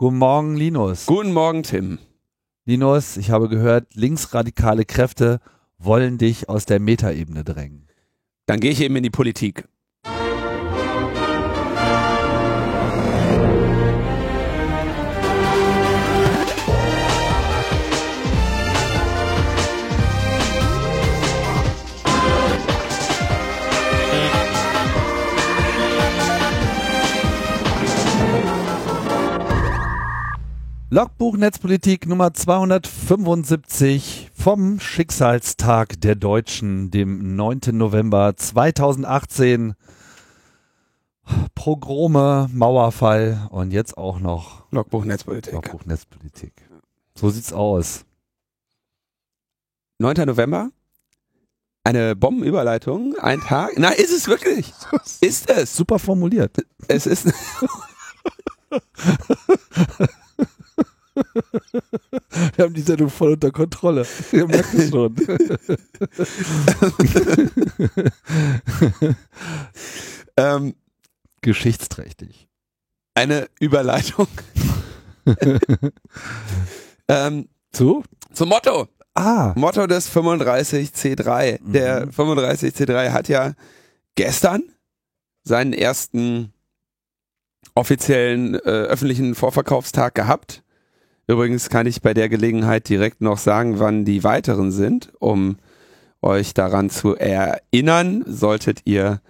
Guten Morgen, Linus. Guten Morgen, Tim. Linus, ich habe gehört, linksradikale Kräfte wollen dich aus der Metaebene drängen. Dann gehe ich eben in die Politik. Logbuch Netzpolitik Nummer 275 vom Schicksalstag der Deutschen, dem 9. November 2018. Progrome, Mauerfall und jetzt auch noch Logbuch Netzpolitik. Logbuch Netzpolitik. So sieht's aus. 9. November. Eine Bombenüberleitung. Ein Tag. Na, ist es wirklich? Ist es? Super formuliert. Es ist. Wir haben die Sendung voll unter Kontrolle. Ihr merkt es schon. ähm, Geschichtsträchtig. eine Überleitung. ähm, So? zum Motto. Ah. Motto des 35C3. Der 35C3 hat ja gestern seinen ersten offiziellen äh, öffentlichen Vorverkaufstag gehabt. Übrigens kann ich bei der Gelegenheit direkt noch sagen, wann die weiteren sind, um euch daran zu erinnern. Solltet ihr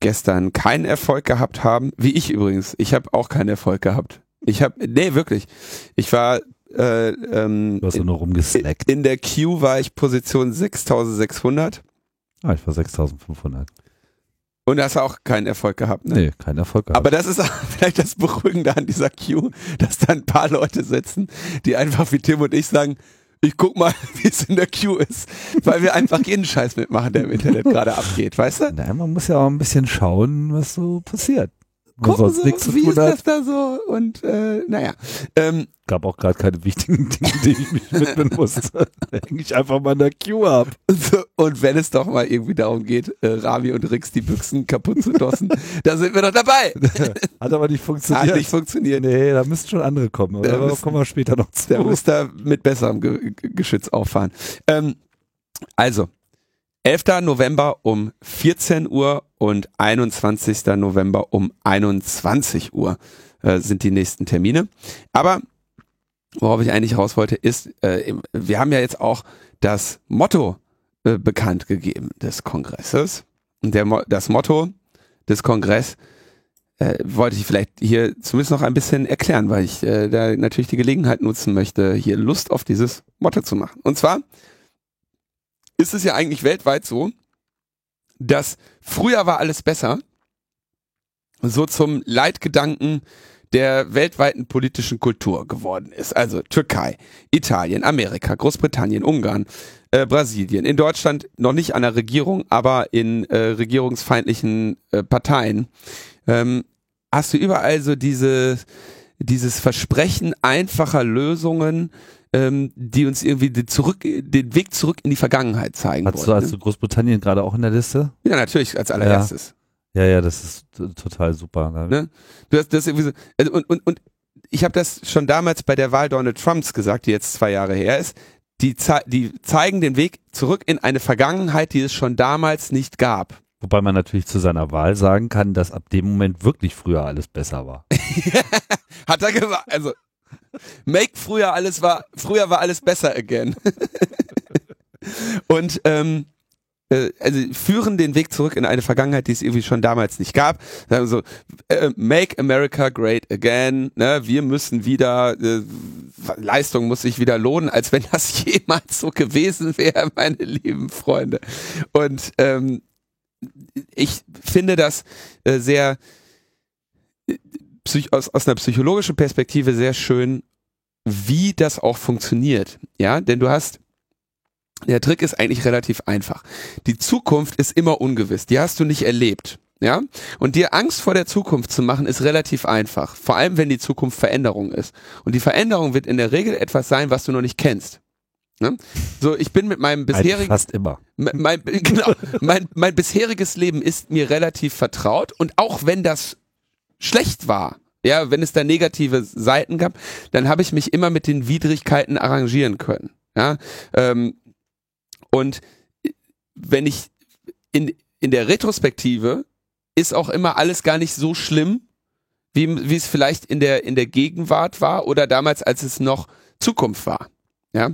gestern keinen Erfolg gehabt haben, wie ich übrigens. Ich habe auch keinen Erfolg gehabt. Ich habe, nee, wirklich. Ich war äh, ähm, Du hast nur rumgesnackt. in der Queue war ich Position 6600 Ah, ich war 6500. und hast auch keinen Erfolg gehabt. Ne? Nee, kein Erfolg gehabt. Aber das ist vielleicht das Beruhigende an dieser Queue, dass da ein paar Leute sitzen, die einfach wie Tim und ich sagen, ich guck mal, wie es in der Queue ist, weil wir einfach jeden Scheiß mitmachen, der im Internet gerade abgeht, weißt du? Nein, man muss ja auch ein bisschen schauen, was so passiert. Gucken so, wie ist das da so und äh, naja. Ähm, Gab auch gerade keine wichtigen Dinge, denen ich mich widmen musste. Da hänge ich einfach mal in der Queue ab. und wenn es doch mal irgendwie darum geht, äh, Rami und Rix die Büchsen kaputt zu dossen, da sind wir doch dabei. Hat aber nicht funktioniert. Hat nicht funktioniert. nee, da müssten schon andere kommen. Aber Da da müssen- kommen wir später noch zu. Der muss da mit besserem Ge- Geschütz auffahren. Ähm, also, 11. November um 14 Uhr und 21. November um 21 Uhr äh, sind die nächsten Termine. Aber worauf ich eigentlich raus wollte, ist, äh, wir haben ja jetzt auch das Motto äh, bekannt gegeben des Kongresses. Und der, Mo das Motto des Kongresses äh, wollte ich vielleicht hier zumindest noch ein bisschen erklären, weil ich äh, da natürlich die Gelegenheit nutzen möchte, hier Lust auf dieses Motto zu machen. Und zwar ist es ja eigentlich weltweit so, dass früher war alles besser, so zum Leitgedanken der weltweiten politischen Kultur geworden ist. Also Türkei, Italien, Amerika, Großbritannien, Ungarn, äh, Brasilien, in Deutschland noch nicht an der Regierung, aber in äh, regierungsfeindlichen äh, Parteien ähm, hast du überall so diese, dieses Versprechen einfacher Lösungen, ähm, die uns irgendwie den, zurück, den Weg zurück in die Vergangenheit zeigen Hast du, wollen. hast ne? du Großbritannien gerade auch in der Liste? Ja, natürlich, als allererstes. Ja, ja, das ist total super. Ne? Du hast das irgendwie so, also und, und, und ich habe das schon damals bei der Wahl Donald Trumps gesagt, die jetzt zwei Jahre her ist. Die, zei- die zeigen den Weg zurück in eine Vergangenheit, die es schon damals nicht gab. Wobei man natürlich zu seiner Wahl sagen kann, dass ab dem Moment wirklich früher alles besser war. Hat er gemacht. Also, make früher alles war, früher war alles besser again. Und ähm, äh, also führen den Weg zurück in eine Vergangenheit, die es irgendwie schon damals nicht gab. So, äh, make America great again. Ne? Wir müssen wieder, äh, Leistung muss sich wieder lohnen, als wenn das jemals so gewesen wäre, meine lieben Freunde. Und ähm, ich finde das äh, sehr aus, aus einer psychologischen Perspektive sehr schön, wie das auch funktioniert. Ja, denn du hast der Trick ist eigentlich relativ einfach. Die Zukunft ist immer ungewiss. Die hast du nicht erlebt. Ja? Und dir Angst vor der Zukunft zu machen, ist relativ einfach. Vor allem, wenn die Zukunft Veränderung ist. Und die Veränderung wird in der Regel etwas sein, was du noch nicht kennst. Ne? So, ich bin mit meinem Eigentlich bisherigen, fast immer. mein, genau, mein, mein bisheriges Leben ist mir relativ vertraut und auch wenn das schlecht war, ja, wenn es da negative Seiten gab, dann habe ich mich immer mit den Widrigkeiten arrangieren können. Ja, ähm, und wenn ich in, in der Retrospektive ist auch immer alles gar nicht so schlimm, wie, wie es vielleicht in der, in der Gegenwart war oder damals, als es noch Zukunft war. Ja,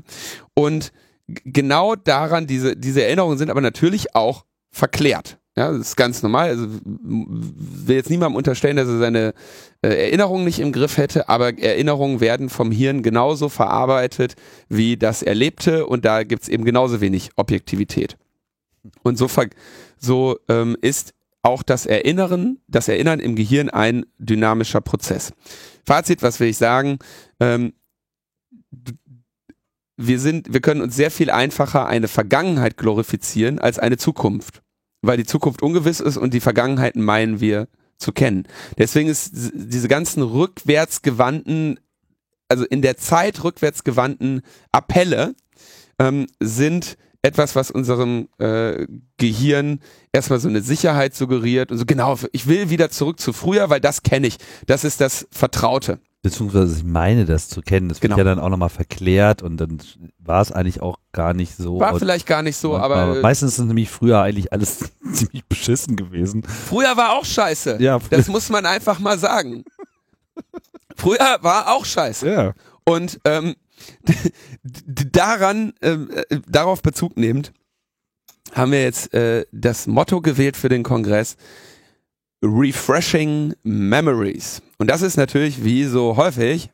und genau daran, diese, diese Erinnerungen sind aber natürlich auch verklärt. Ja, das ist ganz normal. Also will jetzt niemandem unterstellen, dass er seine äh, Erinnerungen nicht im Griff hätte, aber Erinnerungen werden vom Hirn genauso verarbeitet wie das Erlebte und da gibt's eben genauso wenig Objektivität. Und so, so ähm, ist auch das Erinnern, das Erinnern im Gehirn ein dynamischer Prozess. Fazit, was will ich sagen? Ähm, wir sind, wir können uns sehr viel einfacher eine Vergangenheit glorifizieren als eine Zukunft, weil die Zukunft ungewiss ist und die Vergangenheit meinen wir zu kennen. Deswegen ist diese ganzen rückwärtsgewandten, also in der Zeit rückwärtsgewandten Appelle ähm, sind etwas, was unserem äh, Gehirn erstmal so eine Sicherheit suggeriert und so genau, ich will wieder zurück zu früher, weil das kenne ich. Das ist das Vertraute. Beziehungsweise ich meine das zu kennen. Das genau. wird ja dann auch nochmal verklärt und dann war es eigentlich auch gar nicht so. War vielleicht gar nicht so, aber, aber. meistens ist nämlich früher eigentlich alles ziemlich beschissen gewesen. Früher war auch scheiße. Ja. Das muss man einfach mal sagen. Früher war auch scheiße. Ja. Und ähm, daran, ähm, äh, darauf Bezug nehmend, haben wir jetzt äh, das Motto gewählt für den Kongress Refreshing Memories. Und das ist natürlich wie so häufig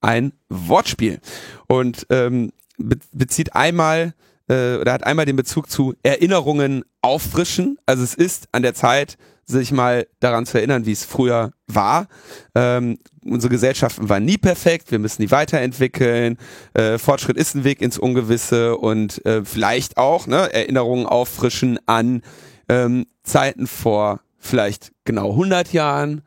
ein Wortspiel und ähm, be bezieht einmal äh, oder hat einmal den Bezug zu Erinnerungen auffrischen. Also es ist an der Zeit, sich mal daran zu erinnern, wie es früher war. Ähm, unsere Gesellschaften waren nie perfekt, wir müssen die weiterentwickeln. Äh, Fortschritt ist ein Weg ins Ungewisse und äh, vielleicht auch ne, Erinnerungen auffrischen an ähm, Zeiten vor vielleicht genau 100 Jahren,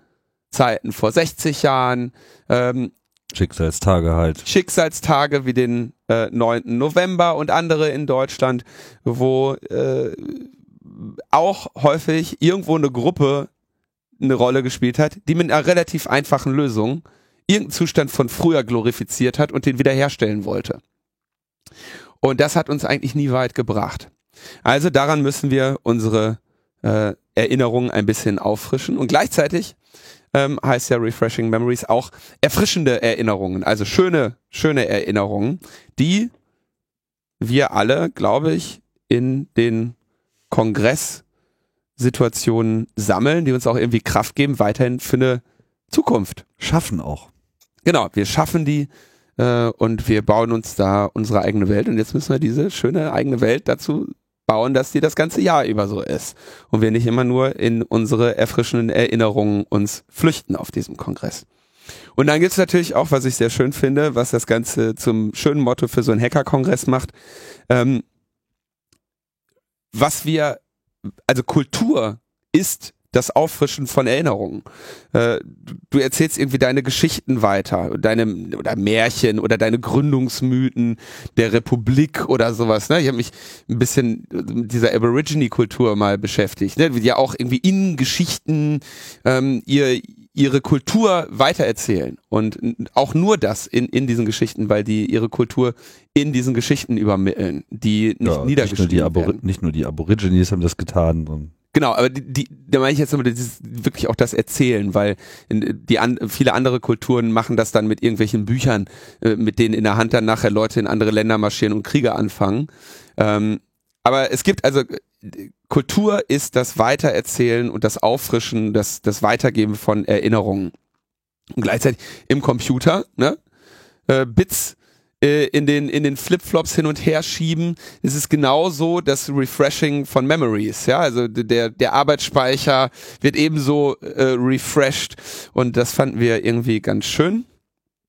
Zeiten vor 60 Jahren. Ähm, Schicksalstage halt. Schicksalstage wie den äh, 9. November und andere in Deutschland, wo äh, auch häufig irgendwo eine Gruppe eine Rolle gespielt hat, die mit einer relativ einfachen Lösung irgendeinen Zustand von früher glorifiziert hat und den wiederherstellen wollte. Und das hat uns eigentlich nie weit gebracht. Also daran müssen wir unsere äh, Erinnerungen ein bisschen auffrischen und gleichzeitig ähm, heißt ja Refreshing Memories auch erfrischende Erinnerungen, also schöne, schöne Erinnerungen, die wir alle, glaube ich, in den Kongresssituationen sammeln, die uns auch irgendwie Kraft geben, weiterhin für eine Zukunft. Schaffen auch. Genau, wir schaffen die äh, und wir bauen uns da unsere eigene Welt und jetzt müssen wir diese schöne eigene Welt dazu bauen, dass die das ganze Jahr über so ist und wir nicht immer nur in unsere erfrischenden Erinnerungen uns flüchten auf diesem Kongress. Und dann gibt's natürlich auch, was ich sehr schön finde, was das Ganze zum schönen Motto für so einen Hacker-Kongress macht. Ähm, was wir, also Kultur ist das Auffrischen von Erinnerungen. Äh, du erzählst irgendwie deine Geschichten weiter, deine oder Märchen oder deine Gründungsmythen der Republik oder sowas. Ne? Ich habe mich ein bisschen mit dieser Aborigine-Kultur mal beschäftigt, ne? die ja auch irgendwie in Geschichten ähm, ihr ihre Kultur weitererzählen und auch nur das in, in diesen Geschichten, weil die ihre Kultur in diesen Geschichten übermitteln, die nicht ja, niedergeschrieben nicht nur die werden. Nicht nur die Aborigines haben das getan. Genau, aber die, die, da meine ich jetzt immer wirklich auch das Erzählen, weil die an, viele andere Kulturen machen das dann mit irgendwelchen Büchern, äh, mit denen in der Hand dann nachher Leute in andere Länder marschieren und Kriege anfangen. Ähm, aber es gibt also Kultur ist das Weitererzählen und das Auffrischen, das, das Weitergeben von Erinnerungen. Und gleichzeitig im Computer, ne? Äh, Bits äh, in den, in den Flipflops hin und her schieben. Es ist genauso das Refreshing von Memories. Ja, also der, der Arbeitsspeicher wird ebenso äh, refreshed und das fanden wir irgendwie ganz schön.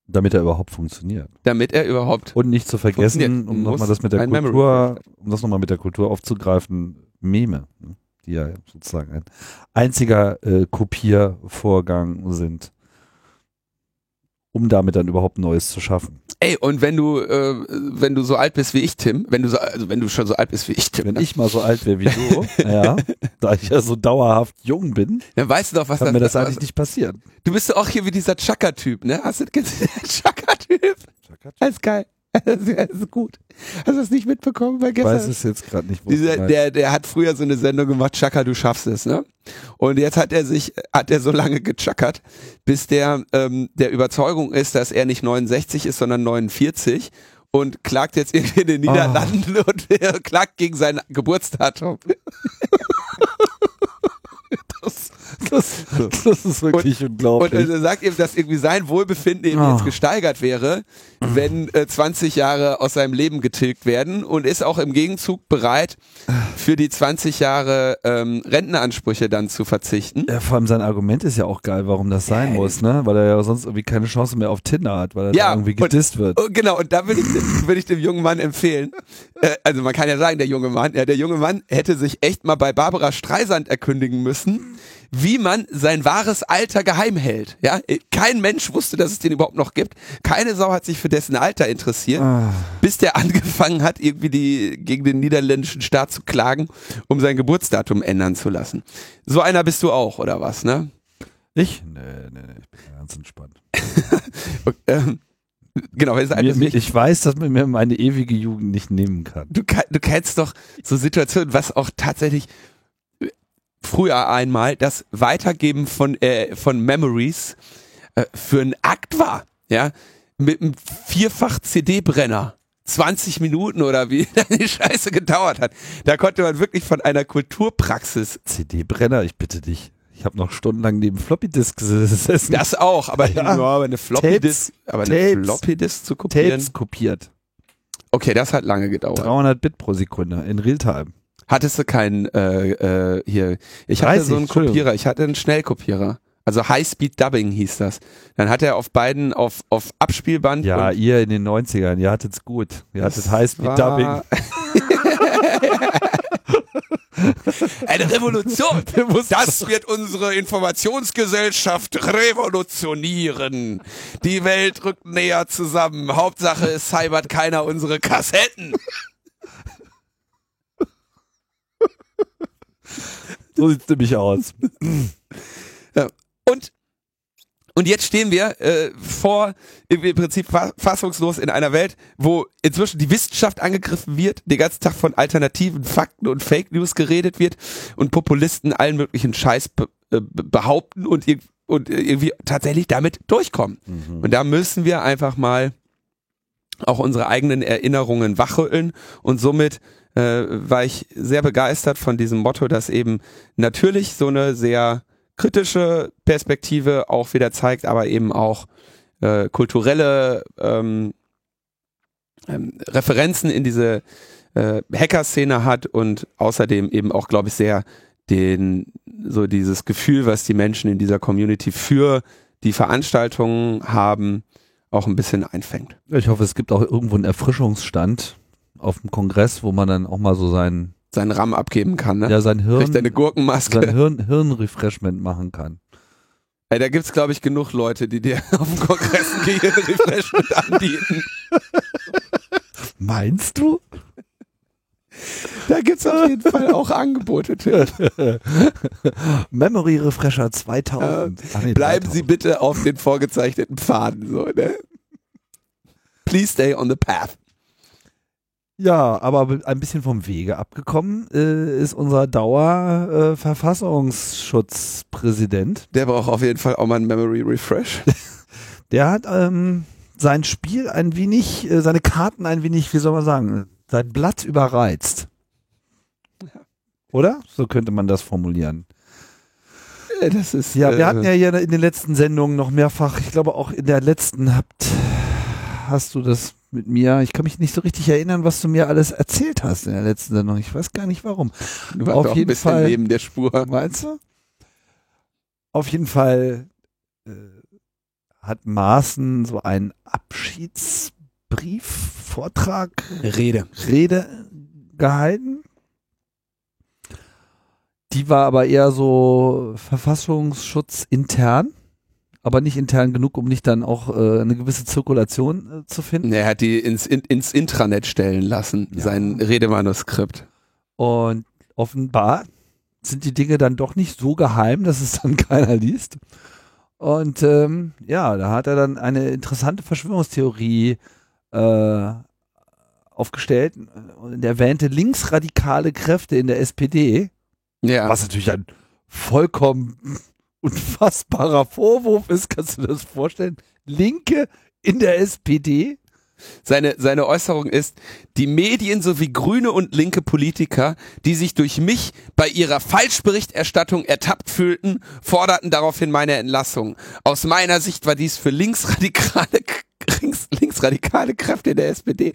Damit er überhaupt funktioniert. Damit er überhaupt. Und nicht zu vergessen, um nochmal das mit der Kultur, um das nochmal mit der Kultur aufzugreifen, Meme, ne, die ja sozusagen ein einziger äh, Kopiervorgang sind. Um damit dann überhaupt Neues zu schaffen. Ey, und wenn du, äh, wenn du so alt bist wie ich, Tim, wenn du so, also wenn du schon so alt bist wie ich, Tim. Wenn ich mal so alt wäre wie du, ja, da ich ja so dauerhaft jung bin, dann weißt du doch, was kann mir das eigentlich also, nicht passieren. Du bist doch auch hier wie dieser Chaka-Typ, ne? Hast du gesehen? Chaka-Typ. Chaka-Typ. Alles geil. Das ist gut. Hast du das nicht mitbekommen bei gestern? Ich weiß es jetzt gerade nicht. Dieser, der, der hat früher so eine Sendung gemacht, Chaka, du schaffst es, ne? Und jetzt hat er sich, hat er so lange gechackert, bis der ähm, der Überzeugung ist, dass er nicht 69 ist, sondern 49 und klagt jetzt irgendwie in den ah. Niederlanden oh. und klagt gegen sein Geburtsdatum. das, das, das ist wirklich und, unglaublich. Und er sagt eben, dass irgendwie sein Wohlbefinden eben oh. jetzt gesteigert wäre, wenn äh, 20 Jahre aus seinem Leben getilgt werden und ist auch im Gegenzug bereit, für die 20 Jahre ähm, Rentenansprüche dann zu verzichten. Ja, vor allem sein Argument ist ja auch geil, warum das sein ja, muss, ne? Weil er ja sonst irgendwie keine Chance mehr auf Tinder hat, weil er ja, irgendwie gedisst und, wird. Und genau, und da würde ich, würd ich dem jungen Mann empfehlen, äh, also man kann ja sagen, der junge Mann, ja, der junge Mann hätte sich echt mal bei Barbara Streisand erkündigen müssen, wie man sein wahres Alter geheim hält. Ja, kein Mensch wusste, dass es den überhaupt noch gibt. Keine Sau hat sich für dessen Alter interessiert, ah. bis der angefangen hat, irgendwie die gegen den niederländischen Staat zu klagen, um sein Geburtsdatum ändern zu lassen. So einer bist du auch, oder was, ne? Ich? Nee, nee, nee, ich bin ganz entspannt. und, ähm, Genau, mir, mir, ich weiß, dass man mir meine ewige Jugend nicht nehmen kann. Du, du kennst doch so Situationen, was auch tatsächlich früher einmal das Weitergeben von, äh, von Memories äh, für einen Akt war. Ja, mit einem vierfach CD-Brenner. 20 Minuten oder wie die Scheiße gedauert hat. Da konnte man wirklich von einer Kulturpraxis. CD-Brenner, ich bitte dich. Ich habe noch stundenlang neben Floppy-Disk gesessen. Das auch, aber, ja. nur, aber eine Floppy-Disk, aber eine Floppy-Disk zu kopieren. Tapes kopiert. Okay, das hat lange gedauert. 300 Bit pro Sekunde in Realtime. Hattest du keinen äh, äh, hier? Ich 30, hatte so einen Kopierer, ich hatte einen Schnellkopierer. Also High-Speed Dubbing hieß das. Dann hat er auf beiden auf, auf Abspielband. Ja, ihr in den 90ern, ihr hattet's gut. Ihr hattet High-Speed Dubbing. Eine Revolution. Das wird unsere Informationsgesellschaft revolutionieren. Die Welt rückt näher zusammen. Hauptsache es cybert keiner unsere Kassetten. So sieht's nämlich aus. Ja. Und und jetzt stehen wir äh, vor im Prinzip fassungslos in einer Welt, wo inzwischen die Wissenschaft angegriffen wird, den ganzen Tag von alternativen Fakten und Fake News geredet wird und Populisten allen möglichen Scheiß be äh, behaupten und, und irgendwie tatsächlich damit durchkommen. Mhm. Und da müssen wir einfach mal auch unsere eigenen Erinnerungen wachrütteln und somit äh, war ich sehr begeistert von diesem Motto, dass eben natürlich so eine sehr kritische Perspektive auch wieder zeigt, aber eben auch äh, kulturelle ähm, ähm, Referenzen in diese äh, Hacker-Szene hat und außerdem eben auch, glaube ich, sehr den so dieses Gefühl, was die Menschen in dieser Community für die Veranstaltungen haben, auch ein bisschen einfängt. Ich hoffe, es gibt auch irgendwo einen Erfrischungsstand auf dem Kongress, wo man dann auch mal so sein seinen RAM abgeben kann, ne? Ja, sein Hirn. Kriegt eine Gurkenmaske. Sein Hirn, Hirnrefreshment machen kann. Ey, da gibt's glaube ich genug Leute, die dir auf dem Kongress ein Gehirnrefreshment anbieten. Meinst du? Da gibt's auf jeden Fall auch Angebote. Memory Refresher 2000. Äh, Ach nee, bleiben 3000. Sie bitte auf den vorgezeichneten Pfaden, so, ne? Please stay on the path. Ja, aber ein bisschen vom Wege abgekommen äh, ist unser Dauer-Verfassungsschutzpräsident. Äh, Der braucht auf jeden Fall auch mal ein Memory Refresh. Der hat ähm, sein Spiel ein wenig, äh, seine Karten ein wenig, wie soll man sagen, sein Blatt überreizt. Oder? So könnte man das formulieren. Äh, das ist. Ja, wir hatten ja hier in den letzten Sendungen noch mehrfach, ich glaube auch in der letzten habt, hast du das mit mir. Ich kann mich nicht so richtig erinnern, was du mir alles erzählt hast in der letzten Sendung. Ich weiß gar nicht warum. Du warst Auf jeden Fall neben der Spur. Meinst du? Auf jeden Fall äh, hat Maaßen so einen Abschiedsbrief, Vortrag, Rede, Rede gehalten. Die war aber eher so Verfassungsschutz intern. Aber nicht intern genug, um nicht dann auch äh, eine gewisse Zirkulation äh, zu finden. Er hat die ins, in, ins Intranet stellen lassen, Ja. sein Redemanuskript. Und offenbar sind die Dinge dann doch nicht so geheim, dass es dann keiner liest. Und ähm, ja, da hat er dann eine interessante Verschwörungstheorie äh, aufgestellt und erwähnte linksradikale Kräfte in der SPD, Ja. was natürlich ein vollkommen unfassbarer Vorwurf ist. Kannst du das vorstellen? Linke in der SPD? Seine, seine Äußerung ist, die Medien sowie grüne und linke Politiker, die sich durch mich bei ihrer Falschberichterstattung ertappt fühlten, forderten daraufhin meine Entlassung. Aus meiner Sicht war dies für linksradikale, links, linksradikale Kräfte der SPD.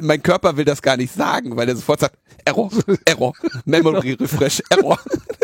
Mein Körper will das gar nicht sagen, weil er sofort sagt, Error, Error, Memory Refresh, Error.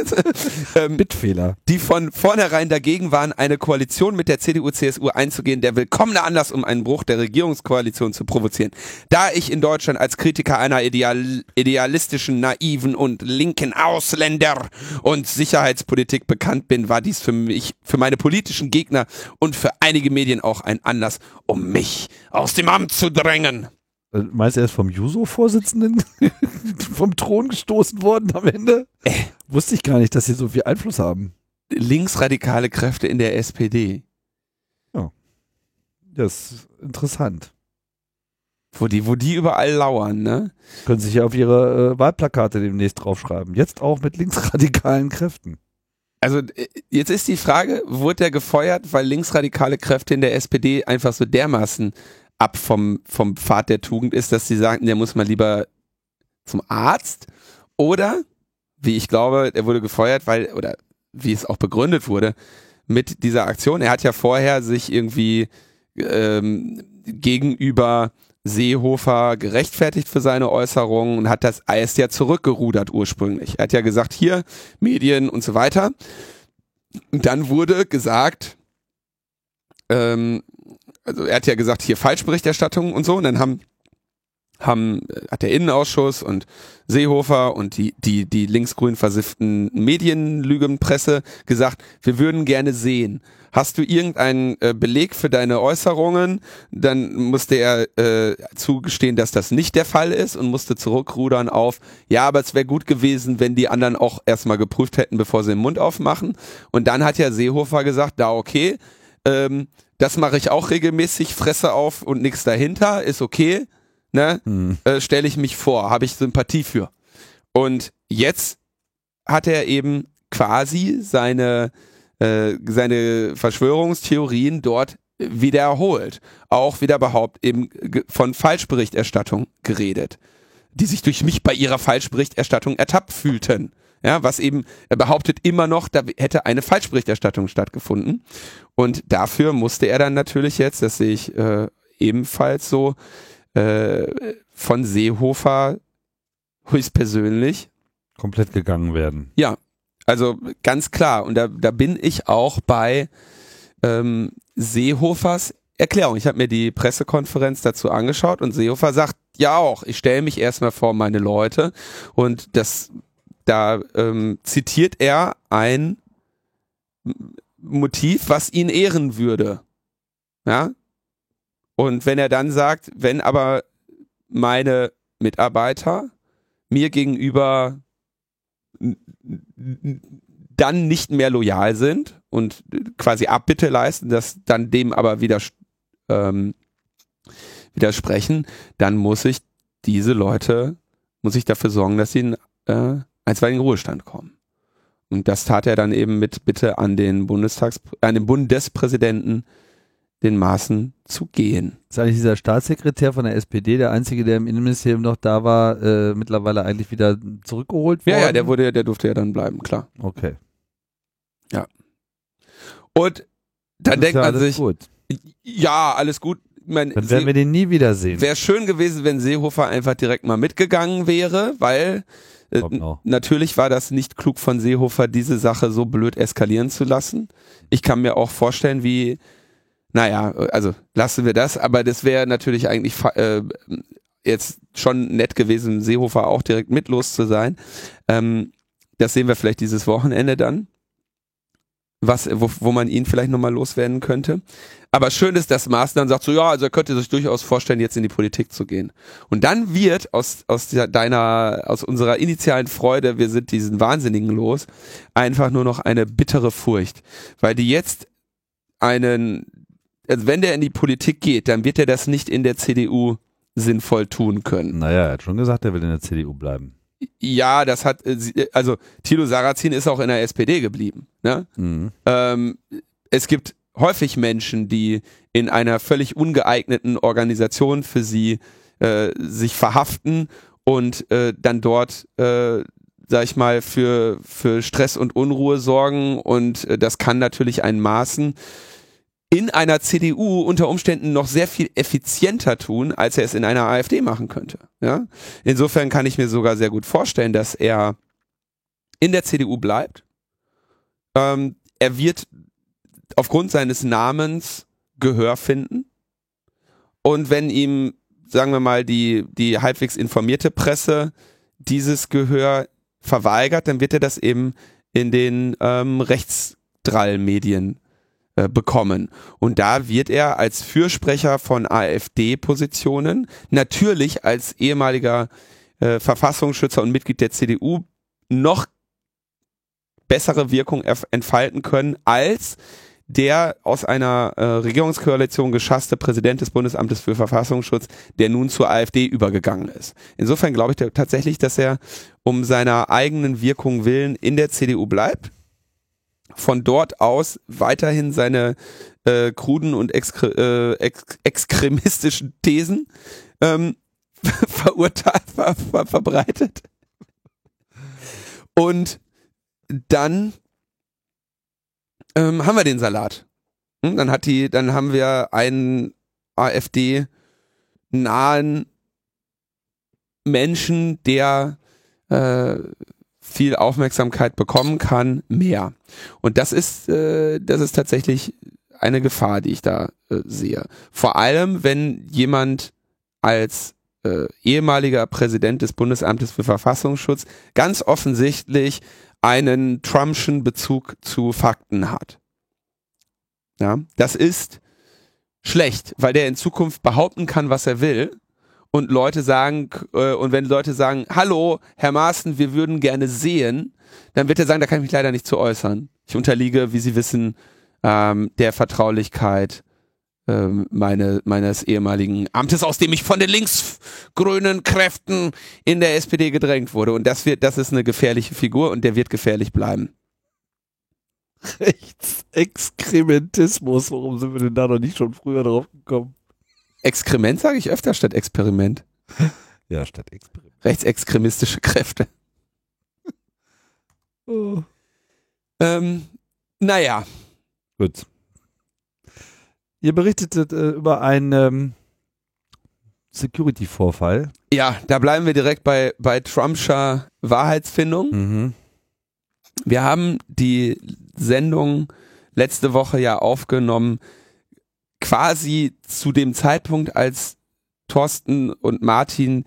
ähm, Bitfehler. die von vornherein dagegen waren, eine Koalition mit der CDU-CSU einzugehen, der willkommene Anlass, um einen Bruch der Regierungskoalition zu provozieren. Da ich in Deutschland als Kritiker einer ideal idealistischen, naiven und linken Ausländer- und Sicherheitspolitik bekannt bin, war dies für mich, für meine politischen Gegner und für einige Medien auch ein Anlass, um mich aus dem Amt zu drängen. Äh, Meinst du, er ist vom Juso-Vorsitzenden vom Thron gestoßen worden am Ende? Äh. Wusste ich gar nicht, dass sie so viel Einfluss haben. Linksradikale Kräfte in der SPD. Das ist interessant. Wo die, wo die überall lauern, ne? Können sich ja auf ihre äh, Wahlplakate demnächst draufschreiben. Jetzt auch mit linksradikalen Kräften. Also äh, jetzt ist die Frage, wurde der gefeuert, weil linksradikale Kräfte in der SPD einfach so dermaßen ab vom, vom Pfad der Tugend ist, dass sie sagen, der muss mal lieber zum Arzt? Oder, wie ich glaube, er wurde gefeuert, weil, oder wie es auch begründet wurde, mit dieser Aktion. Er hat ja vorher sich irgendwie ähm, gegenüber Seehofer gerechtfertigt für seine Äußerungen und hat das erst ja zurückgerudert ursprünglich. Er hat ja gesagt, hier, Medien und so weiter. Und dann wurde gesagt, ähm, also er hat ja gesagt, hier Falschberichterstattung und so, und dann haben haben, äh, hat der Innenausschuss und Seehofer und die, die, die linksgrün versifften Medienlügenpresse gesagt, wir würden gerne sehen. Hast du irgendeinen äh, Beleg für deine Äußerungen? Dann musste er äh, zugestehen, dass das nicht der Fall ist und musste zurückrudern auf, ja, aber es wäre gut gewesen, wenn die anderen auch erstmal geprüft hätten, bevor sie den Mund aufmachen. Und dann hat ja Seehofer gesagt, da okay, ähm, das mache ich auch regelmäßig, Fresse auf und nichts dahinter, ist okay ne, Hm. äh, stelle ich mich vor, habe ich Sympathie für. Und jetzt hat er eben quasi seine, äh, seine Verschwörungstheorien dort wiederholt. Auch wieder behauptet eben von Falschberichterstattung geredet, die sich durch mich bei ihrer Falschberichterstattung ertappt fühlten. Ja, was eben, er behauptet immer noch, da hätte eine Falschberichterstattung stattgefunden. Und dafür musste er dann natürlich jetzt, das sehe ich äh, ebenfalls so, äh, von Seehofer höchstpersönlich. Komplett gegangen werden. Ja, also ganz klar. Und da, da bin ich auch bei ähm, Seehofers Erklärung. Ich habe mir die Pressekonferenz dazu angeschaut und Seehofer sagt ja auch, ich stelle mich erstmal vor meine Leute und das da ähm, zitiert er ein Motiv, was ihn ehren würde. Ja? Und wenn er dann sagt, wenn aber meine Mitarbeiter mir gegenüber dann nicht mehr loyal sind und quasi Abbitte leisten, das dann dem aber wieder ähm, widersprechen, dann muss ich diese Leute, muss ich dafür sorgen, dass sie in äh, einstweiligen Ruhestand kommen. Und das tat er dann eben mit Bitte an den Bundestags, an den Bundespräsidenten, den Maßen zu gehen. Ist eigentlich dieser Staatssekretär von der SPD der einzige, der im Innenministerium noch da war, äh, mittlerweile eigentlich wieder zurückgeholt worden? Ja, ja, der wurde, der durfte ja dann bleiben, klar. Okay. Und dann denkt ja man sich, Gut. ja, alles gut. Mein, Dann werden wir den nie wiedersehen. Wäre schön gewesen, wenn Seehofer einfach direkt mal mitgegangen wäre, weil äh, natürlich war das nicht klug von Seehofer, diese Sache so blöd eskalieren zu lassen. Ich kann mir auch vorstellen, wie, naja, also lassen wir das, aber das wäre natürlich eigentlich äh, jetzt schon nett gewesen, Seehofer auch direkt mitlos zu sein. Ähm, das sehen wir vielleicht dieses Wochenende dann. was, wo, wo man ihn vielleicht nochmal loswerden könnte. Aber schön ist, dass Maaßen dann sagt so, ja, also er könnte sich durchaus vorstellen, jetzt in die Politik zu gehen. Und dann wird aus, aus deiner, aus unserer initialen Freude, wir sind diesen Wahnsinnigen los, einfach nur noch eine bittere Furcht. Weil die jetzt einen, also wenn der in die Politik geht, dann wird er das nicht in der CDU sinnvoll tun können. Naja, er hat schon gesagt, er will in der CDU bleiben. Ja, das hat, äh, also Thilo Sarrazin ist auch in der SPD geblieben. Ne? Mhm. Ähm, es gibt häufig Menschen, die in einer völlig ungeeigneten Organisation für sie äh, sich verhaften und äh, dann dort, äh, sag ich mal, für, für Stress und Unruhe sorgen und äh, das kann natürlich einen Maßen in einer CDU unter Umständen noch sehr viel effizienter tun, als er es in einer AfD machen könnte. Ja? Insofern kann ich mir sogar sehr gut vorstellen, dass er in der CDU bleibt. Ähm, er wird aufgrund seines Namens Gehör finden. Und wenn ihm, sagen wir mal, die, die halbwegs informierte Presse dieses Gehör verweigert, dann wird er das eben in den ähm, Rechtsdrallmedien äh, bekommen. Und da wird er als Fürsprecher von AfD-Positionen, natürlich als ehemaliger äh, Verfassungsschützer und Mitglied der CDU, noch bessere Wirkung entfalten können als der aus einer äh, Regierungskoalition geschasste Präsident des Bundesamtes für Verfassungsschutz, der nun zur AfD übergegangen ist. Insofern glaube ich tatsächlich, dass er um seiner eigenen Wirkung willen in der CDU bleibt von dort aus weiterhin seine äh, kruden und exkre äh, ex extremistischen Thesen ähm, verurteilt, ver ver verbreitet. Und dann ähm, haben wir den Salat. Hm, dann hat die, dann haben wir einen AfD nahen Menschen, der äh, viel Aufmerksamkeit bekommen kann, mehr. Und das ist, äh, das ist tatsächlich eine Gefahr, die ich da äh, sehe. Vor allem, wenn jemand als äh, ehemaliger Präsident des Bundesamtes für Verfassungsschutz ganz offensichtlich einen Trumpschen Bezug zu Fakten hat. Ja, das ist schlecht, weil der in Zukunft behaupten kann, was er will und Leute sagen, äh, und wenn Leute sagen, hallo, Herr Maaßen, wir würden gerne sehen, dann wird er sagen, da kann ich mich leider nicht zu äußern. Ich unterliege, wie Sie wissen, ähm, der Vertraulichkeit ähm, meine, meines ehemaligen Amtes, aus dem ich von den linksgrünen Kräften in der SPD gedrängt wurde. Und das wird, das ist eine gefährliche Figur und der wird gefährlich bleiben. Rechtsexkrementismus, warum sind wir denn da noch nicht schon früher drauf gekommen? Exkrement sage ich öfter statt Experiment. Ja, statt Experiment. Rechtsextremistische Kräfte. Oh. Ähm, naja. Gut. Ihr berichtet äh, über einen ähm, Security-Vorfall. Ja, da bleiben wir direkt bei, bei Trumpscher Wahrheitsfindung. Mhm. Wir haben die Sendung letzte Woche ja aufgenommen, quasi zu dem Zeitpunkt, als Thorsten und Martin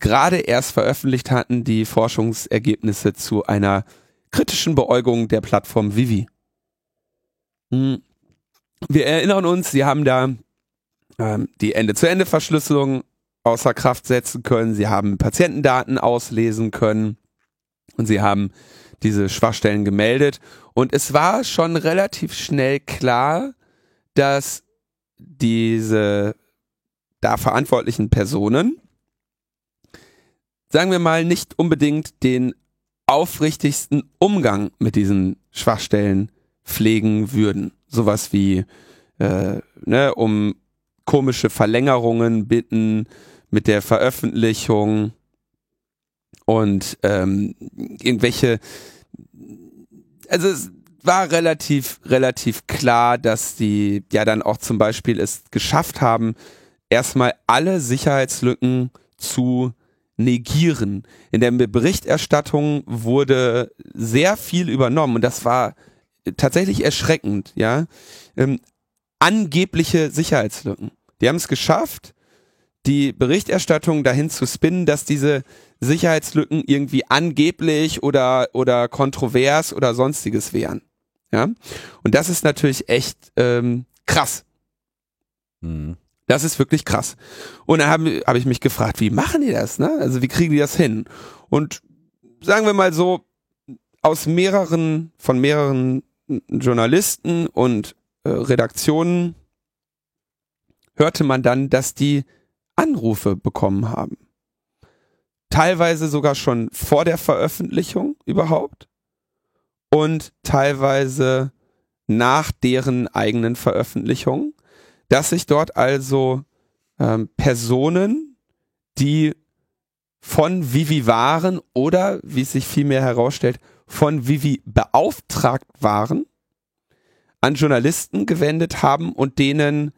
gerade erst veröffentlicht hatten, die Forschungsergebnisse zu einer kritischen Beäugung der Plattform Vivi. Hm. Wir erinnern uns, sie haben da ähm, die Ende-zu-Ende-Verschlüsselung außer Kraft setzen können, sie haben Patientendaten auslesen können und sie haben diese Schwachstellen gemeldet. Und es war schon relativ schnell klar, dass diese da verantwortlichen Personen, sagen wir mal, nicht unbedingt den aufrichtigsten Umgang mit diesen Schwachstellen pflegen würden. Sowas wie, äh, ne, um komische Verlängerungen bitten mit der Veröffentlichung und ähm, irgendwelche, also es war relativ, relativ klar, dass die ja dann auch zum Beispiel es geschafft haben, erstmal alle Sicherheitslücken zu negieren. In der Berichterstattung wurde sehr viel übernommen und das war tatsächlich erschreckend, ja. Ähm, angebliche Sicherheitslücken. Die haben es geschafft, die Berichterstattung dahin zu spinnen, dass diese Sicherheitslücken irgendwie angeblich oder, oder kontrovers oder sonstiges wären. Ja, und das ist natürlich echt ähm, krass. Mhm. Das ist wirklich krass. Und dann habe hab ich mich gefragt, wie machen die das? Ne? Also wie kriegen die das hin? Und sagen wir mal so, aus mehreren, von mehreren Journalisten und äh, Redaktionen hörte man dann, dass die Anrufe bekommen haben. Teilweise sogar schon vor der Veröffentlichung überhaupt und teilweise nach deren eigenen Veröffentlichung, dass sich dort also ähm, Personen, die von Vivi waren oder, wie es sich vielmehr herausstellt, von Vivi beauftragt waren, an Journalisten gewendet haben und denen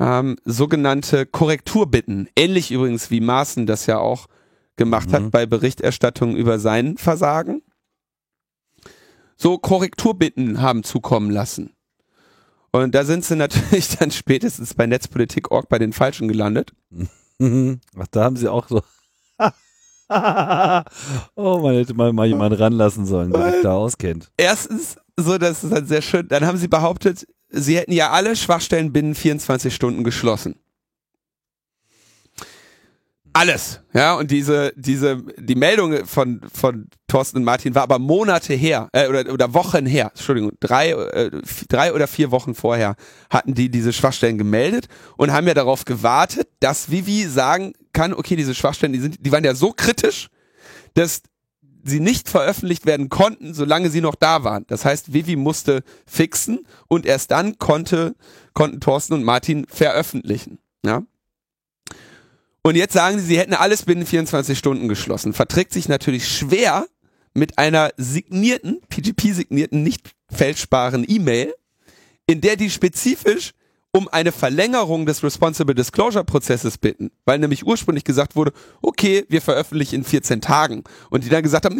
ähm, sogenannte Korrekturbitten, ähnlich übrigens wie Maaßen das ja auch gemacht mhm. hat bei Berichterstattung über sein Versagen, so Korrekturbitten haben zukommen lassen. Und da sind sie natürlich dann spätestens bei Netzpolitik.org bei den Falschen gelandet. Ach, da haben sie auch so. oh, man hätte mal, mal jemanden ranlassen sollen, der sich da auskennt. Erstens, so, das ist halt sehr schön. Dann haben sie behauptet, sie hätten ja alle Schwachstellen binnen 24 Stunden geschlossen. Alles, ja, und diese, diese, die Meldung von, von Thorsten und Martin war aber Monate her, äh, oder, oder Wochen her, Entschuldigung, drei, äh, drei oder vier Wochen vorher hatten die diese Schwachstellen gemeldet und haben ja darauf gewartet, dass Vivi sagen kann, okay, diese Schwachstellen, die sind, die waren ja so kritisch, dass sie nicht veröffentlicht werden konnten, solange sie noch da waren. Das heißt, Vivi musste fixen und erst dann konnte, konnten Thorsten und Martin veröffentlichen, ja. Und jetzt sagen sie, sie hätten alles binnen 24 Stunden geschlossen. Verträgt sich natürlich schwer mit einer signierten, PGP-signierten, nicht fälschbaren E-Mail, in der die spezifisch um eine Verlängerung des Responsible Disclosure Prozesses bitten, weil nämlich ursprünglich gesagt wurde, okay, wir veröffentlichen in 14 Tagen und die dann gesagt haben,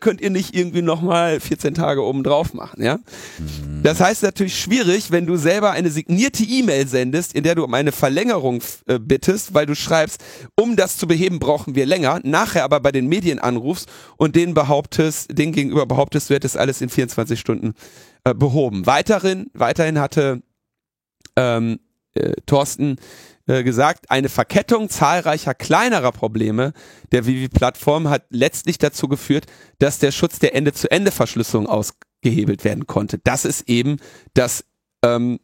könnt ihr nicht irgendwie nochmal 14 Tage oben drauf machen, ja? Mhm. Das heißt natürlich schwierig, wenn du selber eine signierte E-Mail sendest, in der du um eine Verlängerung äh, bittest, weil du schreibst, um das zu beheben, brauchen wir länger, nachher aber bei den Medien anrufst und denen behauptest, denen gegenüber behauptest, du hättest alles in 24 Stunden äh, behoben. Weiterhin, weiterhin hatte ähm, äh, Thorsten äh, gesagt, eine Verkettung zahlreicher kleinerer Probleme der Vivi-Plattform hat letztlich dazu geführt, dass der Schutz der Ende-zu-Ende-Verschlüsselung ausgehebelt werden konnte. Das ist eben das ähm,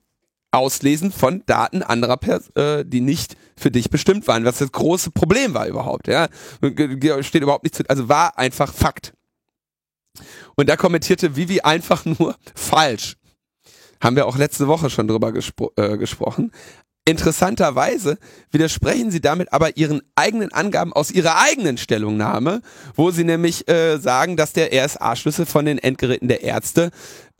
Auslesen von Daten anderer, Pers äh, die nicht für dich bestimmt waren, was das große Problem war überhaupt. Ja, steht überhaupt nicht zu, also war einfach Fakt. Und da kommentierte Vivi einfach nur falsch. Haben wir auch letzte Woche schon drüber gespro äh, gesprochen. Interessanterweise widersprechen sie damit aber ihren eigenen Angaben aus ihrer eigenen Stellungnahme, wo sie nämlich äh, sagen, dass der RSA-Schlüssel von den Endgeräten der Ärzte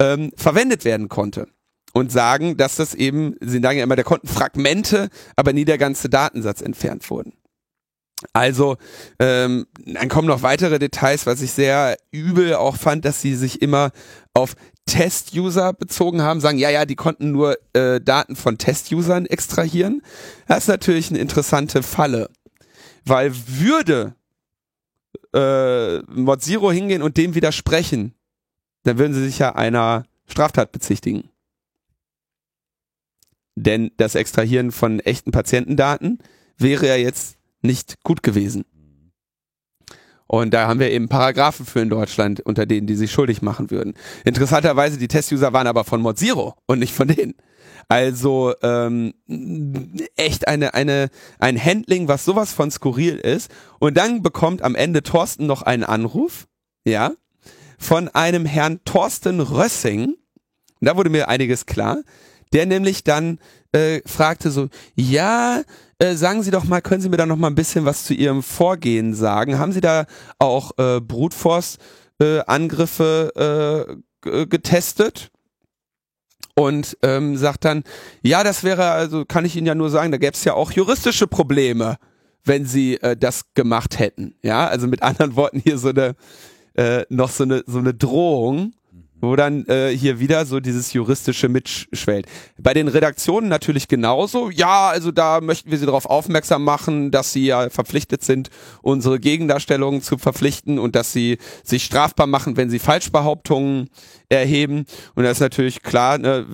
ähm, verwendet werden konnte. Und sagen, dass das eben, sie sagen ja immer, da konnten Fragmente, aber nie der ganze Datensatz entfernt wurden. Also, ähm, dann kommen noch weitere Details, was ich sehr übel auch fand, dass sie sich immer auf Test-User bezogen haben, sagen, ja, ja, die konnten nur äh, Daten von Test-Usern extrahieren. Das ist natürlich eine interessante Falle, weil würde äh, Mod Zero hingehen und dem widersprechen, dann würden sie sich ja einer Straftat bezichtigen. Denn das Extrahieren von echten Patientendaten wäre ja jetzt nicht gut gewesen. Und da haben wir eben Paragraphen für in Deutschland, unter denen die sich schuldig machen würden. Interessanterweise, die Testuser waren aber von Mod Zero und nicht von denen. Also ähm, echt eine, eine, ein Handling, was sowas von skurril ist. Und dann bekommt am Ende Thorsten noch einen Anruf, ja, von einem Herrn Thorsten Rössing. Da wurde mir einiges klar. Der nämlich dann äh, fragte so, ja, äh, sagen Sie doch mal, können Sie mir da noch mal ein bisschen was zu Ihrem Vorgehen sagen? Haben Sie da auch äh, Brutforce-Angriffe äh, getestet? Und ähm, sagt dann, ja, das wäre, also kann ich Ihnen ja nur sagen, da gäbe es ja auch juristische Probleme, wenn Sie äh, das gemacht hätten. Ja, also mit anderen Worten hier so eine, äh, noch so eine, so eine Drohung. Wo dann äh, hier wieder so dieses juristische mitschwellt. Bei den Redaktionen natürlich genauso. Ja, also da möchten wir Sie darauf aufmerksam machen, dass Sie ja verpflichtet sind, unsere Gegendarstellungen zu verpflichten und dass Sie sich strafbar machen, wenn Sie Falschbehauptungen erheben. Und das ist natürlich klar, ne,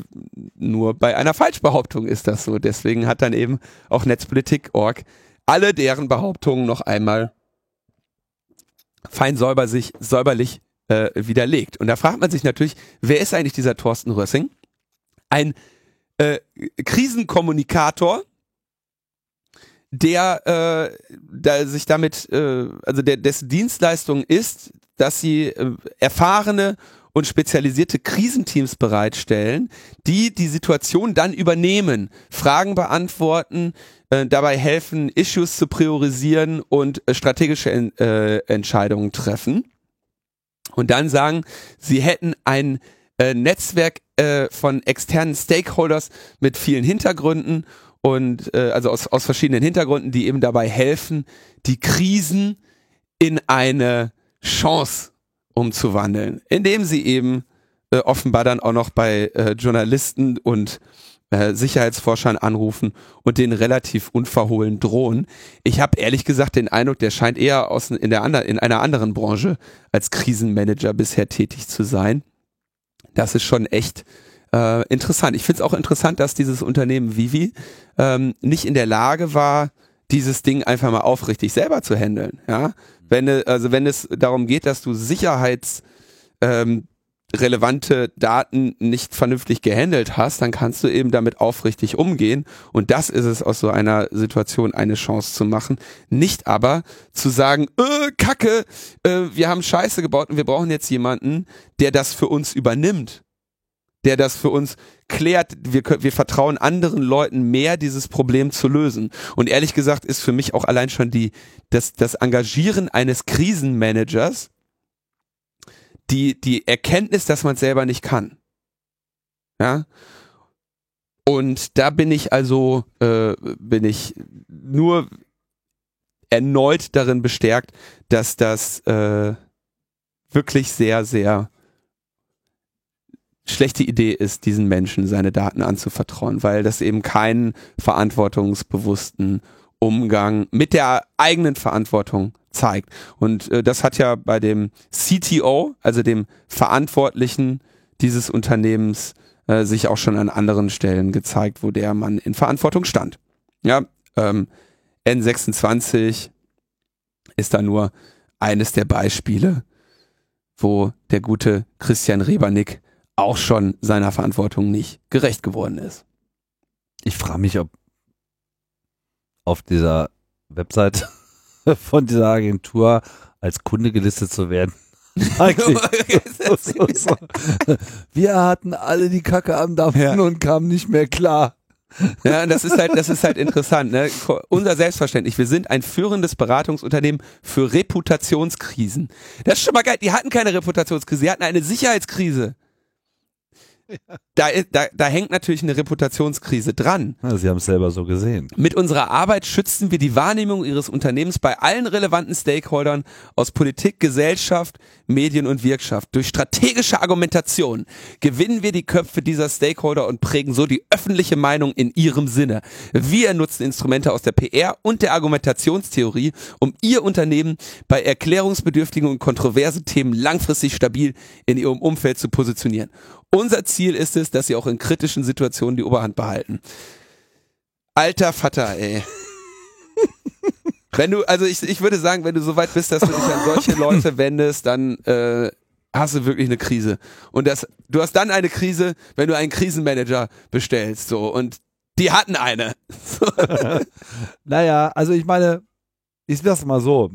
nur bei einer Falschbehauptung ist das so. Deswegen hat dann eben auch Netzpolitik.org alle deren Behauptungen noch einmal fein säuber sich, säuberlich äh, widerlegt. Und da fragt man sich natürlich, wer ist eigentlich dieser Thorsten Rössing? Ein äh, Krisenkommunikator, der, äh, der sich damit, äh, also der, dessen Dienstleistung ist, dass sie äh, erfahrene und spezialisierte Krisenteams bereitstellen, die die Situation dann übernehmen, Fragen beantworten, äh, dabei helfen, Issues zu priorisieren und äh, strategische äh, Entscheidungen treffen und dann sagen, sie hätten ein äh, Netzwerk äh, von externen Stakeholders mit vielen Hintergründen und äh, also aus, aus verschiedenen Hintergründen, die eben dabei helfen, die Krisen in eine Chance umzuwandeln, indem sie eben äh, offenbar dann auch noch bei äh, Journalisten und äh, Sicherheitsforschern anrufen und denen relativ unverhohlen drohen. Ich habe ehrlich gesagt den Eindruck, der scheint eher aus in der ander, in einer anderen Branche als Krisenmanager bisher tätig zu sein. Das ist schon echt äh, interessant. Ich finde es auch interessant, dass dieses Unternehmen Vivi ähm, nicht in der Lage war, dieses Ding einfach mal aufrichtig selber zu handeln. Ja, wenn also wenn es darum geht, dass du Sicherheits ähm, relevante Daten nicht vernünftig gehandelt hast, dann kannst du eben damit aufrichtig umgehen. Und das ist es aus so einer Situation eine Chance zu machen. Nicht aber zu sagen, äh, Kacke, äh, wir haben Scheiße gebaut und wir brauchen jetzt jemanden, der das für uns übernimmt. Der das für uns klärt. Wir, wir vertrauen anderen Leuten mehr, dieses Problem zu lösen. Und ehrlich gesagt ist für mich auch allein schon die, das, das Engagieren eines Krisenmanagers die, die Erkenntnis, dass man selber nicht kann. Ja. Und da bin ich also, äh, bin ich nur erneut darin bestärkt, dass das äh, wirklich sehr, sehr schlechte Idee ist, diesen Menschen seine Daten anzuvertrauen, weil das eben keinen verantwortungsbewussten Umgang mit der eigenen Verantwortung zeigt. Und äh, das hat ja bei dem CTO, also dem Verantwortlichen dieses Unternehmens, äh, sich auch schon an anderen Stellen gezeigt, wo der Mann in Verantwortung stand. Ja, ähm, N26 ist da nur eines der Beispiele, wo der gute Christian Rebernick auch schon seiner Verantwortung nicht gerecht geworden ist. Ich frage mich, ob auf dieser Website von dieser Agentur als Kunde gelistet zu werden. Wir hatten alle die Kacke am Dampfen ja. und kamen nicht mehr klar. Ja, das ist halt, das ist halt interessant. Ne? Unser Selbstverständnis. Wir sind ein führendes Beratungsunternehmen für Reputationskrisen. Das ist schon mal geil. Die hatten keine Reputationskrise, die hatten eine Sicherheitskrise. Da, da, da hängt natürlich eine Reputationskrise dran. Ja, Sie haben es selber so gesehen. Mit unserer Arbeit schützen wir die Wahrnehmung Ihres Unternehmens bei allen relevanten Stakeholdern aus Politik, Gesellschaft, Medien und Wirtschaft. Durch strategische Argumentation gewinnen wir die Köpfe dieser Stakeholder und prägen so die öffentliche Meinung in ihrem Sinne. Wir nutzen Instrumente aus der PR und der Argumentationstheorie, um Ihr Unternehmen bei erklärungsbedürftigen und kontroversen Themen langfristig stabil in Ihrem Umfeld zu positionieren. Unser Ziel ist es, dass sie auch in kritischen Situationen die Oberhand behalten. Alter Vater, ey. wenn du, also ich, ich würde sagen, wenn du so weit bist, dass du dich an solche Leute wendest, dann äh, hast du wirklich eine Krise. Und das, du hast dann eine Krise, wenn du einen Krisenmanager bestellst. So und die hatten eine. naja, also ich meine, ich das mal so.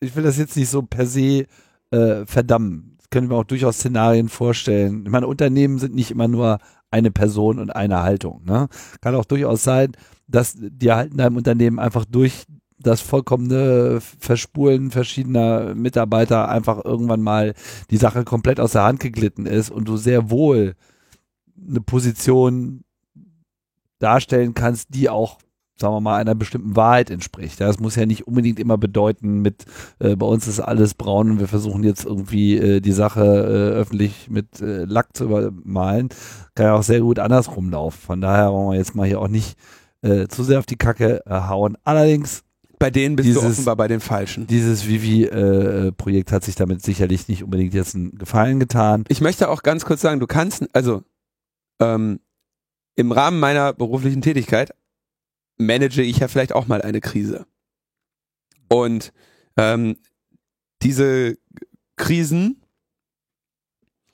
Ich will das jetzt nicht so per se äh, verdammen können wir auch durchaus Szenarien vorstellen. Ich meine, Unternehmen sind nicht immer nur eine Person und eine Haltung. Ne? Kann auch durchaus sein, dass die halt in deinem Unternehmen einfach durch das vollkommene Verspulen verschiedener Mitarbeiter einfach irgendwann mal die Sache komplett aus der Hand geglitten ist und du sehr wohl eine Position darstellen kannst, die auch sagen wir mal, einer bestimmten Wahrheit entspricht. Das muss ja nicht unbedingt immer bedeuten, mit äh, bei uns ist alles braun und wir versuchen jetzt irgendwie äh, die Sache äh, öffentlich mit äh, Lack zu übermalen. Kann ja auch sehr gut andersrum laufen. Von daher wollen wir jetzt mal hier auch nicht äh, zu sehr auf die Kacke äh, hauen. Allerdings bei denen bist dieses, du offenbar bei den Falschen. Dieses Vivi-Projekt äh, hat sich damit sicherlich nicht unbedingt jetzt einen Gefallen getan. Ich möchte auch ganz kurz sagen, du kannst, also ähm, im Rahmen meiner beruflichen Tätigkeit manage ich ja vielleicht auch mal eine Krise. Und ähm, diese Krisen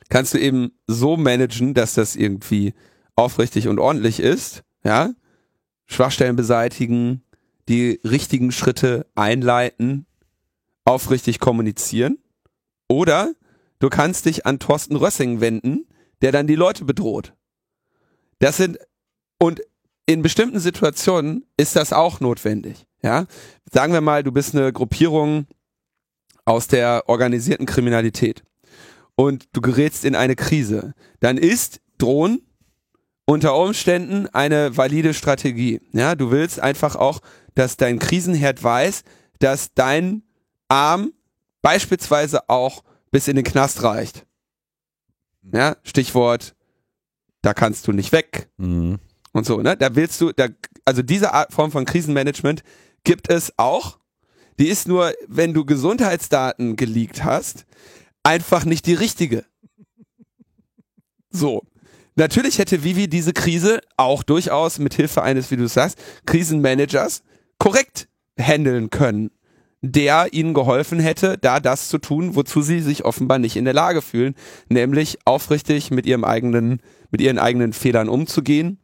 kannst du eben so managen, dass das irgendwie aufrichtig und ordentlich ist, ja, Schwachstellen beseitigen, die richtigen Schritte einleiten, aufrichtig kommunizieren. Oder du kannst dich an Thorsten Rössing wenden, der dann die Leute bedroht. Das sind, und in bestimmten Situationen ist das auch notwendig. Ja, sagen wir mal, du bist eine Gruppierung aus der organisierten Kriminalität und du gerätst in eine Krise. Dann ist Drohen unter Umständen eine valide Strategie. Ja, du willst einfach auch, dass dein Krisenherd weiß, dass dein Arm beispielsweise auch bis in den Knast reicht. Ja, Stichwort, da kannst du nicht weg. Mhm. Und so, ne? Da willst du, da, also diese Art Form von Krisenmanagement gibt es auch. Die ist nur, wenn du Gesundheitsdaten geleakt hast, einfach nicht die richtige. So. Natürlich hätte Vivi diese Krise auch durchaus mit Hilfe eines, wie du sagst, Krisenmanagers korrekt handeln können, der ihnen geholfen hätte, da das zu tun, wozu sie sich offenbar nicht in der Lage fühlen, nämlich aufrichtig mit ihrem eigenen, mit ihren eigenen Fehlern umzugehen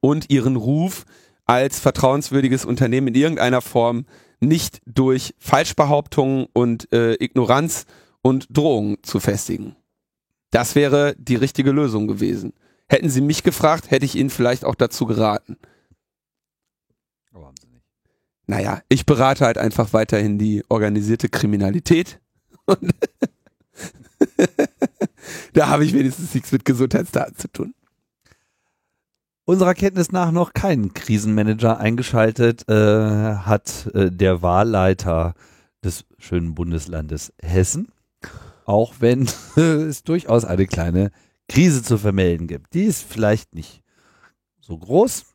und ihren Ruf als vertrauenswürdiges Unternehmen in irgendeiner Form nicht durch Falschbehauptungen und äh, Ignoranz und Drohungen zu festigen. Das wäre die richtige Lösung gewesen. Hätten Sie mich gefragt, hätte ich Ihnen vielleicht auch dazu geraten. Aber haben Sie nicht. Naja, ich berate halt einfach weiterhin die organisierte Kriminalität. Und da habe ich wenigstens nichts mit Gesundheitsdaten zu tun. Unserer Kenntnis nach noch keinen Krisenmanager eingeschaltet äh, hat äh, der Wahlleiter des schönen Bundeslandes Hessen auch wenn es durchaus eine kleine Krise zu vermelden gibt. Die ist vielleicht nicht so groß,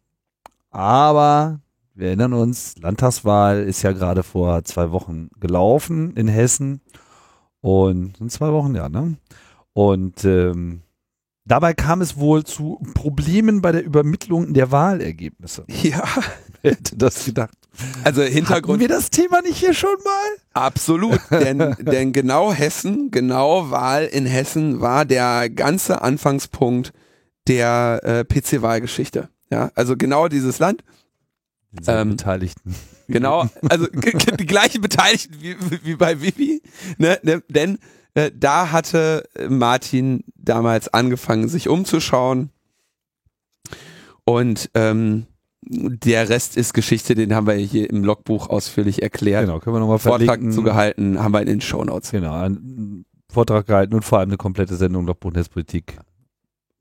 aber wir erinnern uns, Landtagswahl ist ja gerade vor zwei Wochen gelaufen in Hessen und in zwei Wochen, ja, ne? Und ähm, dabei kam es wohl zu Problemen bei der Übermittlung der Wahlergebnisse. Ja. Wer hätte das gedacht? Also Hintergrund. Hatten wir das Thema nicht hier schon mal? Absolut, denn, denn genau Hessen, genau Wahl in Hessen war der ganze Anfangspunkt der äh, PC-Wahlgeschichte. Ja, also genau dieses Land. Ähm, Beteiligten. Genau, also die gleichen Beteiligten wie, wie bei Vivi, ne, ne, denn da hatte Martin damals angefangen, sich umzuschauen und ähm, der Rest ist Geschichte, den haben wir hier im Logbuch ausführlich erklärt. Genau, können wir nochmal Vortrag zugehalten, haben wir in den Shownotes. Genau, einen Vortrag gehalten und vor allem eine komplette Sendung Logbuch Netzpolitik.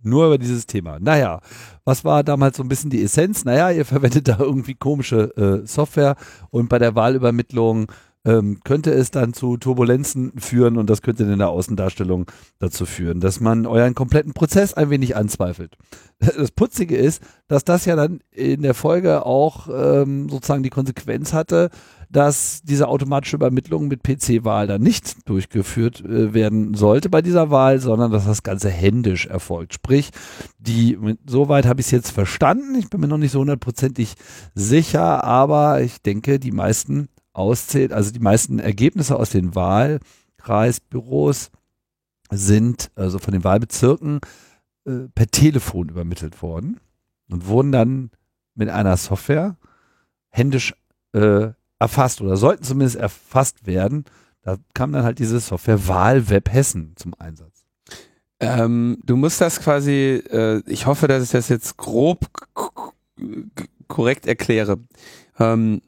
Nur über dieses Thema. Naja, was war damals so ein bisschen die Essenz? Naja, ihr verwendet da irgendwie komische äh, Software und bei der Wahlübermittlung ähm, könnte es dann zu Turbulenzen führen und das könnte in der Außendarstellung dazu führen, dass man euren kompletten Prozess ein wenig anzweifelt. Das Putzige ist, dass das ja dann in der Folge auch ähm, sozusagen die Konsequenz hatte, dass diese automatische Übermittlung mit PC-Wahl dann nicht durchgeführt äh, werden sollte bei dieser Wahl, sondern dass das Ganze händisch erfolgt. Sprich, die, soweit habe ich es jetzt verstanden. Ich bin mir noch nicht so hundertprozentig sicher, aber ich denke, die meisten auszählt, also die meisten Ergebnisse aus den Wahlkreisbüros sind, also von den Wahlbezirken, äh, per Telefon übermittelt worden und wurden dann mit einer Software händisch äh, erfasst oder sollten zumindest erfasst werden. Da kam dann halt diese Software Wahlweb Hessen zum Einsatz. Ähm, du musst das quasi, äh, ich hoffe, dass ich das jetzt grob korrekt erkläre. Ähm,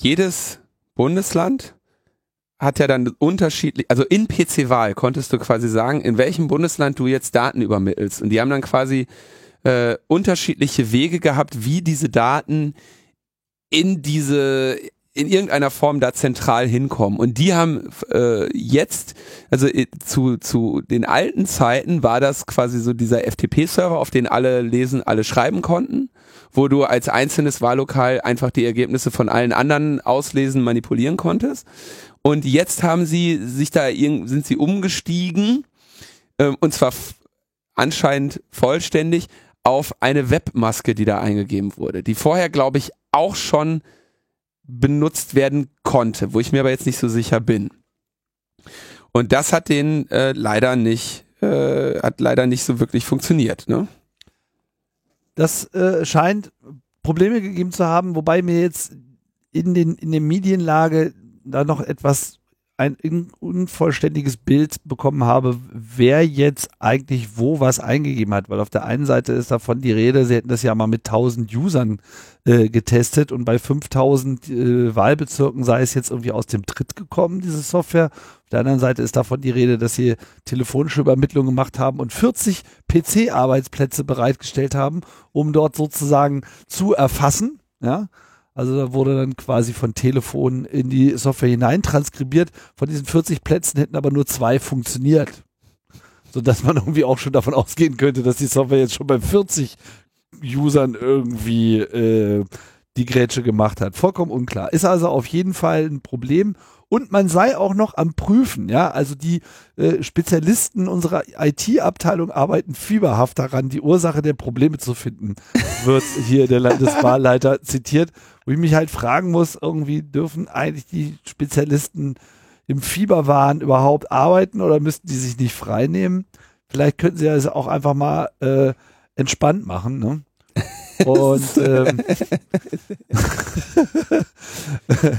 jedes Bundesland hat ja dann unterschiedlich, also in PC-Wahl konntest du quasi sagen, in welchem Bundesland du jetzt Daten übermittelst. Und die haben dann quasi äh, unterschiedliche Wege gehabt, wie diese Daten in diese in irgendeiner Form da zentral hinkommen. Und die haben äh, jetzt, also äh, zu, zu den alten Zeiten war das quasi so dieser FTP-Server, auf den alle lesen, alle schreiben konnten, wo du als einzelnes Wahllokal einfach die Ergebnisse von allen anderen auslesen, manipulieren konntest. Und jetzt haben sie sich da sind sie umgestiegen, ähm, und zwar anscheinend vollständig auf eine Webmaske, die da eingegeben wurde, die vorher, glaube ich, auch schon benutzt werden konnte, wo ich mir aber jetzt nicht so sicher bin. Und das hat den äh, leider nicht, äh, hat leider nicht so wirklich funktioniert. Ne? Das äh, scheint Probleme gegeben zu haben, wobei mir jetzt in den in der Medienlage da noch etwas ein unvollständiges Bild bekommen habe, wer jetzt eigentlich wo was eingegeben hat, weil auf der einen Seite ist davon die Rede, sie hätten das ja mal mit 1000 Usern äh, getestet und bei 5000 äh, Wahlbezirken sei es jetzt irgendwie aus dem Tritt gekommen, diese Software. Auf der anderen Seite ist davon die Rede, dass sie telefonische Übermittlungen gemacht haben und 40 PC-Arbeitsplätze bereitgestellt haben, um dort sozusagen zu erfassen, ja, also da wurde dann quasi von Telefon in die Software hinein transkribiert. Von diesen 40 Plätzen hätten aber nur zwei funktioniert. Sodass man irgendwie auch schon davon ausgehen könnte, dass die Software jetzt schon bei 40 Usern irgendwie äh, die Grätsche gemacht hat. Vollkommen unklar. Ist also auf jeden Fall ein Problem und man sei auch noch am Prüfen, ja, also die äh, Spezialisten unserer IT-Abteilung arbeiten fieberhaft daran, die Ursache der Probleme zu finden, wird hier der Landeswahlleiter zitiert, wo ich mich halt fragen muss, irgendwie dürfen eigentlich die Spezialisten im Fieberwahn überhaupt arbeiten oder müssten die sich nicht frei nehmen? Vielleicht könnten sie das auch einfach mal äh, entspannt machen, ne? Und ähm,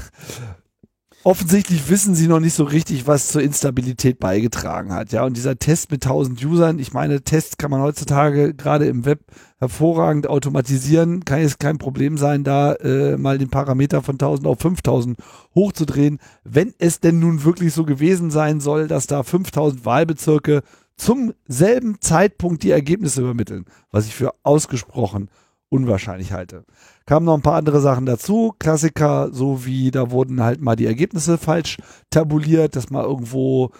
offensichtlich wissen sie noch nicht so richtig, was zur Instabilität beigetragen hat. Ja, und dieser Test mit 1000 Usern, ich meine, Tests kann man heutzutage gerade im Web hervorragend automatisieren. Kann jetzt kein Problem sein, da äh, mal den Parameter von 1000 auf 5000 hochzudrehen. Wenn es denn nun wirklich so gewesen sein soll, dass da 5000 Wahlbezirke zum selben Zeitpunkt die Ergebnisse übermitteln, was ich für ausgesprochen unwahrscheinlich halte. Kamen noch ein paar andere Sachen dazu. Klassiker, so wie da wurden halt mal die Ergebnisse falsch tabuliert, dass mal irgendwo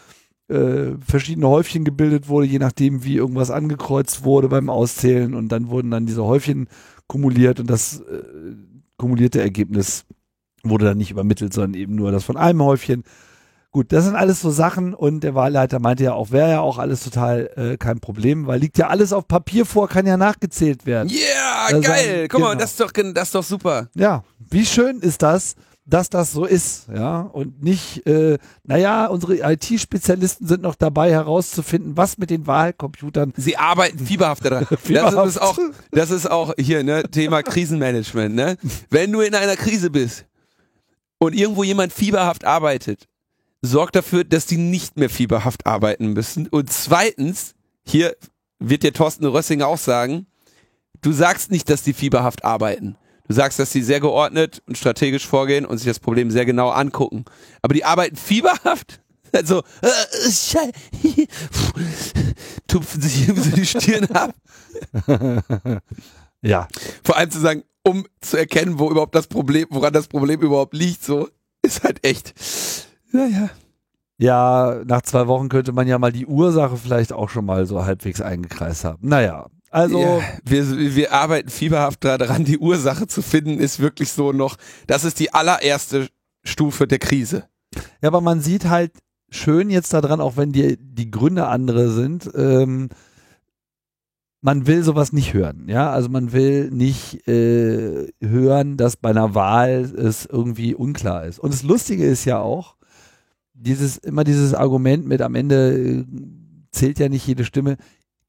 äh, verschiedene Häufchen gebildet wurde, je nachdem, wie irgendwas angekreuzt wurde beim Auszählen. Und dann wurden dann diese Häufchen kumuliert und das äh, kumulierte Ergebnis wurde dann nicht übermittelt, sondern eben nur das von einem Häufchen. Gut, das sind alles so Sachen und der Wahlleiter meinte ja auch, wäre ja auch alles total äh, kein Problem, weil liegt ja alles auf Papier vor, kann ja nachgezählt werden. Yeah, also, geil. Guck genau. mal, das ist doch das ist doch super. Ja, wie schön ist das, dass das so ist, ja, und nicht, äh, naja, unsere IT-Spezialisten sind noch dabei herauszufinden, was mit den Wahlcomputern. Sie arbeiten fieberhaft daran. fieberhaft. Das ist auch, das ist auch hier, ne, Thema Krisenmanagement, ne? Wenn du in einer Krise bist und irgendwo jemand fieberhaft arbeitet, sorgt dafür, dass die nicht mehr fieberhaft arbeiten müssen. Und zweitens, hier wird dir Thorsten Rössinger auch sagen, du sagst nicht, dass die fieberhaft arbeiten. Du sagst, dass sie sehr geordnet und strategisch vorgehen und sich das Problem sehr genau angucken. Aber die arbeiten fieberhaft. Also, äh, tupfen sich irgendwie so die Stirn ab. ja. Vor allem zu sagen, um zu erkennen, wo überhaupt das Problem, woran das Problem überhaupt liegt, so, ist halt echt naja. Ja, nach zwei Wochen könnte man ja mal die Ursache vielleicht auch schon mal so halbwegs eingekreist haben. Naja, also. Ja, wir, wir arbeiten fieberhaft daran, die Ursache zu finden, ist wirklich so noch, das ist die allererste Stufe der Krise. Ja, aber man sieht halt schön jetzt daran, auch wenn die, die Gründe andere sind, ähm, man will sowas nicht hören, ja, also man will nicht äh, hören, dass bei einer Wahl es irgendwie unklar ist. Und das Lustige ist ja auch, dieses, immer dieses Argument mit am Ende äh, zählt ja nicht jede Stimme.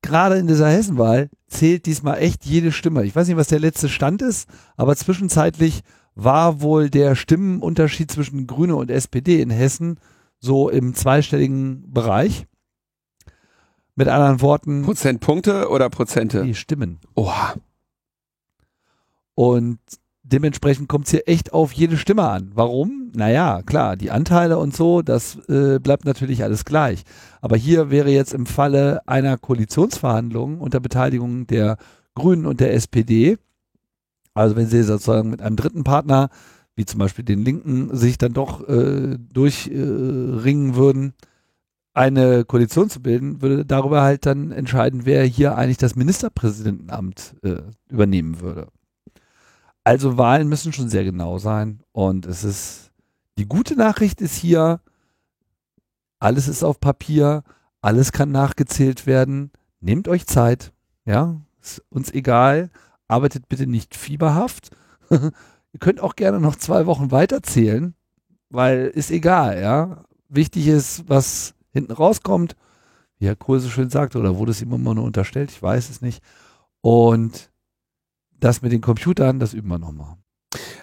Gerade in dieser Hessenwahl zählt diesmal echt jede Stimme. Ich weiß nicht, was der letzte Stand ist, aber zwischenzeitlich war wohl der Stimmenunterschied zwischen Grüne und SPD in Hessen so im zweistelligen Bereich. Mit anderen Worten. Prozentpunkte oder Prozente? Die Stimmen. Oha. Und dementsprechend kommt es hier echt auf jede Stimme an. Warum? Naja, klar, die Anteile und so, das äh, bleibt natürlich alles gleich. Aber hier wäre jetzt im Falle einer Koalitionsverhandlung unter Beteiligung der Grünen und der SPD. Also wenn sie sozusagen mit einem dritten Partner, wie zum Beispiel den Linken, sich dann doch äh, durchringen äh, würden, eine Koalition zu bilden, würde darüber halt dann entscheiden, wer hier eigentlich das Ministerpräsidentenamt äh, übernehmen würde. Also Wahlen müssen schon sehr genau sein und es ist die gute Nachricht ist hier, alles ist auf Papier, alles kann nachgezählt werden. Nehmt euch Zeit, ja, ist uns egal, arbeitet bitte nicht fieberhaft. Ihr könnt auch gerne noch zwei Wochen weiterzählen, weil ist egal, ja. Wichtig ist, was hinten rauskommt, wie Herr so schön sagt, oder wurde es ihm immer nur unterstellt, ich weiß es nicht. Und das mit den Computern, das üben wir nochmal.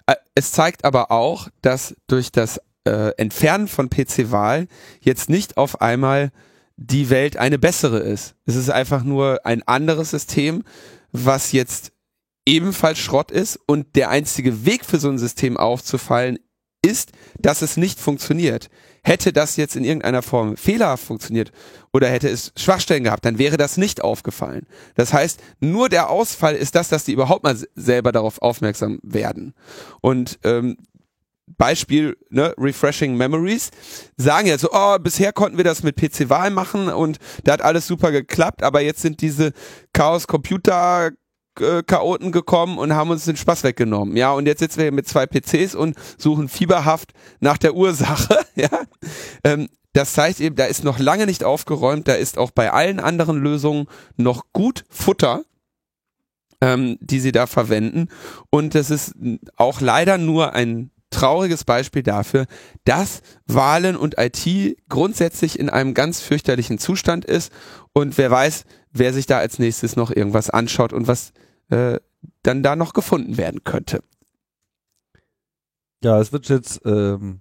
Äh, es zeigt aber auch, dass durch das äh, Entfernen von PC-Wahl jetzt nicht auf einmal die Welt eine bessere ist. Es ist einfach nur ein anderes System, was jetzt ebenfalls Schrott ist und der einzige Weg für so ein System aufzufallen ist, dass es nicht funktioniert. Hätte das jetzt in irgendeiner Form fehlerhaft funktioniert oder hätte es Schwachstellen gehabt, dann wäre das nicht aufgefallen. Das heißt, nur der Ausfall ist das, dass die überhaupt mal selber darauf aufmerksam werden. Und ähm, Beispiel, ne, Refreshing Memories, sagen ja so, oh, bisher konnten wir das mit PC-Wahl machen und da hat alles super geklappt, aber jetzt sind diese Chaos-Computer Chaoten gekommen und haben uns den Spaß weggenommen. Ja, und jetzt sitzen wir hier mit zwei PCs und suchen fieberhaft nach der Ursache. Ja, ähm, das heißt eben, da ist noch lange nicht aufgeräumt, da ist auch bei allen anderen Lösungen noch gut Futter, ähm, die sie da verwenden. Und das ist auch leider nur ein trauriges Beispiel dafür, dass Wahlen und IT grundsätzlich in einem ganz fürchterlichen Zustand ist und wer weiß, wer sich da als nächstes noch irgendwas anschaut und was äh, dann da noch gefunden werden könnte. Ja, es wird jetzt, ähm,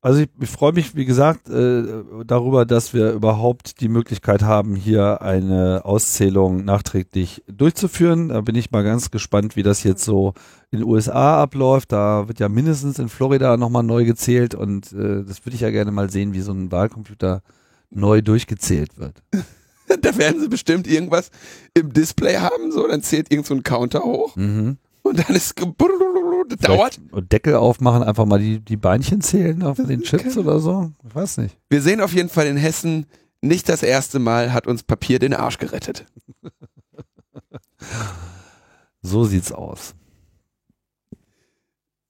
also ich, ich freue mich, wie gesagt, äh, darüber, dass wir überhaupt die Möglichkeit haben, hier eine Auszählung nachträglich durchzuführen. Da bin ich mal ganz gespannt, wie das jetzt so in den USA abläuft. Da wird ja mindestens in Florida nochmal neu gezählt und äh, das würde ich ja gerne mal sehen, wie so ein Wahlcomputer neu durchgezählt wird. da werden sie bestimmt irgendwas im Display haben, so, dann zählt irgend so ein Counter hoch. Mhm. Und dann ist das dauert. Und Deckel aufmachen, einfach mal die, die Beinchen zählen auf den Chips oder so. Ich weiß nicht. Wir sehen auf jeden Fall in Hessen, nicht das erste Mal hat uns Papier den Arsch gerettet. so sieht's aus.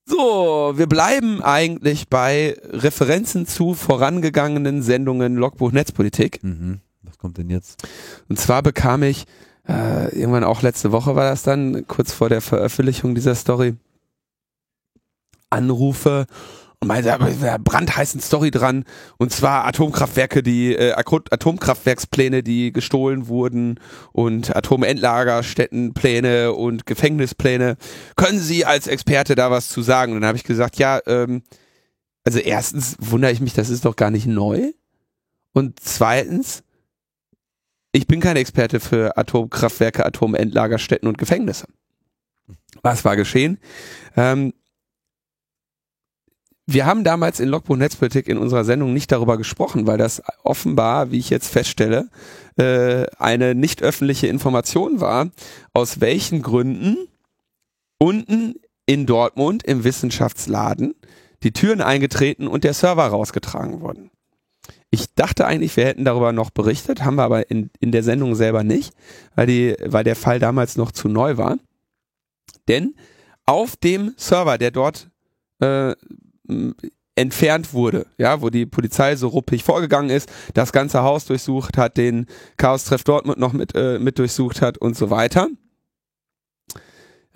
So, wir bleiben eigentlich bei Referenzen zu vorangegangenen Sendungen Logbuch Netzpolitik. Mhm. Was kommt denn jetzt? Und zwar bekam ich, äh, irgendwann auch letzte Woche war das dann, kurz vor der Veröffentlichung dieser Story, Anrufe und meinte, da brandheißen Story dran. Und zwar Atomkraftwerke, die äh, Atomkraftwerkspläne, die gestohlen wurden und Atomendlagerstättenpläne und Gefängnispläne. Können Sie als Experte da was zu sagen? Und dann habe ich gesagt, ja, ähm, also erstens wundere ich mich, das ist doch gar nicht neu. Und zweitens, ich bin kein Experte für Atomkraftwerke, Atomendlagerstätten und Gefängnisse. Was war geschehen? Ähm, wir haben damals in Logbuch Netzpolitik in unserer Sendung nicht darüber gesprochen, weil das offenbar, wie ich jetzt feststelle, äh, eine nicht öffentliche Information war, aus welchen Gründen unten in Dortmund im Wissenschaftsladen die Türen eingetreten und der Server rausgetragen wurden. Ich dachte eigentlich, wir hätten darüber noch berichtet, haben wir aber in, in der Sendung selber nicht, weil, die, weil der Fall damals noch zu neu war. Denn auf dem Server, der dort äh, entfernt wurde, ja, wo die Polizei so ruppig vorgegangen ist, das ganze Haus durchsucht hat, den Chaos-Treff Dortmund noch mit, äh, mit durchsucht hat und so weiter.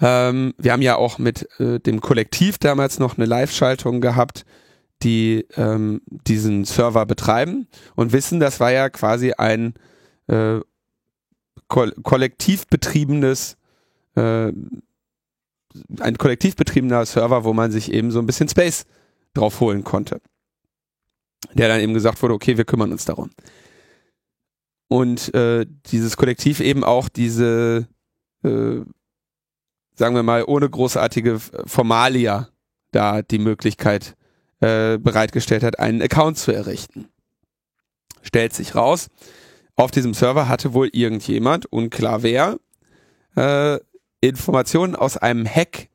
Ähm, wir haben ja auch mit äh, dem Kollektiv damals noch eine Live-Schaltung gehabt, die ähm, diesen Server betreiben und wissen, das war ja quasi ein äh, ko kollektiv betriebenes äh, ein kollektiv betriebener Server, wo man sich eben so ein bisschen Space drauf holen konnte. Der dann eben gesagt wurde, okay, wir kümmern uns darum. Und äh, dieses Kollektiv eben auch diese, äh, sagen wir mal, ohne großartige Formalia da die Möglichkeit äh, bereitgestellt hat, einen Account zu errichten. Stellt sich raus, auf diesem Server hatte wohl irgendjemand, unklar wer, äh, Informationen aus einem Hack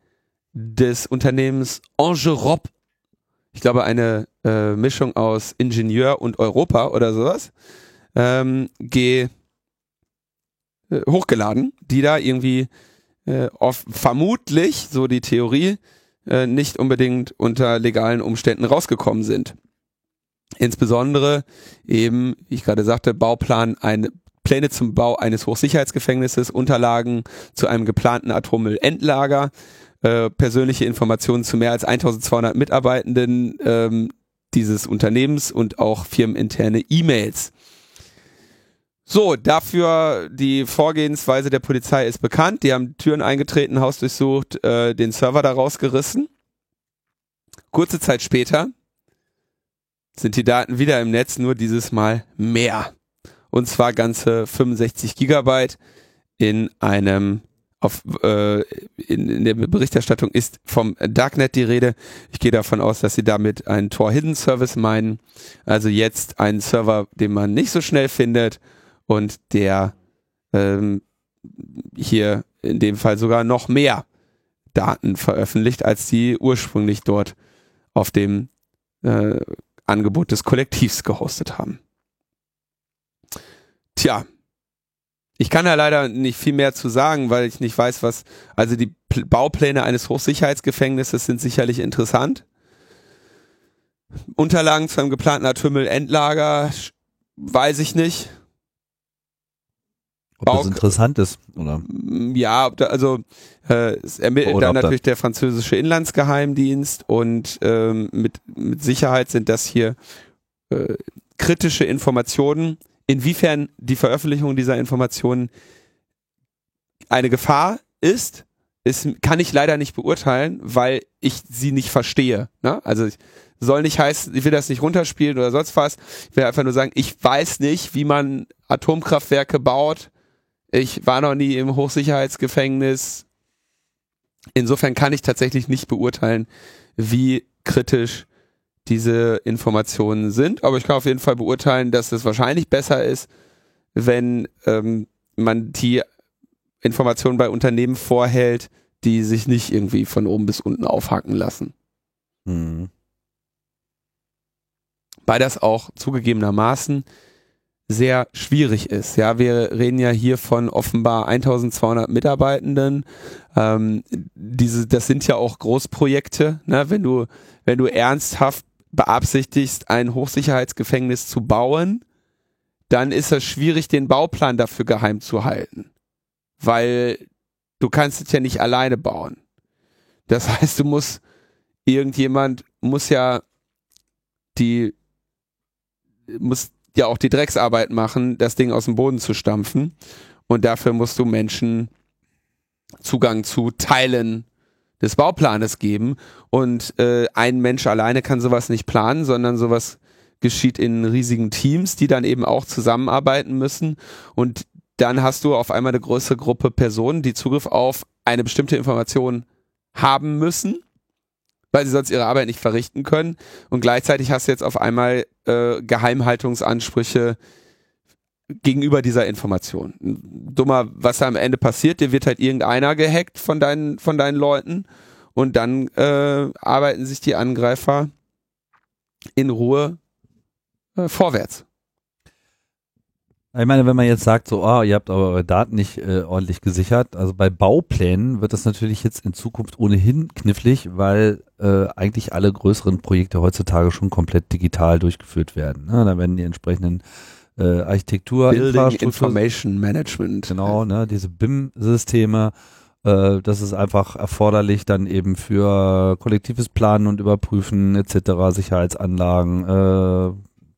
des Unternehmens Angerop. Ich glaube, eine äh, Mischung aus Ingenieur und Europa oder sowas. Ähm, ge äh, hochgeladen, die da irgendwie äh, oft, vermutlich, so die Theorie, äh, nicht unbedingt unter legalen Umständen rausgekommen sind. Insbesondere eben, wie ich gerade sagte, Bauplan, eine, Pläne zum Bau eines Hochsicherheitsgefängnisses, Unterlagen zu einem geplanten Atommüllendlager, äh, persönliche Informationen zu mehr als 1200 Mitarbeitenden ähm, dieses Unternehmens und auch firmeninterne E-Mails. So, dafür die Vorgehensweise der Polizei ist bekannt. Die haben Türen eingetreten, Haus durchsucht, äh, den Server da rausgerissen. Kurze Zeit später sind die Daten wieder im Netz, nur dieses Mal mehr. Und zwar ganze 65 Gigabyte in einem auf, äh, in, in der Berichterstattung ist vom Darknet die Rede. Ich gehe davon aus, dass sie damit einen Tor Hidden Service meinen. Also jetzt einen Server, den man nicht so schnell findet und der ähm, hier in dem Fall sogar noch mehr Daten veröffentlicht, als die ursprünglich dort auf dem äh, Angebot des Kollektivs gehostet haben. Tja, ich kann da leider nicht viel mehr zu sagen, weil ich nicht weiß, was, also die P Baupläne eines Hochsicherheitsgefängnisses sind sicherlich interessant. Unterlagen zu einem geplanten Atommüllendlager, weiß ich nicht. Ob das interessant ist, oder? Ja, da, also äh, es ermittelt dann natürlich der französische Inlandsgeheimdienst und ähm, mit, mit Sicherheit sind das hier äh, kritische Informationen. Inwiefern die Veröffentlichung dieser Informationen eine Gefahr ist, ist, kann ich leider nicht beurteilen, weil ich sie nicht verstehe. Ne? Also ich, soll nicht heißen, ich will das nicht runterspielen oder sonst was. Ich will einfach nur sagen, ich weiß nicht, wie man Atomkraftwerke baut ich war noch nie im Hochsicherheitsgefängnis. Insofern kann ich tatsächlich nicht beurteilen, wie kritisch diese Informationen sind. Aber ich kann auf jeden Fall beurteilen, dass es wahrscheinlich besser ist, wenn ähm, man die Informationen bei Unternehmen vorhält, die sich nicht irgendwie von oben bis unten aufhacken lassen. Mhm. Weil das auch zugegebenermaßen sehr schwierig ist. Ja, wir reden ja hier von offenbar 1200 Mitarbeitenden. Ähm, diese, das sind ja auch Großprojekte. Ne? Wenn du, wenn du ernsthaft beabsichtigst, ein Hochsicherheitsgefängnis zu bauen, dann ist es schwierig, den Bauplan dafür geheim zu halten, weil du kannst es ja nicht alleine bauen. Das heißt, du musst irgendjemand muss ja die muss ja auch die Drecksarbeit machen, das Ding aus dem Boden zu stampfen. Und dafür musst du Menschen Zugang zu Teilen des Bauplanes geben. Und äh, ein Mensch alleine kann sowas nicht planen, sondern sowas geschieht in riesigen Teams, die dann eben auch zusammenarbeiten müssen. Und dann hast du auf einmal eine größere Gruppe Personen, die Zugriff auf eine bestimmte Information haben müssen weil sie sonst ihre Arbeit nicht verrichten können. Und gleichzeitig hast du jetzt auf einmal äh, Geheimhaltungsansprüche gegenüber dieser Information. Dummer, was da am Ende passiert, dir wird halt irgendeiner gehackt von deinen, von deinen Leuten und dann äh, arbeiten sich die Angreifer in Ruhe äh, vorwärts. Ich meine, wenn man jetzt sagt, so, ah, ihr habt aber eure Daten nicht äh, ordentlich gesichert, also bei Bauplänen wird das natürlich jetzt in Zukunft ohnehin knifflig, weil äh, eigentlich alle größeren Projekte heutzutage schon komplett digital durchgeführt werden. Ne? Da werden die entsprechenden äh, Architektur, Building Information Management. Genau, ne, diese BIM-Systeme, äh, das ist einfach erforderlich dann eben für kollektives Planen und Überprüfen etc., Sicherheitsanlagen, äh,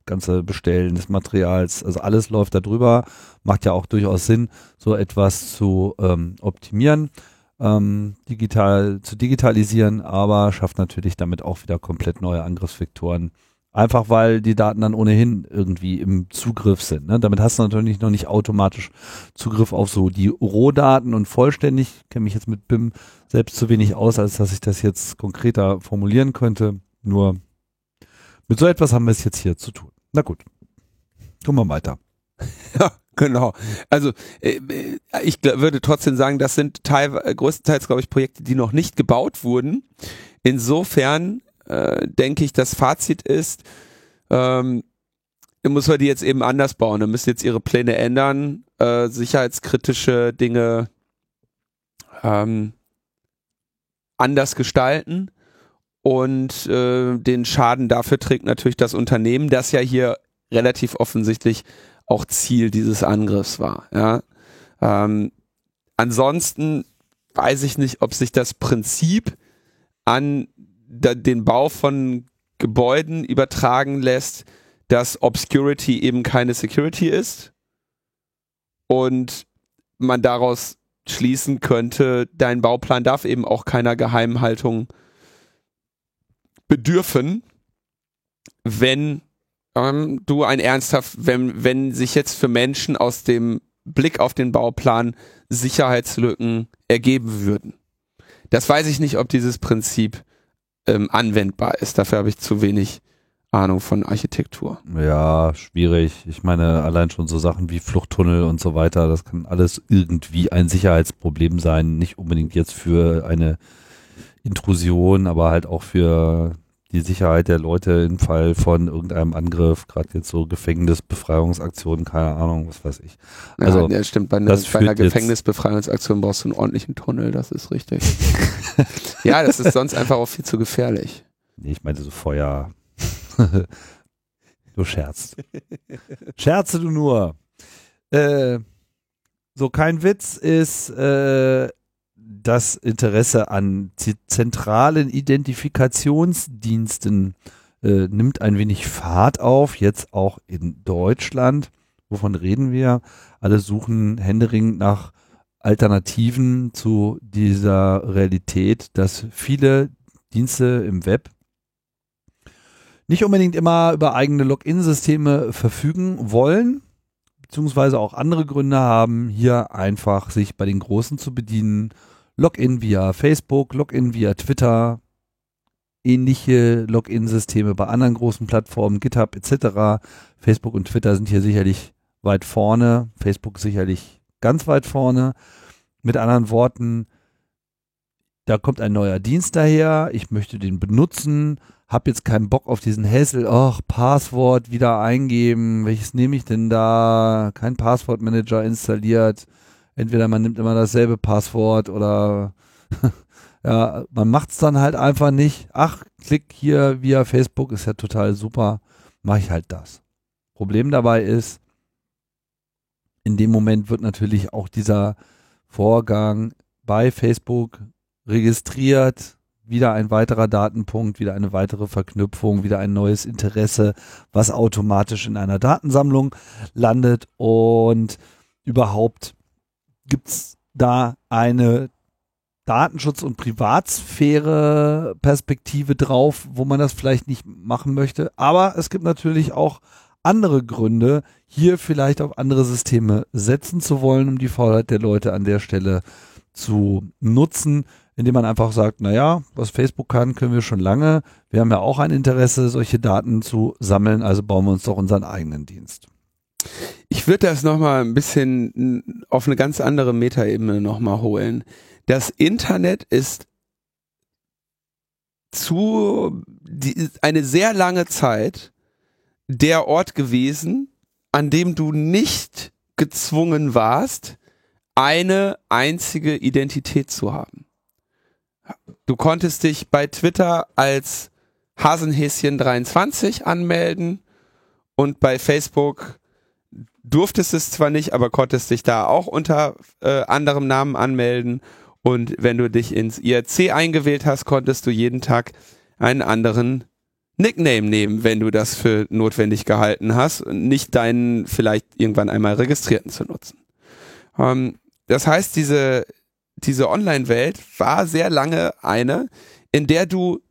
ganze Bestellen des Materials, also alles läuft da drüber, macht ja auch durchaus Sinn, so etwas zu ähm, optimieren, ähm, digital zu digitalisieren, aber schafft natürlich damit auch wieder komplett neue Angriffsvektoren. Einfach weil die Daten dann ohnehin irgendwie im Zugriff sind. Ne? Damit hast du natürlich noch nicht automatisch Zugriff auf so die Rohdaten und vollständig. Kenne mich jetzt mit BIM selbst zu wenig aus, als dass ich das jetzt konkreter formulieren könnte. Nur mit so etwas haben wir es jetzt hier zu tun. Na gut, kommen wir weiter. Ja, genau. Also äh, ich würde trotzdem sagen, das sind teil, größtenteils, glaube ich, Projekte, die noch nicht gebaut wurden. Insofern äh, denke ich, das Fazit ist, ähm, muss man die jetzt eben anders bauen. Dann müssen jetzt ihre Pläne ändern, äh, sicherheitskritische Dinge ähm, anders gestalten und äh, den Schaden dafür trägt natürlich das Unternehmen, das ja hier relativ offensichtlich auch Ziel dieses Angriffs war. Ja? Ähm, ansonsten weiß ich nicht, ob sich das Prinzip an da, den Bau von Gebäuden übertragen lässt, dass Obscurity eben keine Security ist und man daraus schließen könnte, dein Bauplan darf eben auch keiner Geheimhaltung bedürfen, wenn ähm, du ein ernsthaft, wenn, wenn sich jetzt für Menschen aus dem Blick auf den Bauplan Sicherheitslücken ergeben würden. Das weiß ich nicht, ob dieses Prinzip ähm, anwendbar ist. Dafür habe ich zu wenig Ahnung von Architektur. Ja, schwierig. Ich meine, allein schon so Sachen wie Fluchttunnel und so weiter, das kann alles irgendwie ein Sicherheitsproblem sein. Nicht unbedingt jetzt für eine Intrusion, aber halt auch für die Sicherheit der Leute im Fall von irgendeinem Angriff, gerade jetzt so Gefängnisbefreiungsaktionen, keine Ahnung, was weiß ich. Also, ja, stimmt, bei, einer, bei einer Gefängnisbefreiungsaktion brauchst du einen ordentlichen Tunnel, das ist richtig. ja, das ist sonst einfach auch viel zu gefährlich. Nee, ich meinte so Feuer, du scherzt. Scherze du nur. Äh, so kein Witz ist äh, das Interesse an zentralen Identifikationsdiensten äh, nimmt ein wenig Fahrt auf, jetzt auch in Deutschland. Wovon reden wir? Alle suchen händeringend nach Alternativen zu dieser Realität, dass viele Dienste im Web nicht unbedingt immer über eigene Login-Systeme verfügen wollen, beziehungsweise auch andere Gründe haben, hier einfach sich bei den Großen zu bedienen. Login via Facebook, Login via Twitter, ähnliche Login-Systeme bei anderen großen Plattformen, GitHub etc. Facebook und Twitter sind hier sicherlich weit vorne, Facebook sicherlich ganz weit vorne. Mit anderen Worten, da kommt ein neuer Dienst daher, ich möchte den benutzen, hab jetzt keinen Bock auf diesen Hassel, ach, Passwort wieder eingeben, welches nehme ich denn da? Kein Passwortmanager installiert. Entweder man nimmt immer dasselbe Passwort oder ja, man macht es dann halt einfach nicht. Ach, klick hier via Facebook, ist ja total super, mache ich halt das. Problem dabei ist, in dem Moment wird natürlich auch dieser Vorgang bei Facebook registriert, wieder ein weiterer Datenpunkt, wieder eine weitere Verknüpfung, wieder ein neues Interesse, was automatisch in einer Datensammlung landet und überhaupt gibt's da eine Datenschutz- und Privatsphäre-Perspektive drauf, wo man das vielleicht nicht machen möchte. Aber es gibt natürlich auch andere Gründe, hier vielleicht auf andere Systeme setzen zu wollen, um die Faulheit der Leute an der Stelle zu nutzen indem man einfach sagt, naja, was Facebook kann, können wir schon lange. Wir haben ja auch ein Interesse, solche Daten zu sammeln, also bauen wir uns doch unseren eigenen Dienst. Ich würde das nochmal ein bisschen auf eine ganz andere Metaebene nochmal holen. Das Internet ist zu die, eine sehr lange Zeit der Ort gewesen, an dem du nicht gezwungen warst, eine einzige Identität zu haben. Du konntest dich bei Twitter als Hasenhäschen23 anmelden und bei Facebook durftest es zwar nicht, aber konntest dich da auch unter äh, anderem Namen anmelden. Und wenn du dich ins IRC eingewählt hast, konntest du jeden Tag einen anderen Nickname nehmen, wenn du das für notwendig gehalten hast und nicht deinen vielleicht irgendwann einmal registrierten zu nutzen. Ähm, das heißt, diese diese Online-Welt war sehr lange eine, in der du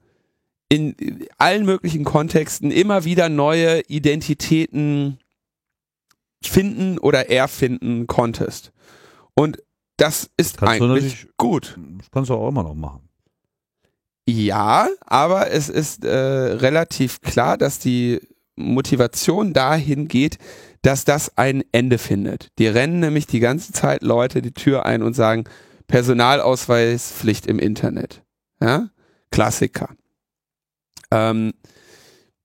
in allen möglichen Kontexten immer wieder neue Identitäten finden oder erfinden konntest. Und das ist kannst eigentlich gut. Das kannst du auch immer noch machen. Ja, aber es ist äh, relativ klar, dass die Motivation dahin geht, dass das ein Ende findet. Die rennen nämlich die ganze Zeit Leute die Tür ein und sagen, Personalausweispflicht im Internet. Ja? Klassiker. Ähm,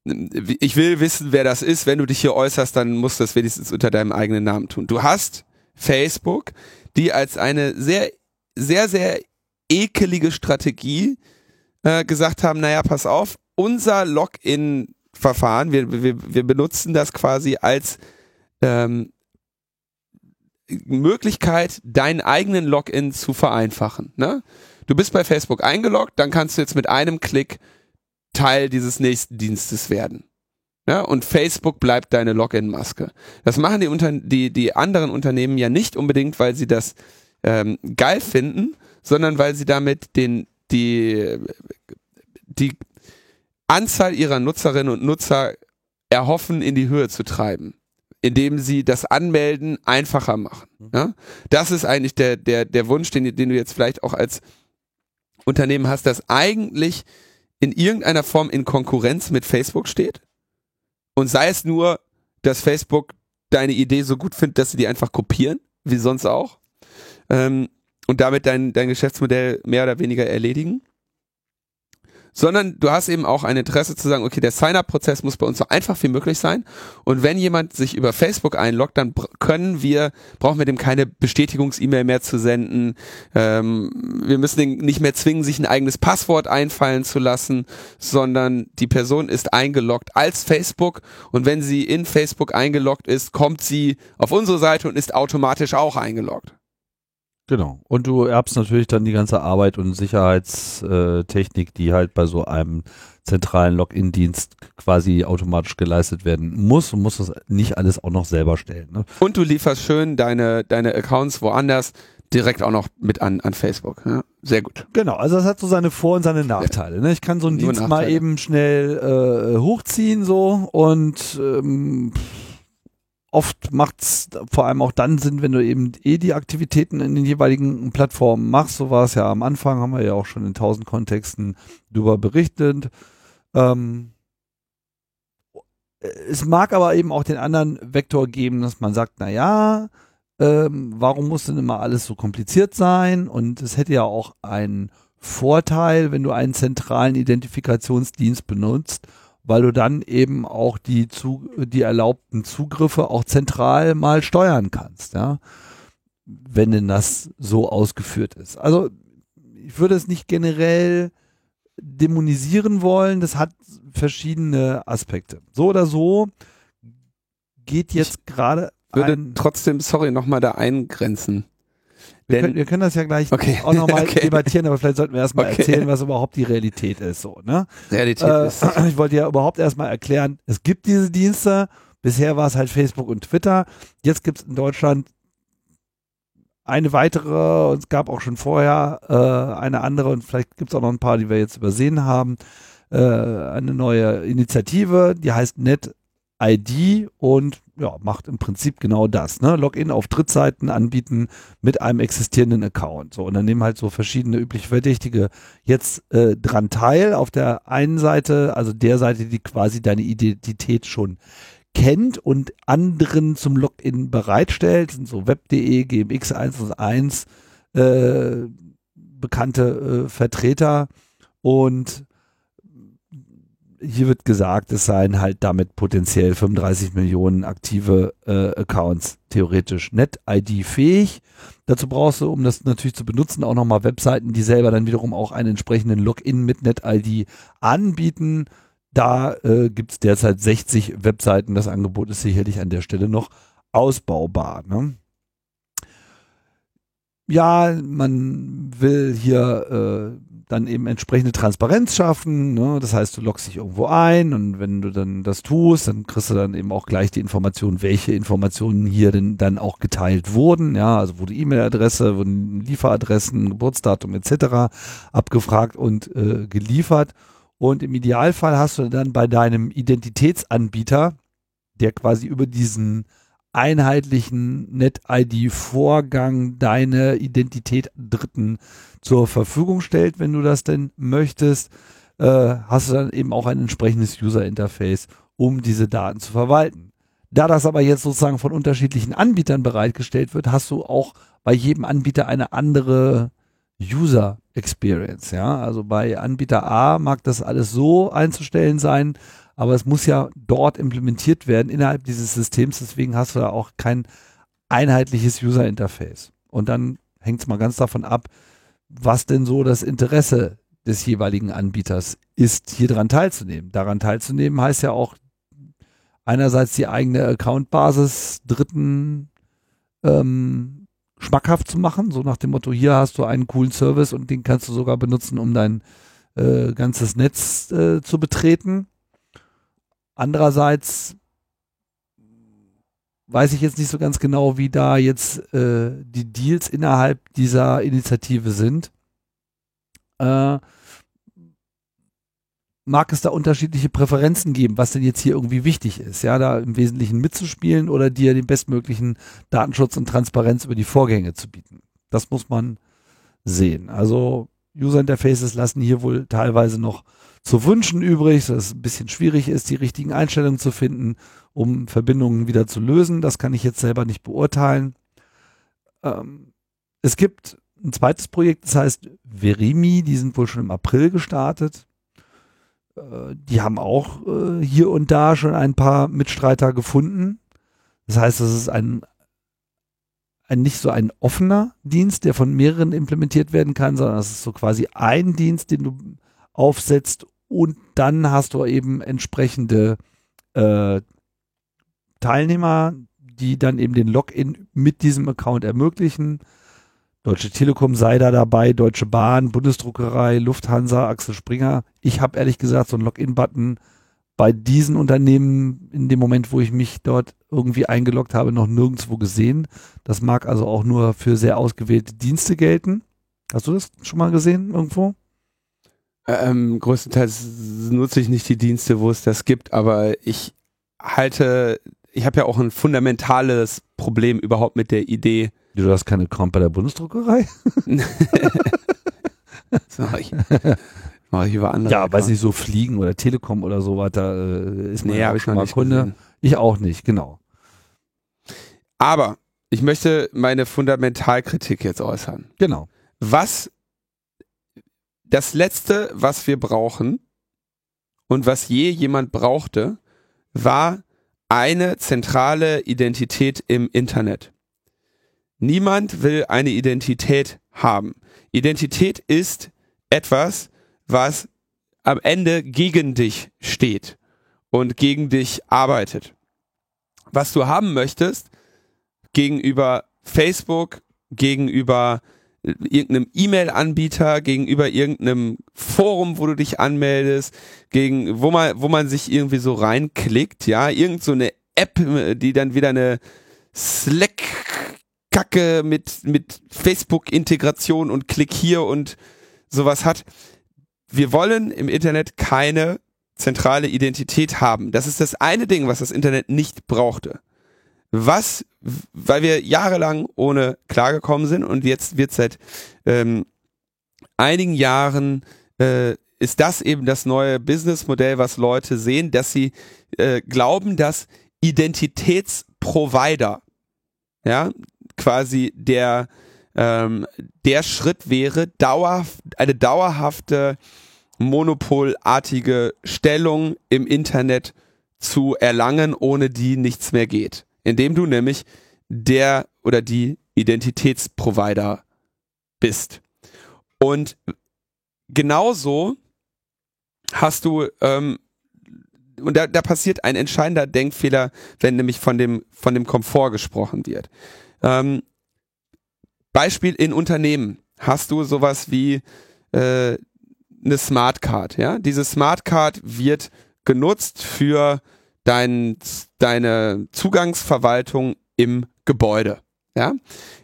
ich will wissen, wer das ist. Wenn du dich hier äußerst, dann musst du das wenigstens unter deinem eigenen Namen tun. Du hast Facebook, die als eine sehr, sehr, sehr ekelige Strategie äh, gesagt haben, naja, pass auf, unser Login-Verfahren, wir, wir, wir benutzen das quasi als ähm, Möglichkeit, deinen eigenen Login zu vereinfachen. Ne? Du bist bei Facebook eingeloggt, dann kannst du jetzt mit einem Klick Teil dieses nächsten Dienstes werden. Ja, und Facebook bleibt deine Login-Maske. Das machen die, unter, die, die anderen Unternehmen ja nicht unbedingt, weil sie das ähm, geil finden, sondern weil sie damit den, die, die Anzahl ihrer Nutzerinnen und Nutzer erhoffen, in die Höhe zu treiben, indem sie das Anmelden einfacher machen. Ja? Das ist eigentlich der, der, der Wunsch, den, den du jetzt vielleicht auch als Unternehmen hast, das eigentlich in irgendeiner Form in Konkurrenz mit Facebook steht. Und sei es nur, dass Facebook deine Idee so gut findet, dass sie die einfach kopieren, wie sonst auch. Ähm, und damit dein, dein Geschäftsmodell mehr oder weniger erledigen sondern du hast eben auch ein Interesse zu sagen, okay, der Sign-up-Prozess muss bei uns so einfach wie möglich sein. Und wenn jemand sich über Facebook einloggt, dann können wir, brauchen wir dem keine Bestätigungs-E-Mail mehr zu senden. Ähm, wir müssen den nicht mehr zwingen, sich ein eigenes Passwort einfallen zu lassen, sondern die Person ist eingeloggt als Facebook und wenn sie in Facebook eingeloggt ist, kommt sie auf unsere Seite und ist automatisch auch eingeloggt. Genau. Und du erbst natürlich dann die ganze Arbeit und Sicherheitstechnik, die halt bei so einem zentralen Login-Dienst quasi automatisch geleistet werden muss und musst das nicht alles auch noch selber stellen. Ne? Und du lieferst schön deine, deine Accounts woanders direkt auch noch mit an, an Facebook. Ja? Sehr gut. Genau, also das hat so seine Vor- und seine Nachteile. Ne? Ich kann so einen Nur Dienst Nachteile. mal eben schnell äh, hochziehen so und ähm, oft macht es vor allem auch dann Sinn, wenn du eben eh die Aktivitäten in den jeweiligen Plattformen machst. So war es ja am Anfang, haben wir ja auch schon in tausend Kontexten darüber berichtet. Ähm, es mag aber eben auch den anderen Vektor geben, dass man sagt, na ja, ähm, warum muss denn immer alles so kompliziert sein? Und es hätte ja auch einen Vorteil, wenn du einen zentralen Identifikationsdienst benutzt weil du dann eben auch die, zu, die erlaubten Zugriffe auch zentral mal steuern kannst, ja, wenn denn das so ausgeführt ist. Also ich würde es nicht generell dämonisieren wollen, das hat verschiedene Aspekte. So oder so geht jetzt gerade. Würde trotzdem, sorry, nochmal da eingrenzen. Wir können, wir können, das ja gleich okay. auch nochmal okay. debattieren, aber vielleicht sollten wir erstmal okay. erzählen, was überhaupt die Realität ist. So, ne? Realität äh, ist. Ich wollte ja überhaupt erstmal erklären, es gibt diese Dienste. Bisher war es halt Facebook und Twitter. Jetzt gibt es in Deutschland eine weitere, und es gab auch schon vorher äh, eine andere und vielleicht gibt es auch noch ein paar, die wir jetzt übersehen haben. Äh, eine neue Initiative, die heißt NetID und ja, macht im Prinzip genau das. Ne? Login auf Drittseiten anbieten mit einem existierenden Account. So, und dann nehmen halt so verschiedene übliche Verdächtige jetzt äh, dran teil. Auf der einen Seite, also der Seite, die quasi deine Identität schon kennt und anderen zum Login bereitstellt, sind so web.de, GMX111, äh, bekannte äh, Vertreter und hier wird gesagt, es seien halt damit potenziell 35 Millionen aktive äh, Accounts theoretisch NetID fähig. Dazu brauchst du, um das natürlich zu benutzen, auch nochmal Webseiten, die selber dann wiederum auch einen entsprechenden Login mit NetID anbieten. Da äh, gibt es derzeit 60 Webseiten. Das Angebot ist sicherlich an der Stelle noch ausbaubar. Ne? Ja, man will hier äh, dann eben entsprechende Transparenz schaffen. Ne? Das heißt, du loggst dich irgendwo ein und wenn du dann das tust, dann kriegst du dann eben auch gleich die Information, welche Informationen hier denn dann auch geteilt wurden. Ja, also wurde E-Mail-Adresse, wurden Lieferadressen, Geburtsdatum etc. abgefragt und äh, geliefert. Und im Idealfall hast du dann bei deinem Identitätsanbieter, der quasi über diesen einheitlichen NetID-Vorgang deine Identität Dritten zur Verfügung stellt, wenn du das denn möchtest, äh, hast du dann eben auch ein entsprechendes User-Interface, um diese Daten zu verwalten. Da das aber jetzt sozusagen von unterschiedlichen Anbietern bereitgestellt wird, hast du auch bei jedem Anbieter eine andere User Experience. Ja, also bei Anbieter A mag das alles so einzustellen sein, aber es muss ja dort implementiert werden innerhalb dieses Systems. Deswegen hast du da auch kein einheitliches User Interface. Und dann hängt es mal ganz davon ab, was denn so das Interesse des jeweiligen Anbieters ist, hier dran teilzunehmen. Daran teilzunehmen heißt ja auch einerseits die eigene Accountbasis Dritten ähm, schmackhaft zu machen, so nach dem Motto, hier hast du einen coolen Service und den kannst du sogar benutzen, um dein äh, ganzes Netz äh, zu betreten. Andererseits weiß ich jetzt nicht so ganz genau, wie da jetzt äh, die Deals innerhalb dieser Initiative sind. Äh, mag es da unterschiedliche Präferenzen geben, was denn jetzt hier irgendwie wichtig ist, ja, da im Wesentlichen mitzuspielen oder dir den bestmöglichen Datenschutz und Transparenz über die Vorgänge zu bieten. Das muss man sehen. Also User Interfaces lassen hier wohl teilweise noch zu wünschen übrig, dass es ein bisschen schwierig ist, die richtigen Einstellungen zu finden, um Verbindungen wieder zu lösen. Das kann ich jetzt selber nicht beurteilen. Ähm, es gibt ein zweites Projekt, das heißt Verimi, die sind wohl schon im April gestartet. Äh, die haben auch äh, hier und da schon ein paar Mitstreiter gefunden. Das heißt, das ist ein, ein nicht so ein offener Dienst, der von mehreren implementiert werden kann, sondern das ist so quasi ein Dienst, den du aufsetzt und dann hast du eben entsprechende äh, Teilnehmer, die dann eben den Login mit diesem Account ermöglichen. Deutsche Telekom sei da dabei, Deutsche Bahn, Bundesdruckerei, Lufthansa, Axel Springer. Ich habe ehrlich gesagt so einen Login-Button bei diesen Unternehmen in dem Moment, wo ich mich dort irgendwie eingeloggt habe, noch nirgendwo gesehen. Das mag also auch nur für sehr ausgewählte Dienste gelten. Hast du das schon mal gesehen irgendwo? Ähm, größtenteils nutze ich nicht die Dienste, wo es das gibt, aber ich halte, ich habe ja auch ein fundamentales Problem überhaupt mit der Idee, Du hast keine Account bei der Bundesdruckerei? das mache ich. Mache ich über andere. Ja, Accounts. weiß nicht, so Fliegen oder Telekom oder so weiter äh, ist nee, ja auch schon mal Kunde. Gesehen. Ich auch nicht, genau. Aber ich möchte meine Fundamentalkritik jetzt äußern. Genau. Was das letzte, was wir brauchen und was je jemand brauchte, war eine zentrale Identität im Internet. Niemand will eine Identität haben. Identität ist etwas, was am Ende gegen dich steht und gegen dich arbeitet. Was du haben möchtest gegenüber Facebook, gegenüber irgendeinem E-Mail-Anbieter, gegenüber irgendeinem Forum, wo du dich anmeldest, gegen, wo man, wo man sich irgendwie so reinklickt, ja, irgend so eine App, die dann wieder eine Slack Kacke mit, mit Facebook-Integration und Klick hier und sowas hat. Wir wollen im Internet keine zentrale Identität haben. Das ist das eine Ding, was das Internet nicht brauchte. Was, weil wir jahrelang ohne klargekommen sind und jetzt wird seit ähm, einigen Jahren äh, ist das eben das neue Businessmodell, was Leute sehen, dass sie äh, glauben, dass Identitätsprovider, ja, quasi der, ähm, der Schritt wäre, dauerhaft, eine dauerhafte monopolartige Stellung im Internet zu erlangen, ohne die nichts mehr geht. Indem du nämlich der oder die Identitätsprovider bist. Und genauso hast du, ähm, und da, da passiert ein entscheidender Denkfehler, wenn nämlich von dem, von dem Komfort gesprochen wird. Ähm, Beispiel in Unternehmen hast du sowas wie äh, eine Smart Card. Ja, diese Smart Card wird genutzt für dein, deine Zugangsverwaltung im Gebäude. Ja,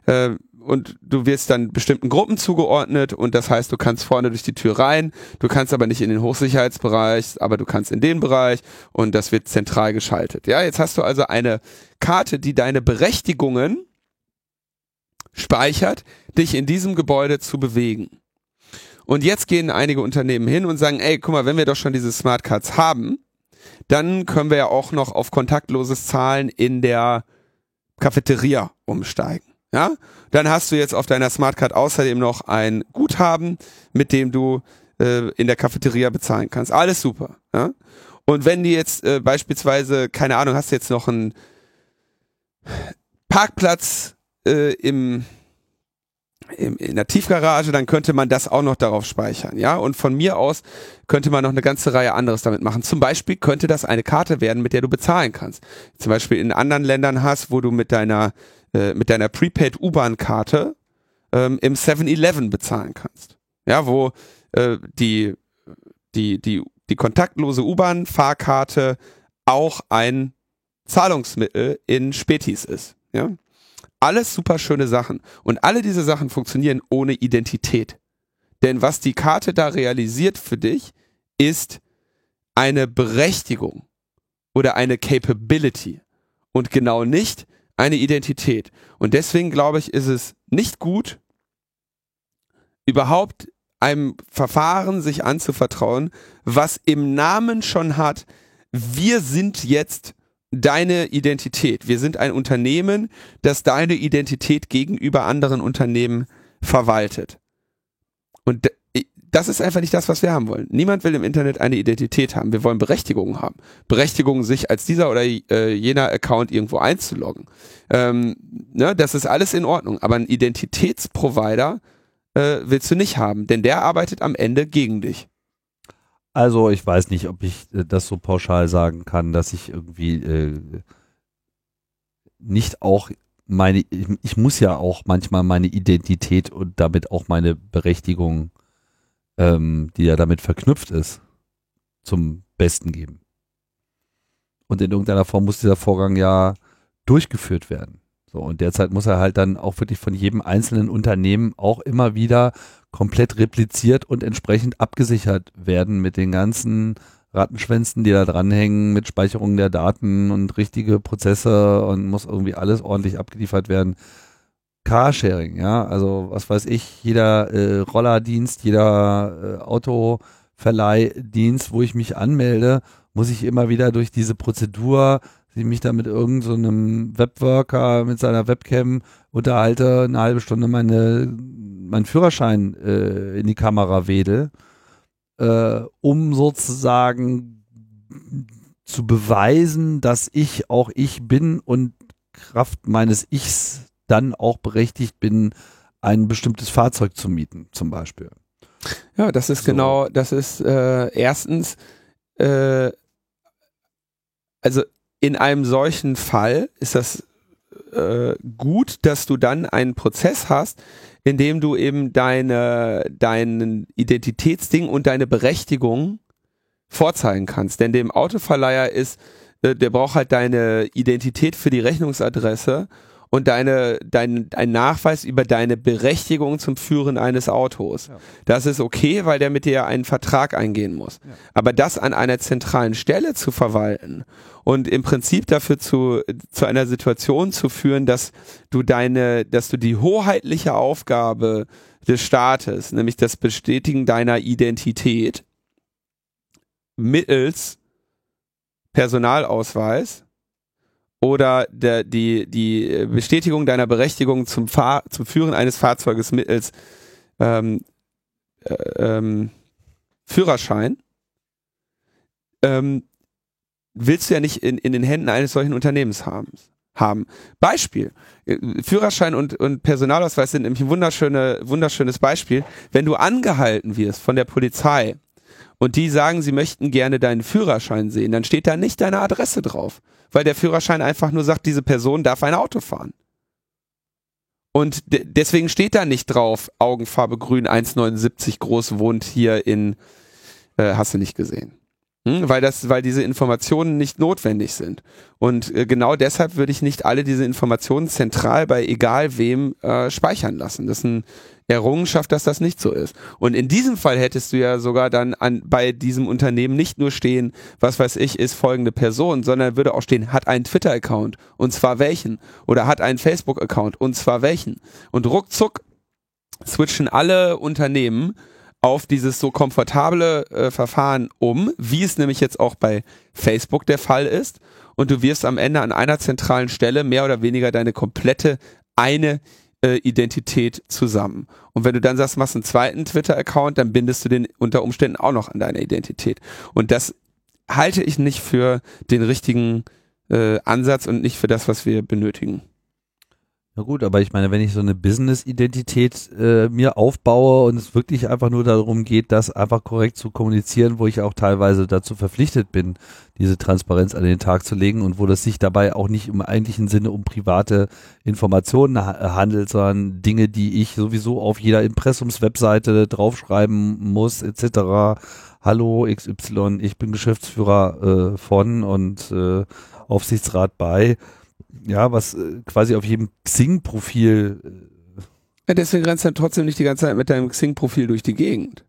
äh, und du wirst dann bestimmten Gruppen zugeordnet und das heißt, du kannst vorne durch die Tür rein, du kannst aber nicht in den Hochsicherheitsbereich, aber du kannst in den Bereich und das wird zentral geschaltet. Ja, jetzt hast du also eine Karte, die deine Berechtigungen speichert, dich in diesem Gebäude zu bewegen. Und jetzt gehen einige Unternehmen hin und sagen, ey, guck mal, wenn wir doch schon diese Smartcards haben, dann können wir ja auch noch auf kontaktloses Zahlen in der Cafeteria umsteigen. Ja, dann hast du jetzt auf deiner Smartcard außerdem noch ein Guthaben, mit dem du äh, in der Cafeteria bezahlen kannst. Alles super. Ja? Und wenn du jetzt äh, beispielsweise, keine Ahnung, hast du jetzt noch einen Parkplatz äh, im in der Tiefgarage, dann könnte man das auch noch darauf speichern, ja. Und von mir aus könnte man noch eine ganze Reihe anderes damit machen. Zum Beispiel könnte das eine Karte werden, mit der du bezahlen kannst. Zum Beispiel in anderen Ländern hast, wo du mit deiner äh, mit deiner Prepaid U-Bahn-Karte ähm, im 7-Eleven bezahlen kannst, ja, wo äh, die die die die kontaktlose U-Bahn-Fahrkarte auch ein Zahlungsmittel in Spätis ist, ja. Alles super schöne Sachen. Und alle diese Sachen funktionieren ohne Identität. Denn was die Karte da realisiert für dich, ist eine Berechtigung oder eine Capability und genau nicht eine Identität. Und deswegen glaube ich, ist es nicht gut, überhaupt einem Verfahren sich anzuvertrauen, was im Namen schon hat, wir sind jetzt deine Identität. Wir sind ein Unternehmen, das deine Identität gegenüber anderen Unternehmen verwaltet. Und das ist einfach nicht das, was wir haben wollen. Niemand will im Internet eine Identität haben. Wir wollen Berechtigungen haben. Berechtigungen, sich als dieser oder äh, jener Account irgendwo einzuloggen. Ähm, ne, das ist alles in Ordnung. Aber einen Identitätsprovider äh, willst du nicht haben, denn der arbeitet am Ende gegen dich. Also ich weiß nicht, ob ich äh, das so pauschal sagen kann, dass ich irgendwie äh, nicht auch meine, ich muss ja auch manchmal meine Identität und damit auch meine Berechtigung, ähm, die ja damit verknüpft ist, zum Besten geben. Und in irgendeiner Form muss dieser Vorgang ja durchgeführt werden. So, und derzeit muss er halt dann auch wirklich von jedem einzelnen Unternehmen auch immer wieder komplett repliziert und entsprechend abgesichert werden mit den ganzen Rattenschwänzen, die da dranhängen, mit Speicherung der Daten und richtige Prozesse und muss irgendwie alles ordentlich abgeliefert werden. Carsharing, ja, also was weiß ich, jeder äh, Rollerdienst, jeder äh, Autoverleihdienst, wo ich mich anmelde, muss ich immer wieder durch diese Prozedur ich mich da mit irgendeinem so Webworker mit seiner Webcam unterhalte, eine halbe Stunde meine, meinen Führerschein äh, in die Kamera wedel, äh, um sozusagen zu beweisen, dass ich auch ich bin und Kraft meines Ichs dann auch berechtigt bin, ein bestimmtes Fahrzeug zu mieten, zum Beispiel. Ja, das ist so. genau, das ist äh, erstens, äh, also in einem solchen Fall ist das äh, gut, dass du dann einen Prozess hast, in dem du eben deine, dein Identitätsding und deine Berechtigung vorzeigen kannst. Denn dem Autoverleiher ist, äh, der braucht halt deine Identität für die Rechnungsadresse und deine, dein, ein Nachweis über deine Berechtigung zum Führen eines Autos. Ja. Das ist okay, weil der mit dir einen Vertrag eingehen muss. Ja. Aber das an einer zentralen Stelle zu verwalten und im Prinzip dafür zu, zu einer Situation zu führen, dass du deine, dass du die hoheitliche Aufgabe des Staates, nämlich das Bestätigen deiner Identität mittels Personalausweis oder der, die, die Bestätigung deiner Berechtigung zum, Fahr zum Führen eines Fahrzeuges mittels ähm, äh, ähm, Führerschein, ähm, willst du ja nicht in, in den Händen eines solchen Unternehmens haben. haben. Beispiel. Führerschein und, und Personalausweis sind nämlich ein wunderschöne, wunderschönes Beispiel. Wenn du angehalten wirst von der Polizei und die sagen, sie möchten gerne deinen Führerschein sehen, dann steht da nicht deine Adresse drauf, weil der Führerschein einfach nur sagt, diese Person darf ein Auto fahren. Und de deswegen steht da nicht drauf, Augenfarbe grün, 1,79 groß, wohnt hier in, äh, hast du nicht gesehen. Hm, weil das, weil diese Informationen nicht notwendig sind. Und äh, genau deshalb würde ich nicht alle diese Informationen zentral bei egal wem äh, speichern lassen. Das ist eine Errungenschaft, dass das nicht so ist. Und in diesem Fall hättest du ja sogar dann an, bei diesem Unternehmen nicht nur stehen, was weiß ich, ist folgende Person, sondern würde auch stehen, hat einen Twitter-Account und zwar welchen oder hat einen Facebook-Account und zwar welchen. Und ruckzuck switchen alle Unternehmen auf dieses so komfortable äh, Verfahren um, wie es nämlich jetzt auch bei Facebook der Fall ist. Und du wirst am Ende an einer zentralen Stelle mehr oder weniger deine komplette eine äh, Identität zusammen. Und wenn du dann sagst, machst einen zweiten Twitter-Account, dann bindest du den unter Umständen auch noch an deine Identität. Und das halte ich nicht für den richtigen äh, Ansatz und nicht für das, was wir benötigen. Na gut, aber ich meine, wenn ich so eine Business-Identität äh, mir aufbaue und es wirklich einfach nur darum geht, das einfach korrekt zu kommunizieren, wo ich auch teilweise dazu verpflichtet bin, diese Transparenz an den Tag zu legen und wo das sich dabei auch nicht im eigentlichen Sinne um private Informationen ha handelt, sondern Dinge, die ich sowieso auf jeder Impressumswebseite draufschreiben muss, etc. Hallo XY, ich bin Geschäftsführer äh, von und äh, Aufsichtsrat bei ja, was äh, quasi auf jedem Xing-Profil. Äh, ja, deswegen rennst du dann trotzdem nicht die ganze Zeit mit deinem Xing-Profil durch die Gegend.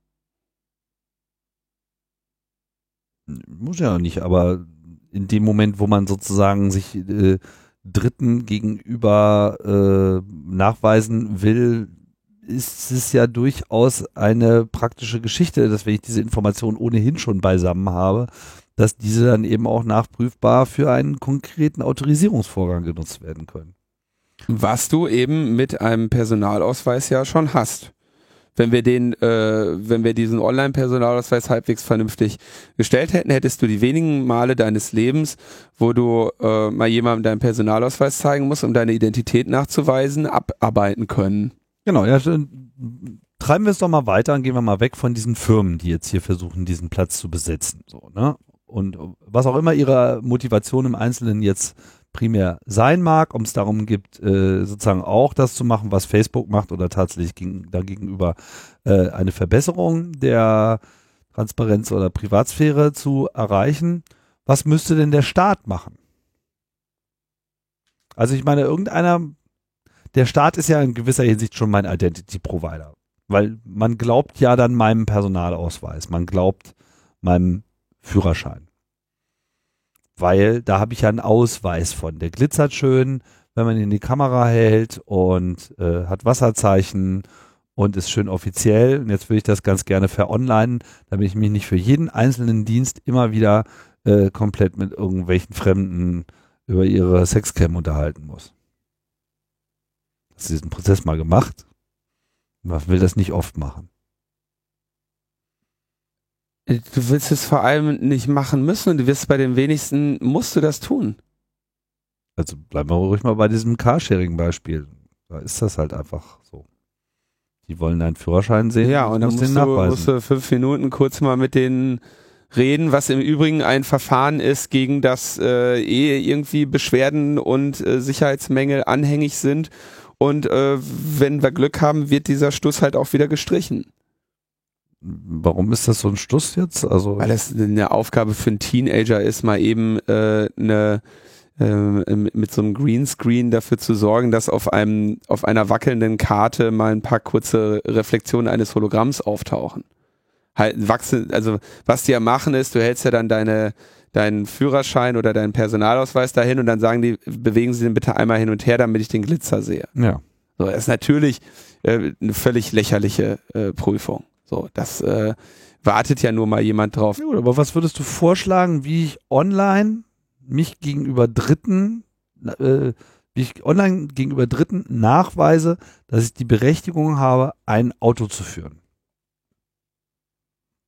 Muss ja nicht, aber in dem Moment, wo man sozusagen sich äh, Dritten gegenüber äh, nachweisen will, ist es ja durchaus eine praktische Geschichte, dass wenn ich diese Information ohnehin schon beisammen habe, dass diese dann eben auch nachprüfbar für einen konkreten Autorisierungsvorgang genutzt werden können. Was du eben mit einem Personalausweis ja schon hast. Wenn wir den, äh, wenn wir diesen Online-Personalausweis halbwegs vernünftig gestellt hätten, hättest du die wenigen Male deines Lebens, wo du äh, mal jemandem deinen Personalausweis zeigen musst, um deine Identität nachzuweisen, abarbeiten können. Genau, ja, treiben wir es doch mal weiter und gehen wir mal weg von diesen Firmen, die jetzt hier versuchen, diesen Platz zu besetzen. So, ne? Und was auch immer ihre Motivation im Einzelnen jetzt primär sein mag, ob es darum gibt, äh, sozusagen auch das zu machen, was Facebook macht oder tatsächlich gegen, dagegenüber äh, eine Verbesserung der Transparenz oder Privatsphäre zu erreichen. Was müsste denn der Staat machen? Also ich meine, irgendeiner, der Staat ist ja in gewisser Hinsicht schon mein Identity Provider, weil man glaubt ja dann meinem Personalausweis, man glaubt meinem Führerschein. Weil da habe ich ja einen Ausweis von. Der glitzert schön, wenn man ihn in die Kamera hält und äh, hat Wasserzeichen und ist schön offiziell. Und jetzt würde ich das ganz gerne veronline, damit ich mich nicht für jeden einzelnen Dienst immer wieder äh, komplett mit irgendwelchen Fremden über ihre Sexcam unterhalten muss. Hast du diesen Prozess mal gemacht? Man will das nicht oft machen. Du willst es vor allem nicht machen müssen und du wirst bei den wenigsten, musst du das tun. Also bleiben wir ruhig mal bei diesem Carsharing-Beispiel. Da ist das halt einfach so. Die wollen deinen Führerschein sehen. Ja, und dann musst, du, musst du fünf Minuten kurz mal mit denen reden, was im Übrigen ein Verfahren ist, gegen das äh, eh irgendwie Beschwerden und äh, Sicherheitsmängel anhängig sind. Und äh, wenn wir Glück haben, wird dieser Stuss halt auch wieder gestrichen. Warum ist das so ein Stuss jetzt? Also Weil das eine Aufgabe für einen Teenager ist, mal eben äh, eine äh, mit so einem Greenscreen dafür zu sorgen, dass auf einem auf einer wackelnden Karte mal ein paar kurze Reflexionen eines Hologramms auftauchen. Halt wachsen, also was die ja machen ist, du hältst ja dann deine deinen Führerschein oder deinen Personalausweis dahin und dann sagen die, bewegen Sie den bitte einmal hin und her, damit ich den Glitzer sehe. Ja. So, das ist natürlich äh, eine völlig lächerliche äh, Prüfung. So, das äh, wartet ja nur mal jemand drauf. Ja, aber was würdest du vorschlagen, wie ich online mich gegenüber Dritten, äh, wie ich online gegenüber Dritten nachweise, dass ich die Berechtigung habe, ein Auto zu führen?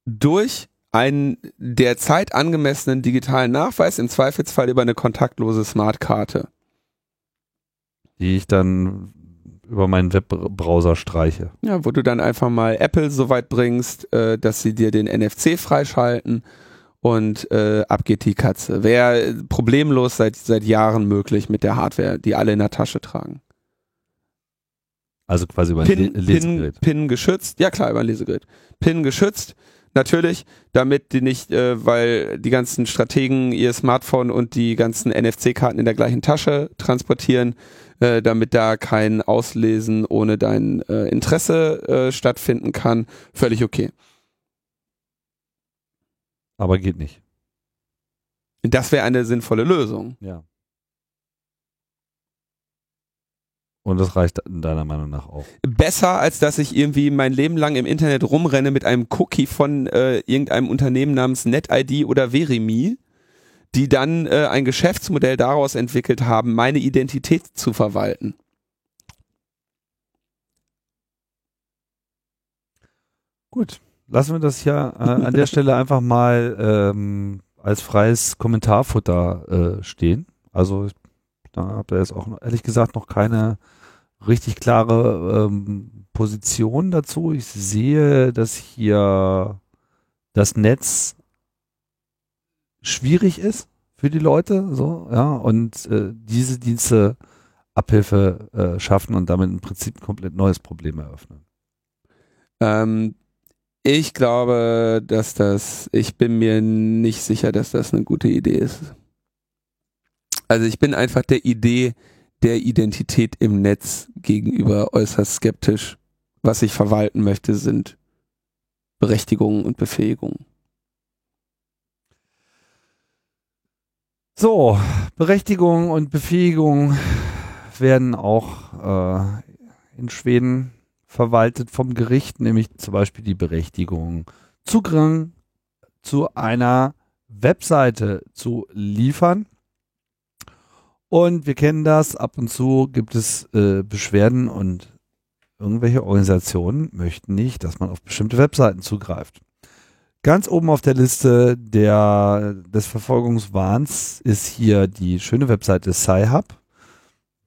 Durch einen derzeit angemessenen digitalen Nachweis, im Zweifelsfall über eine kontaktlose Smartkarte. Die ich dann über meinen Webbrowser streiche. Ja, wo du dann einfach mal Apple so weit bringst, äh, dass sie dir den NFC freischalten und äh, ab geht die Katze. Wäre problemlos seit, seit Jahren möglich mit der Hardware, die alle in der Tasche tragen. Also quasi über ein Pin, Lesegerät. Pin, Pin geschützt, ja klar, über ein Lesegerät. Pin geschützt, natürlich, damit die nicht, äh, weil die ganzen Strategen ihr Smartphone und die ganzen NFC-Karten in der gleichen Tasche transportieren, äh, damit da kein Auslesen ohne dein äh, Interesse äh, stattfinden kann. Völlig okay. Aber geht nicht. Das wäre eine sinnvolle Lösung. Ja. Und das reicht deiner Meinung nach auch. Besser, als dass ich irgendwie mein Leben lang im Internet rumrenne mit einem Cookie von äh, irgendeinem Unternehmen namens NetID oder Verimi, die dann äh, ein Geschäftsmodell daraus entwickelt haben, meine Identität zu verwalten. Gut, lassen wir das hier äh, an der Stelle einfach mal ähm, als freies Kommentarfutter äh, stehen. Also da habt ihr jetzt auch ehrlich gesagt noch keine richtig klare ähm, Position dazu. Ich sehe, dass hier das Netz schwierig ist für die Leute, so, ja, und äh, diese Dienste Abhilfe äh, schaffen und damit im Prinzip ein komplett neues Problem eröffnen. Ähm, ich glaube, dass das, ich bin mir nicht sicher, dass das eine gute Idee ist. Also ich bin einfach der Idee der Identität im Netz gegenüber äußerst skeptisch. Was ich verwalten möchte, sind Berechtigungen und Befähigungen. So, Berechtigung und Befähigung werden auch äh, in Schweden verwaltet vom Gericht, nämlich zum Beispiel die Berechtigung, Zugang zu einer Webseite zu liefern. Und wir kennen das, ab und zu gibt es äh, Beschwerden und irgendwelche Organisationen möchten nicht, dass man auf bestimmte Webseiten zugreift. Ganz oben auf der Liste der, des Verfolgungswahns ist hier die schöne Webseite Sci-Hub,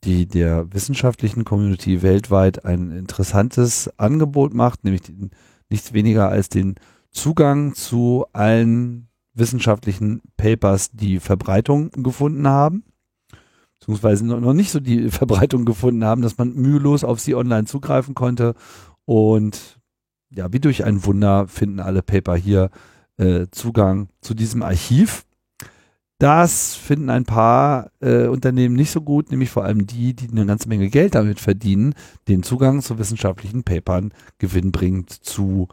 die der wissenschaftlichen Community weltweit ein interessantes Angebot macht, nämlich den, nichts weniger als den Zugang zu allen wissenschaftlichen Papers, die Verbreitung gefunden haben, beziehungsweise noch nicht so die Verbreitung gefunden haben, dass man mühelos auf sie online zugreifen konnte und ja, wie durch ein Wunder finden alle Paper hier äh, Zugang zu diesem Archiv. Das finden ein paar äh, Unternehmen nicht so gut, nämlich vor allem die, die eine ganze Menge Geld damit verdienen, den Zugang zu wissenschaftlichen Papern gewinnbringend zu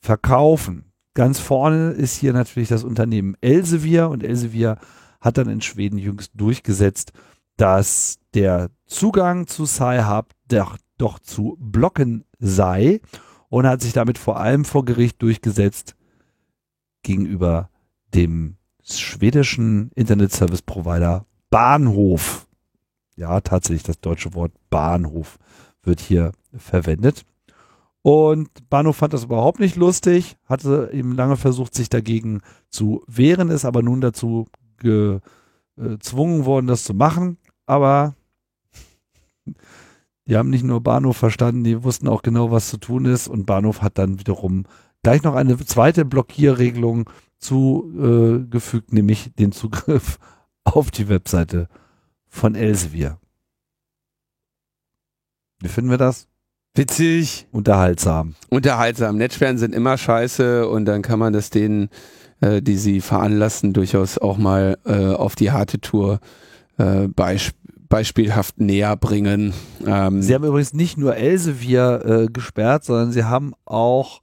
verkaufen. Ganz vorne ist hier natürlich das Unternehmen Elsevier und Elsevier hat dann in Schweden jüngst durchgesetzt, dass der Zugang zu Sci-Hub doch, doch zu blocken sei und hat sich damit vor allem vor Gericht durchgesetzt gegenüber dem schwedischen Internet Service Provider Bahnhof. Ja, tatsächlich das deutsche Wort Bahnhof wird hier verwendet. Und Bahnhof fand das überhaupt nicht lustig, hatte eben lange versucht, sich dagegen zu wehren, ist aber nun dazu gezwungen worden, das zu machen. Aber die haben nicht nur Bahnhof verstanden, die wussten auch genau, was zu tun ist. Und Bahnhof hat dann wiederum gleich noch eine zweite Blockierregelung zugefügt, äh, nämlich den Zugriff auf die Webseite von Elsevier. Wie finden wir das? Witzig. Unterhaltsam. Unterhaltsam. Netzsperren sind immer scheiße und dann kann man das denen, äh, die sie veranlassen, durchaus auch mal äh, auf die harte Tour äh, beisp beispielhaft näher bringen. Ähm sie haben übrigens nicht nur Elsevier äh, gesperrt, sondern sie haben auch,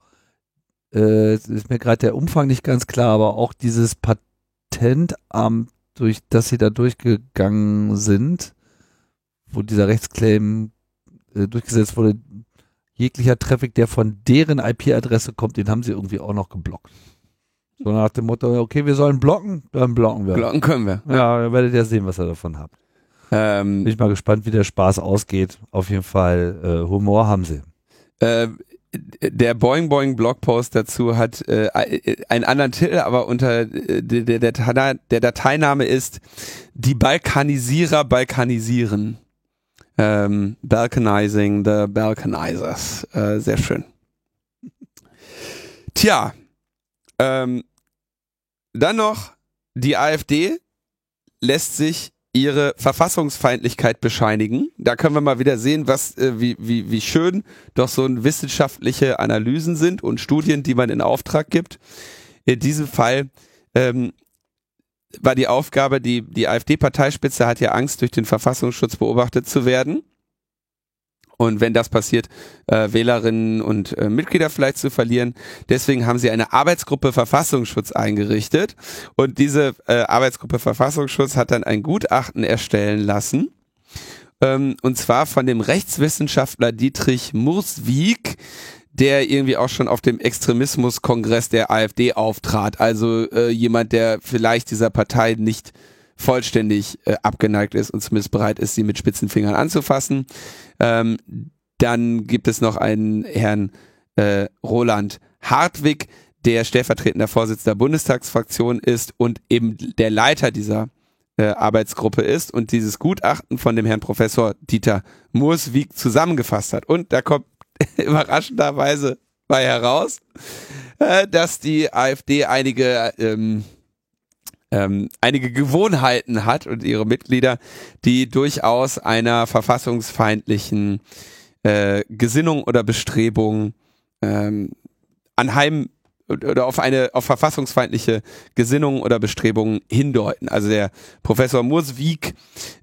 äh, ist mir gerade der Umfang nicht ganz klar, aber auch dieses Patentamt, durch das sie da durchgegangen sind, wo dieser Rechtsclaim äh, durchgesetzt wurde, jeglicher Traffic, der von deren IP-Adresse kommt, den haben sie irgendwie auch noch geblockt. So nach dem Motto, okay, wir sollen blocken, dann blocken wir. Blocken können wir. Ja, dann werdet ihr sehen, was ihr davon habt. Ähm, Bin ich mal gespannt, wie der Spaß ausgeht. Auf jeden Fall, äh, Humor haben sie. Äh, der Boing Boing Blogpost dazu hat äh, einen anderen Titel, aber unter äh, der, der, der Dateiname ist Die Balkanisierer balkanisieren. Ähm, Balkanizing the Balkanizers. Äh, sehr schön. Tja, ähm, dann noch die AfD lässt sich ihre Verfassungsfeindlichkeit bescheinigen. Da können wir mal wieder sehen, was äh, wie, wie, wie schön doch so ein wissenschaftliche Analysen sind und Studien, die man in Auftrag gibt. In diesem Fall ähm, war die Aufgabe, die, die AfD-Parteispitze hat ja Angst, durch den Verfassungsschutz beobachtet zu werden. Und wenn das passiert, äh, Wählerinnen und äh, Mitglieder vielleicht zu verlieren. Deswegen haben sie eine Arbeitsgruppe Verfassungsschutz eingerichtet. Und diese äh, Arbeitsgruppe Verfassungsschutz hat dann ein Gutachten erstellen lassen, ähm, und zwar von dem Rechtswissenschaftler Dietrich Murswijk, der irgendwie auch schon auf dem Extremismuskongress der AfD auftrat. Also äh, jemand, der vielleicht dieser Partei nicht vollständig äh, abgeneigt ist und zumindest bereit ist, sie mit spitzen Fingern anzufassen. Ähm, dann gibt es noch einen Herrn äh, Roland Hartwig, der stellvertretender Vorsitzender der Bundestagsfraktion ist und eben der Leiter dieser äh, Arbeitsgruppe ist und dieses Gutachten von dem Herrn Professor Dieter Murswig zusammengefasst hat. Und da kommt überraschenderweise bei heraus, äh, dass die AfD einige ähm, ähm, einige Gewohnheiten hat und ihre Mitglieder, die durchaus einer verfassungsfeindlichen äh, Gesinnung oder Bestrebung ähm, anheim oder auf eine auf verfassungsfeindliche Gesinnungen oder Bestrebungen hindeuten. Also der Professor Murswijk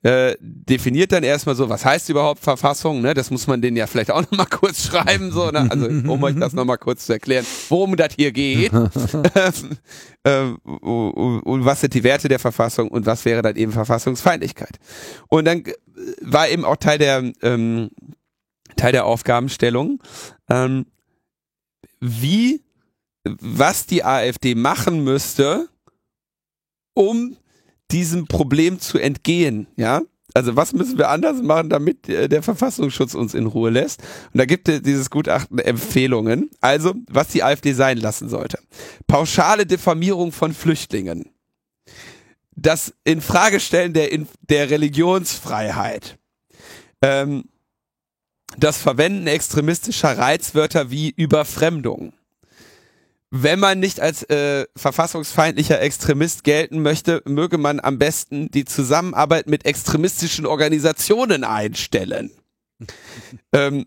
äh, definiert dann erstmal so, was heißt überhaupt Verfassung? Ne? Das muss man denen ja vielleicht auch nochmal kurz schreiben, so, ne? also um euch das nochmal kurz zu erklären, worum das hier geht äh, und was sind die Werte der Verfassung und was wäre dann eben Verfassungsfeindlichkeit. Und dann war eben auch Teil der ähm, Teil der Aufgabenstellung, ähm, wie was die AfD machen müsste, um diesem Problem zu entgehen, ja? Also was müssen wir anders machen, damit äh, der Verfassungsschutz uns in Ruhe lässt? Und da gibt es dieses Gutachten Empfehlungen. Also, was die AfD sein lassen sollte. Pauschale Diffamierung von Flüchtlingen. Das Infragestellen der, der Religionsfreiheit. Ähm, das Verwenden extremistischer Reizwörter wie Überfremdung wenn man nicht als äh, verfassungsfeindlicher Extremist gelten möchte, möge man am besten die Zusammenarbeit mit extremistischen Organisationen einstellen. ähm,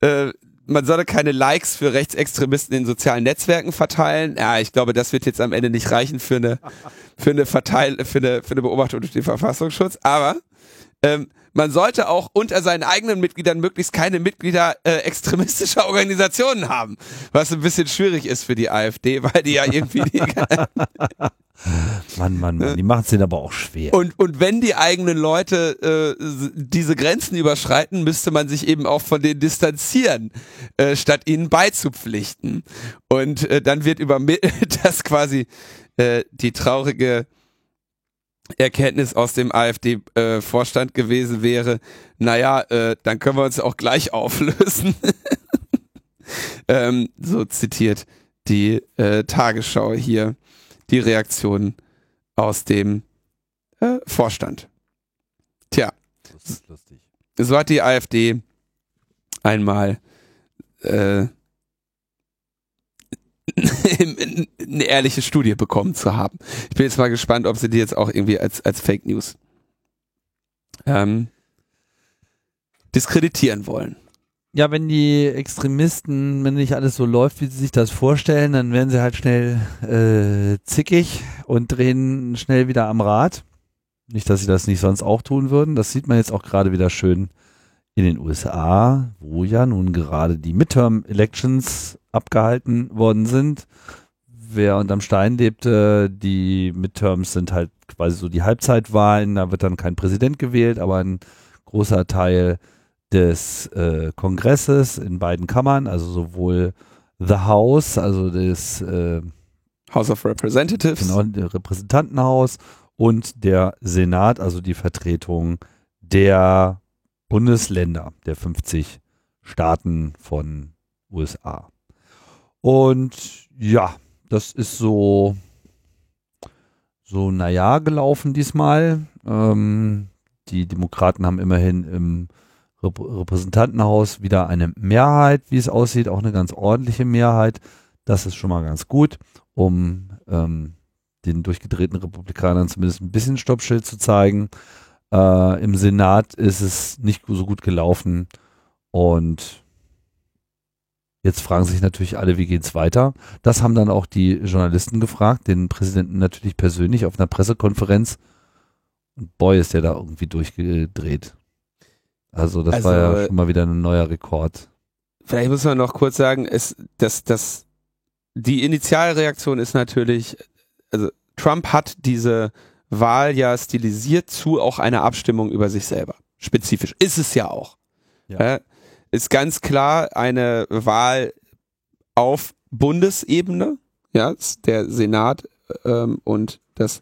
äh, man solle keine Likes für Rechtsextremisten in sozialen Netzwerken verteilen. Ja, ich glaube, das wird jetzt am Ende nicht reichen für eine für eine Verteil für eine für eine Beobachtung durch den Verfassungsschutz. Aber ähm, man sollte auch unter seinen eigenen Mitgliedern möglichst keine Mitglieder äh, extremistischer Organisationen haben, was ein bisschen schwierig ist für die AfD, weil die ja irgendwie die Mann, Mann, Mann, die machen es denen aber auch schwer. Und, und wenn die eigenen Leute äh, diese Grenzen überschreiten, müsste man sich eben auch von denen distanzieren, äh, statt ihnen beizupflichten. Und äh, dann wird über das quasi äh, die traurige Erkenntnis aus dem AfD-Vorstand äh, gewesen wäre, naja, äh, dann können wir uns auch gleich auflösen. ähm, so zitiert die äh, Tagesschau hier die Reaktion aus dem äh, Vorstand. Tja, so hat die AfD einmal äh, eine ehrliche Studie bekommen zu haben. Ich bin jetzt mal gespannt, ob sie die jetzt auch irgendwie als, als Fake News ähm, diskreditieren wollen. Ja, wenn die Extremisten, wenn nicht alles so läuft, wie sie sich das vorstellen, dann werden sie halt schnell äh, zickig und drehen schnell wieder am Rad. Nicht, dass sie das nicht sonst auch tun würden. Das sieht man jetzt auch gerade wieder schön in den USA, wo ja nun gerade die Midterm Elections abgehalten worden sind. Wer unterm Stein lebte, die Midterms sind halt quasi so die Halbzeitwahlen, da wird dann kein Präsident gewählt, aber ein großer Teil des äh, Kongresses in beiden Kammern, also sowohl The House, also das äh, House of Representatives, genau, der Repräsentantenhaus und der Senat, also die Vertretung der Bundesländer, der 50 Staaten von USA. Und ja, das ist so, so naja gelaufen diesmal. Ähm, die Demokraten haben immerhin im Rep Repräsentantenhaus wieder eine Mehrheit, wie es aussieht, auch eine ganz ordentliche Mehrheit. Das ist schon mal ganz gut, um ähm, den durchgedrehten Republikanern zumindest ein bisschen Stoppschild zu zeigen. Äh, Im Senat ist es nicht so gut gelaufen und Jetzt fragen sich natürlich alle, wie geht's weiter? Das haben dann auch die Journalisten gefragt, den Präsidenten natürlich persönlich auf einer Pressekonferenz. Und boy, ist der da irgendwie durchgedreht. Also das also, war ja schon mal wieder ein neuer Rekord. Vielleicht muss man noch kurz sagen, es, dass, dass die Initialreaktion ist natürlich, also Trump hat diese Wahl ja stilisiert zu auch einer Abstimmung über sich selber. spezifisch. Ist es ja auch. Ja. Äh, ist ganz klar eine Wahl auf Bundesebene, ja, der Senat ähm, und das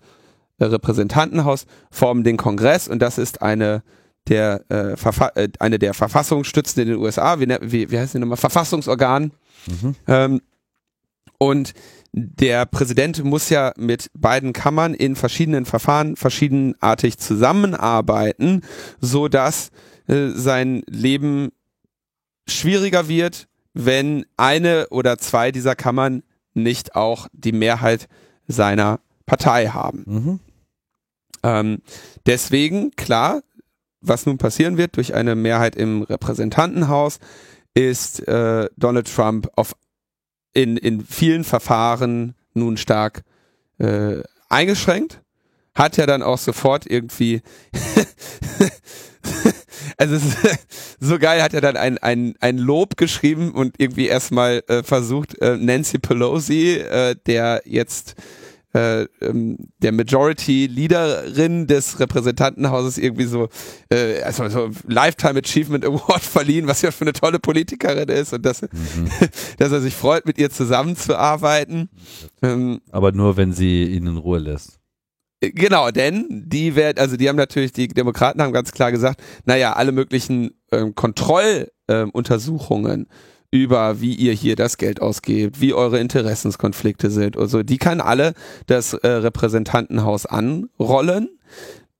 Repräsentantenhaus formen den Kongress und das ist eine der äh, Verfa äh, eine der Verfassungsstützen in den USA, wie, wie, wie heißt die nochmal, Verfassungsorgan. Mhm. Ähm, und der Präsident muss ja mit beiden Kammern in verschiedenen Verfahren verschiedenartig zusammenarbeiten, so dass äh, sein Leben schwieriger wird, wenn eine oder zwei dieser Kammern nicht auch die Mehrheit seiner Partei haben. Mhm. Ähm, deswegen, klar, was nun passieren wird durch eine Mehrheit im Repräsentantenhaus, ist äh, Donald Trump auf in, in vielen Verfahren nun stark äh, eingeschränkt. Hat ja dann auch sofort irgendwie also so geil, hat er dann ein, ein, ein Lob geschrieben und irgendwie erstmal äh, versucht, äh, Nancy Pelosi, äh, der jetzt äh, ähm, der Majority Leaderin des Repräsentantenhauses irgendwie so, äh, also so Lifetime Achievement Award verliehen, was ja für eine tolle Politikerin ist und dass, Mhm. dass er sich freut, mit ihr zusammenzuarbeiten. Ähm, Aber nur, wenn sie ihn in Ruhe lässt. Genau, denn die werden, also die haben natürlich, die Demokraten haben ganz klar gesagt, naja, alle möglichen ähm, Kontrolluntersuchungen über, wie ihr hier das Geld ausgebt, wie eure Interessenskonflikte sind und so, die kann alle das äh, Repräsentantenhaus anrollen.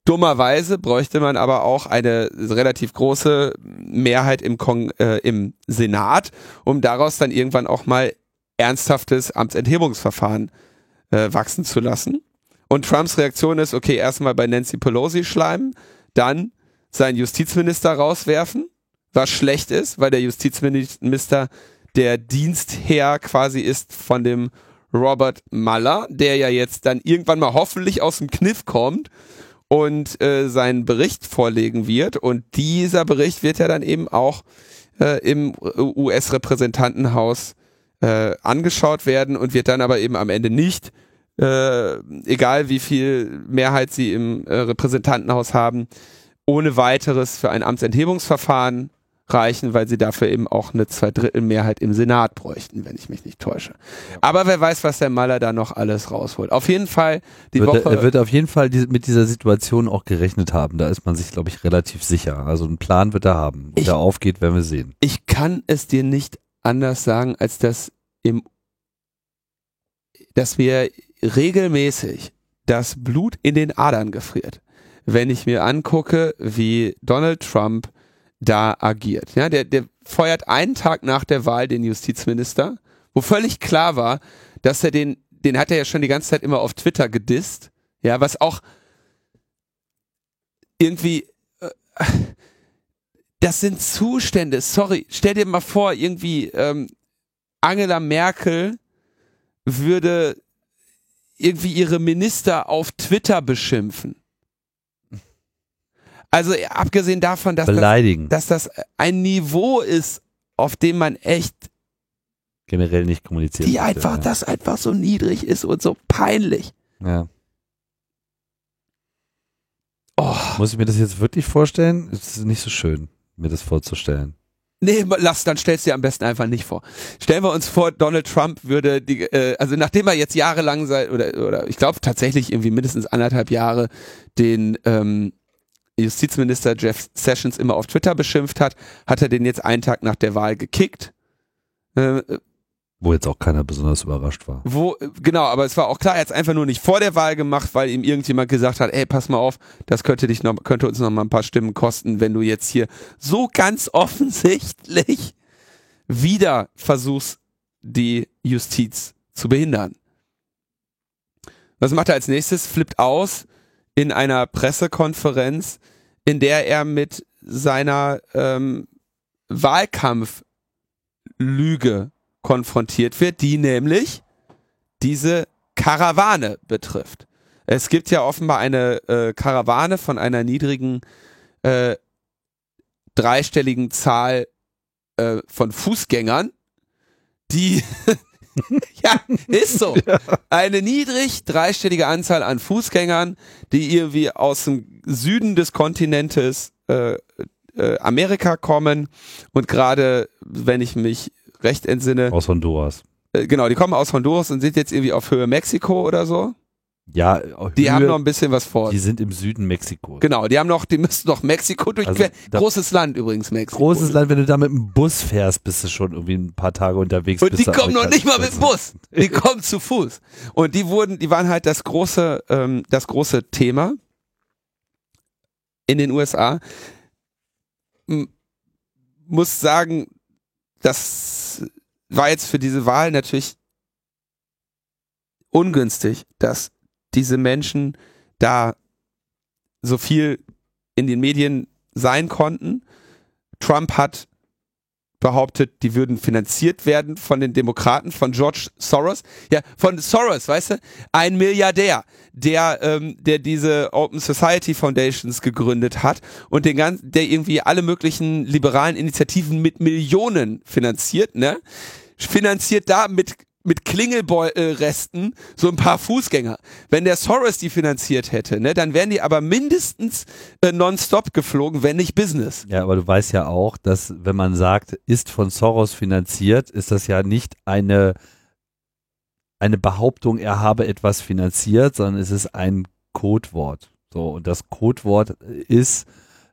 Dummerweise bräuchte man aber auch eine relativ große Mehrheit im, Kong äh, im Senat, um daraus dann irgendwann auch mal ernsthaftes Amtsenthebungsverfahren äh, wachsen zu lassen. Und Trumps Reaktion ist, okay, erstmal bei Nancy Pelosi schleimen, dann seinen Justizminister rauswerfen, was schlecht ist, weil der Justizminister der Dienstherr quasi ist von dem Robert Mueller, der ja jetzt dann irgendwann mal hoffentlich aus dem Kniff kommt und äh, seinen Bericht vorlegen wird. Und dieser Bericht wird ja dann eben auch äh, im US-Repräsentantenhaus äh, angeschaut werden und wird dann aber eben am Ende nicht äh, egal wie viel Mehrheit sie im äh, Repräsentantenhaus haben, ohne weiteres für ein Amtsenthebungsverfahren reichen, weil sie dafür eben auch eine Zweidrittelmehrheit im Senat bräuchten, wenn ich mich nicht täusche. Aber wer weiß, was der Maler da noch alles rausholt. Auf jeden Fall die wird, Woche. er wird auf jeden Fall die, mit dieser Situation auch gerechnet haben. Da ist man sich, glaube ich, relativ sicher. Also einen Plan wird er haben. Ich- der aufgeht, werden wir sehen. ich kann es dir nicht anders sagen, als dass im, dass wir regelmäßig das Blut in den Adern gefriert, wenn ich mir angucke, wie Donald Trump da agiert. Ja, der, der feuert einen Tag nach der Wahl den Justizminister, wo völlig klar war, dass er den, den hat er ja schon die ganze Zeit immer auf Twitter gedisst, ja, was auch irgendwie, äh, das sind Zustände, sorry, stell dir mal vor, irgendwie ähm, Angela Merkel würde irgendwie ihre Minister auf Twitter beschimpfen. Also äh, abgesehen davon, dass das, Beleidigen. dass das ein Niveau ist, auf dem man echt, generell nicht kommuniziert. die einfach, ja. das einfach so niedrig ist und so peinlich. Ja. Oh, Muss ich mir das jetzt wirklich vorstellen? Es ist nicht so schön, mir das vorzustellen. nee, lass, dann stellst du dir am besten einfach nicht vor. Stellen wir uns vor, Donald Trump würde die, äh, also nachdem er jetzt jahrelang seit, oder, oder ich glaube tatsächlich irgendwie mindestens anderthalb Jahre den ähm, Justizminister Jeff Sessions immer auf Twitter beschimpft hat, hat er den jetzt einen Tag nach der Wahl gekickt. Äh, Wo jetzt auch keiner besonders überrascht war. wo, genau, aber es war auch klar, er hat es einfach nur nicht vor der Wahl gemacht, weil ihm irgendjemand gesagt hat, ey, pass mal auf, das könnte dich noch, könnte uns noch mal ein paar Stimmen kosten, wenn du jetzt hier so ganz offensichtlich wieder versuchst, die Justiz zu behindern. Was macht er als nächstes? Flippt aus in einer Pressekonferenz, in der er mit seiner ähm, Wahlkampflüge konfrontiert wird, die nämlich diese Karawane betrifft. Es gibt ja offenbar eine äh, Karawane von einer niedrigen äh, dreistelligen Zahl äh, von Fußgängern, die ja, ist so. Eine niedrig dreistellige Anzahl an Fußgängern, die irgendwie aus dem Süden des Kontinentes äh, äh, Amerika kommen und gerade, wenn ich mich recht entsinne. Aus Honduras. Äh, genau, die kommen aus Honduras und sind jetzt irgendwie auf Höhe Mexiko oder so. Ja, die haben noch ein bisschen was vor. Die sind im Süden Mexikos. Genau, die haben noch, die müssen noch Mexiko durchqueren. Also großes Land übrigens, Mexiko. Großes Land, wenn du da mit dem Bus fährst, bist du schon irgendwie ein paar Tage unterwegs. Und die kommen noch nicht mal mit dem Bus. Die kommen zu Fuß. Und die wurden, die waren halt das große, ähm, das große Thema in den USA. M muss sagen, das war jetzt für diese Wahl natürlich ungünstig, dass diese Menschen da so viel in den Medien sein konnten. Trump hat behauptet, die würden finanziert werden von den Demokraten, von George Soros. Ja, von Soros, weißt du? Ein Milliardär, der, ähm, der diese Open Society Foundations gegründet hat und den ganzen, der irgendwie alle möglichen liberalen Initiativen mit Millionen finanziert, ne? Finanziert da mit mit Klingelresten so ein paar Fußgänger. Wenn der Soros die finanziert hätte, ne, dann wären die aber mindestens äh, nonstop geflogen, wenn nicht Business. Ja, aber du weißt ja auch, dass wenn man sagt, ist von Soros finanziert, ist das ja nicht eine eine Behauptung, er habe etwas finanziert, sondern es ist ein Codewort. So und das Codewort ist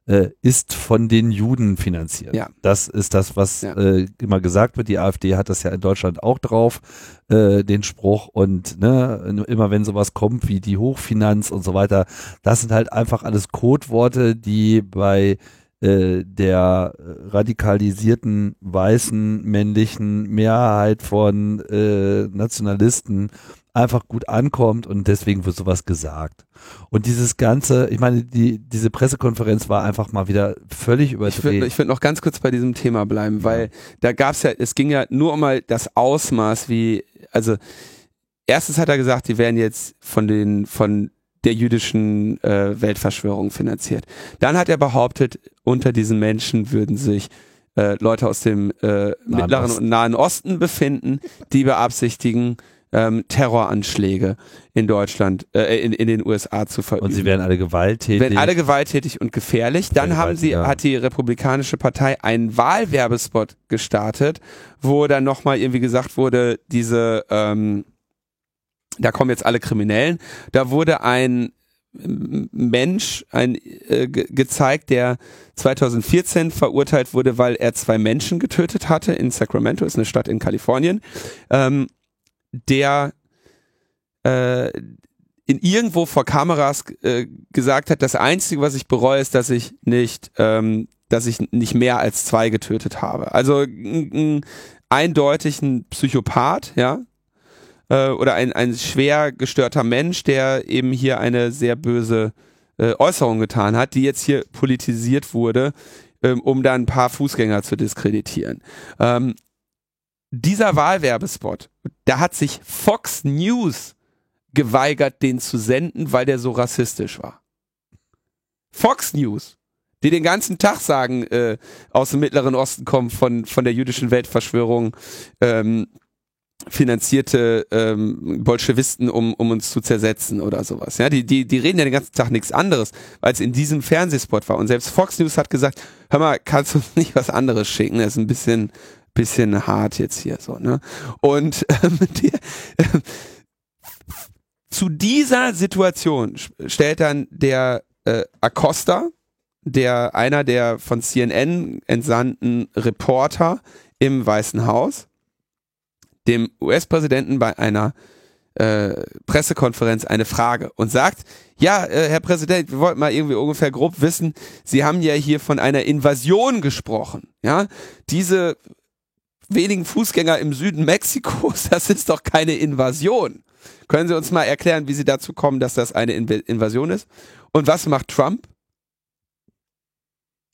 äh, ist von den Juden finanziert. Ja. Das ist das, was ja. äh, immer gesagt wird. Die AfD hat das ja in Deutschland auch drauf, äh, den Spruch. Und ne, immer wenn sowas kommt wie die Hochfinanz und so weiter, das sind halt einfach alles Codeworte, die bei äh, der radikalisierten weißen männlichen Mehrheit von äh, Nationalisten einfach gut ankommt und deswegen wird sowas gesagt. Und dieses ganze, ich meine, die, diese Pressekonferenz war einfach mal wieder völlig überdreht. Ich würde würd noch ganz kurz bei diesem Thema bleiben, weil ja. da gab es ja, es ging ja nur um mal das Ausmaß, wie, also erstens hat er gesagt, die werden jetzt von den, von der jüdischen äh, Weltverschwörung finanziert. Dann hat er behauptet, unter diesen Menschen würden sich äh, Leute aus dem äh, mittleren und nahen Osten befinden, die beabsichtigen, ähm, Terroranschläge in Deutschland, äh, in, in den USA zu verüben. Und sie werden alle gewalttätig. Werden alle gewalttätig und gefährlich. Dann haben sie, ja. hat die Republikanische Partei einen Wahlwerbespot gestartet, wo dann nochmal irgendwie gesagt wurde, diese, ähm, da kommen jetzt alle Kriminellen. Da wurde ein Mensch ein, äh, gezeigt, der 2014 verurteilt wurde, weil er zwei Menschen getötet hatte in Sacramento, ist eine Stadt in Kalifornien. Ähm, der äh, in irgendwo vor Kameras äh, gesagt hat, das Einzige, was ich bereue, ist, dass ich nicht, ähm, dass ich nicht mehr als zwei getötet habe. Also ein, eindeutig ein Psychopath, ja, äh, oder ein, ein schwer gestörter Mensch, der eben hier eine sehr böse äh, Äußerung getan hat, die jetzt hier politisiert wurde, ähm, um dann ein paar Fußgänger zu diskreditieren. Ähm, dieser Wahlwerbespot, da hat sich Fox News geweigert, den zu senden, weil der so rassistisch war. Fox News, die den ganzen Tag sagen, äh, aus dem Mittleren Osten kommen von, von der jüdischen Weltverschwörung ähm, finanzierte ähm, Bolschewisten, um, um uns zu zersetzen oder sowas. Ja, die, die, die reden ja den ganzen Tag nichts anderes, als in diesem Fernsehspot war. Und selbst Fox News hat gesagt, hör mal, kannst du uns nicht was anderes schicken? Das ist ein bisschen, bisschen hart jetzt hier so, ne? Und ähm, die, äh, zu dieser Situation stellt dann der äh, Acosta, der einer der von CNN entsandten Reporter im Weißen Haus, dem US-Präsidenten bei einer äh, Pressekonferenz eine Frage und sagt, ja, äh, Herr Präsident, wir wollten mal irgendwie ungefähr grob wissen, Sie haben ja hier von einer Invasion gesprochen. Ja, diese wenigen Fußgänger im Süden Mexikos, das ist doch keine Invasion. Können Sie uns mal erklären, wie Sie dazu kommen, dass das eine Invasion ist? Und was macht Trump?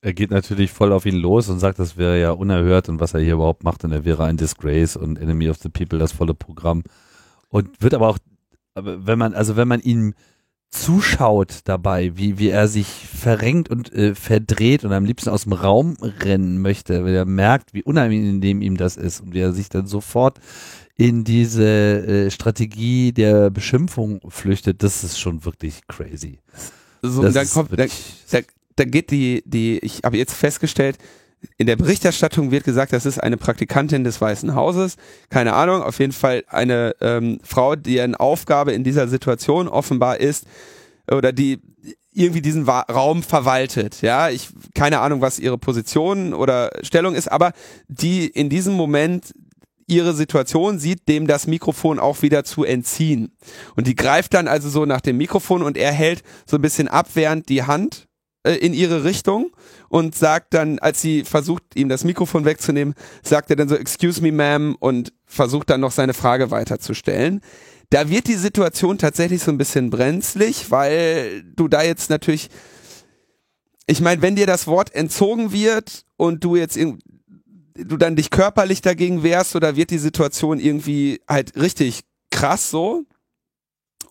Er geht natürlich voll auf ihn los und sagt, das wäre ja unerhört und was er hier überhaupt macht und er wäre ein Disgrace und Enemy of the People, das volle Programm. Und wird aber auch, wenn man, also wenn man ihn zuschaut dabei, wie, wie er sich verrenkt und äh, verdreht und am liebsten aus dem Raum rennen möchte, weil er merkt, wie unangenehm ihm das ist und wie er sich dann sofort in diese äh, Strategie der Beschimpfung flüchtet, das ist schon wirklich crazy. So, Das dann kommt, da, da, da geht die, die, ich habe jetzt festgestellt, in der Berichterstattung wird gesagt, das ist eine Praktikantin des Weißen Hauses. Keine Ahnung, auf jeden Fall eine ähm, Frau, deren Aufgabe in dieser Situation offenbar ist, oder die irgendwie diesen Raum verwaltet. Ja, ich keine Ahnung, was ihre Position oder Stellung ist, aber die in diesem Moment ihre Situation sieht, dem das Mikrofon auch wieder zu entziehen. Und die greift dann also so nach dem Mikrofon und er hält so ein bisschen abwehrend die Hand äh, in ihre Richtung und sagt dann, als sie versucht, ihm das Mikrofon wegzunehmen, sagt er dann so, excuse me, ma'am, und versucht dann noch seine Frage weiterzustellen. Da wird die Situation tatsächlich so ein bisschen brenzlig, weil du da jetzt natürlich, ich meine, wenn dir das Wort entzogen wird und du jetzt irg- du dann dich körperlich dagegen wehrst oder wird die Situation irgendwie halt richtig krass so.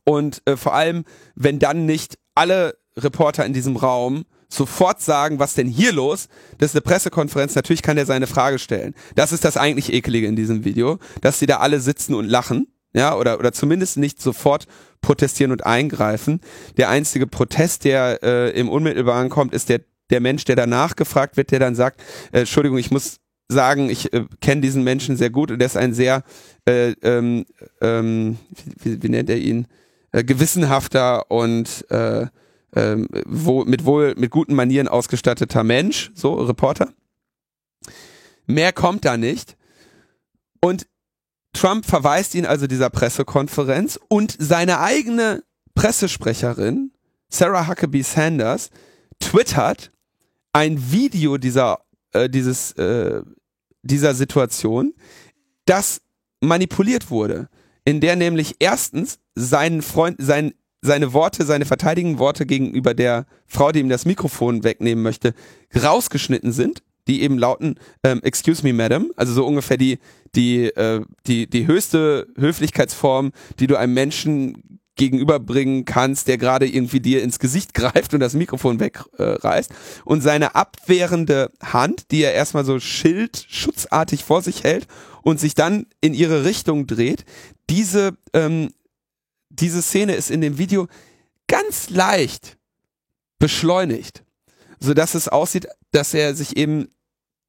Und äh, vor allem, wenn dann nicht alle Reporter in diesem Raum sofort sagen, was denn hier los? Das ist eine Pressekonferenz, natürlich kann er seine Frage stellen. Das ist das eigentlich Ekelige in diesem Video, dass sie da alle sitzen und lachen, ja, oder, oder zumindest nicht sofort protestieren und eingreifen. Der einzige Protest, der äh, im Unmittelbaren kommt, ist der, der Mensch, der danach gefragt wird, der dann sagt, äh, Entschuldigung, ich muss sagen, ich äh, kenne diesen Menschen sehr gut und der ist ein sehr, äh, ähm, ähm, wie, wie nennt er ihn, äh, gewissenhafter und äh, ähm, wo, mit wohl mit guten Manieren ausgestatteter Mensch, so Reporter. Mehr kommt da nicht. Und Trump verweist ihn also dieser Pressekonferenz und seine eigene Pressesprecherin, Sarah Huckabee Sanders, twittert ein Video dieser, äh, dieses, äh, dieser Situation, das manipuliert wurde, in der nämlich erstens sein Freund, sein, seine Worte, seine verteidigenden Worte gegenüber der Frau, die ihm das Mikrofon wegnehmen möchte, rausgeschnitten sind, die eben lauten, ähm, excuse me, madam, also so ungefähr die, die, äh, die, die höchste Höflichkeitsform, die du einem Menschen gegenüberbringen kannst, der gerade irgendwie dir ins Gesicht greift und das Mikrofon wegreißt. Äh, und seine abwehrende Hand, die er erstmal so schildschutzartig vor sich hält und sich dann in ihre Richtung dreht, diese, ähm, diese Szene ist in dem Video ganz leicht beschleunigt, so dass es aussieht, dass er sich eben,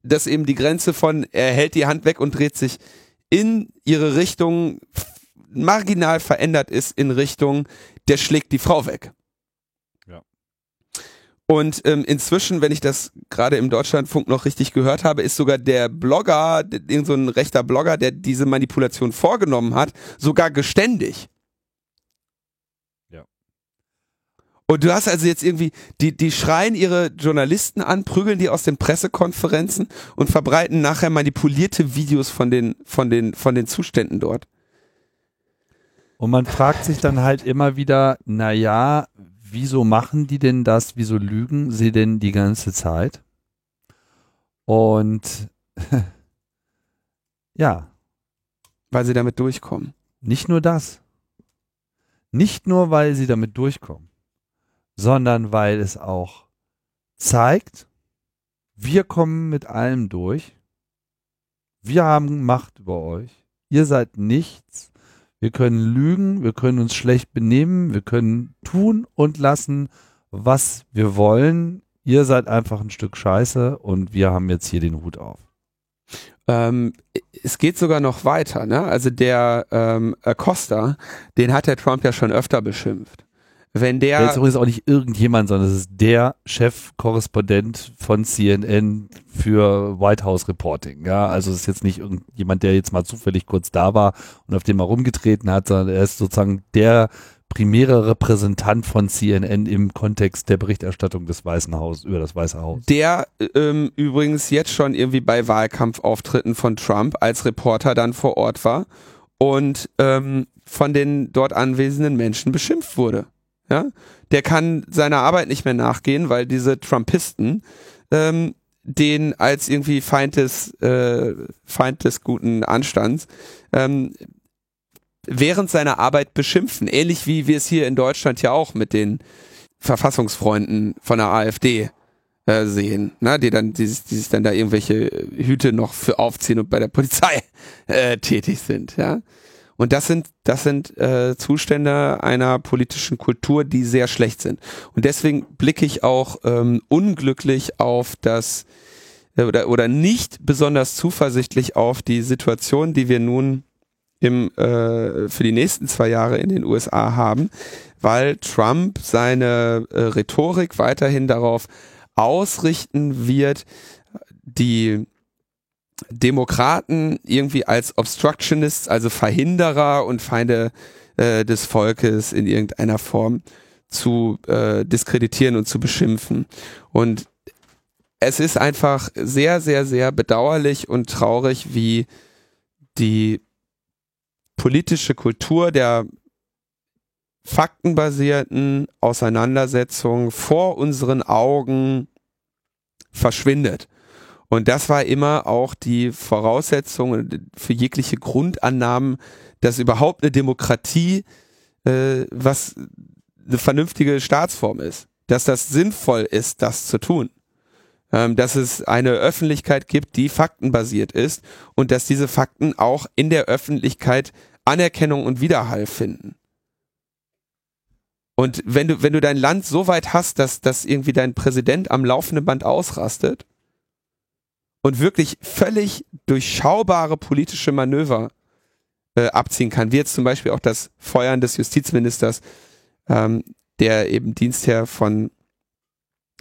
dass eben die Grenze von er hält die Hand weg und dreht sich in ihre Richtung marginal verändert ist in Richtung der schlägt die Frau weg. Ja. Und ähm, inzwischen, wenn ich das gerade im Deutschlandfunk noch richtig gehört habe, ist sogar der Blogger, irgend so ein rechter Blogger, der diese Manipulation vorgenommen hat, sogar geständig. Ja. Und du hast also jetzt irgendwie, die, die schreien ihre Journalisten an, prügeln die aus den Pressekonferenzen und verbreiten nachher manipulierte Videos von den, von den, von den Zuständen dort. Und man fragt sich dann halt immer wieder, na ja, wieso machen die denn das? Wieso lügen sie denn die ganze Zeit? Und ja, Weil sie damit durchkommen. nicht nur das. Nicht nur, weil sie damit durchkommen, sondern weil es auch zeigt, wir kommen mit allem durch. Wir haben Macht über euch. Ihr seid nichts. Wir können lügen, wir können uns schlecht benehmen, wir können tun und lassen, was wir wollen. Ihr seid einfach ein Stück Scheiße und wir haben jetzt hier den Hut auf. Ähm, es geht sogar noch weiter, ne? Also der ähm, Acosta, den hat der Trump ja schon öfter beschimpft. Wenn Der der ist übrigens auch nicht irgendjemand, sondern es ist der Chefkorrespondent von CNN für White House Reporting. Ja, also es ist jetzt nicht irgendjemand, der jetzt mal zufällig kurz da war und auf dem mal rumgetreten hat, sondern er ist sozusagen der primäre Repräsentant von CNN im Kontext der Berichterstattung des Weißen Hauses über das Weiße Haus. der ähm, übrigens jetzt schon irgendwie bei Wahlkampfauftritten von Trump als Reporter dann vor Ort war und ähm, von den dort anwesenden Menschen beschimpft wurde. Ja, der kann seiner Arbeit nicht mehr nachgehen, weil diese Trumpisten ähm, den als irgendwie Feind des äh, Feind des guten Anstands ähm, während seiner Arbeit beschimpfen, ähnlich wie wir es hier in Deutschland ja auch mit den Verfassungsfreunden von der AfD äh, sehen, ne? die dann, die, die sich dann da irgendwelche Hüte noch für aufziehen und bei der Polizei äh, tätig sind, ja. Und das sind, das sind äh, Zustände einer politischen Kultur, die sehr schlecht sind. Und deswegen blicke ich auch ähm, unglücklich auf das äh, oder, oder nicht besonders zuversichtlich auf die Situation, die wir nun im, äh, für die nächsten zwei Jahre in den USA haben, weil Trump seine äh, Rhetorik weiterhin darauf ausrichten wird, die Demokraten irgendwie als Obstructionists, also Verhinderer und Feinde äh, des Volkes in irgendeiner Form zu äh, diskreditieren und zu beschimpfen. Und es ist einfach sehr, sehr, sehr bedauerlich und traurig, wie die politische Kultur der faktenbasierten Auseinandersetzung vor unseren Augen verschwindet. Und das war immer auch die Voraussetzung für jegliche Grundannahmen, dass überhaupt eine Demokratie äh, was eine vernünftige Staatsform ist, dass das sinnvoll ist, das zu tun, ähm, dass es eine Öffentlichkeit gibt, die faktenbasiert ist und dass diese Fakten auch in der Öffentlichkeit Anerkennung und Widerhall finden. Und wenn du, wenn du dein Land so weit hast, dass, dass irgendwie dein Präsident am laufenden Band ausrastet, und wirklich völlig durchschaubare politische Manöver äh, abziehen kann, wie jetzt zum Beispiel auch das Feuern des Justizministers, ähm, der eben Dienstherr von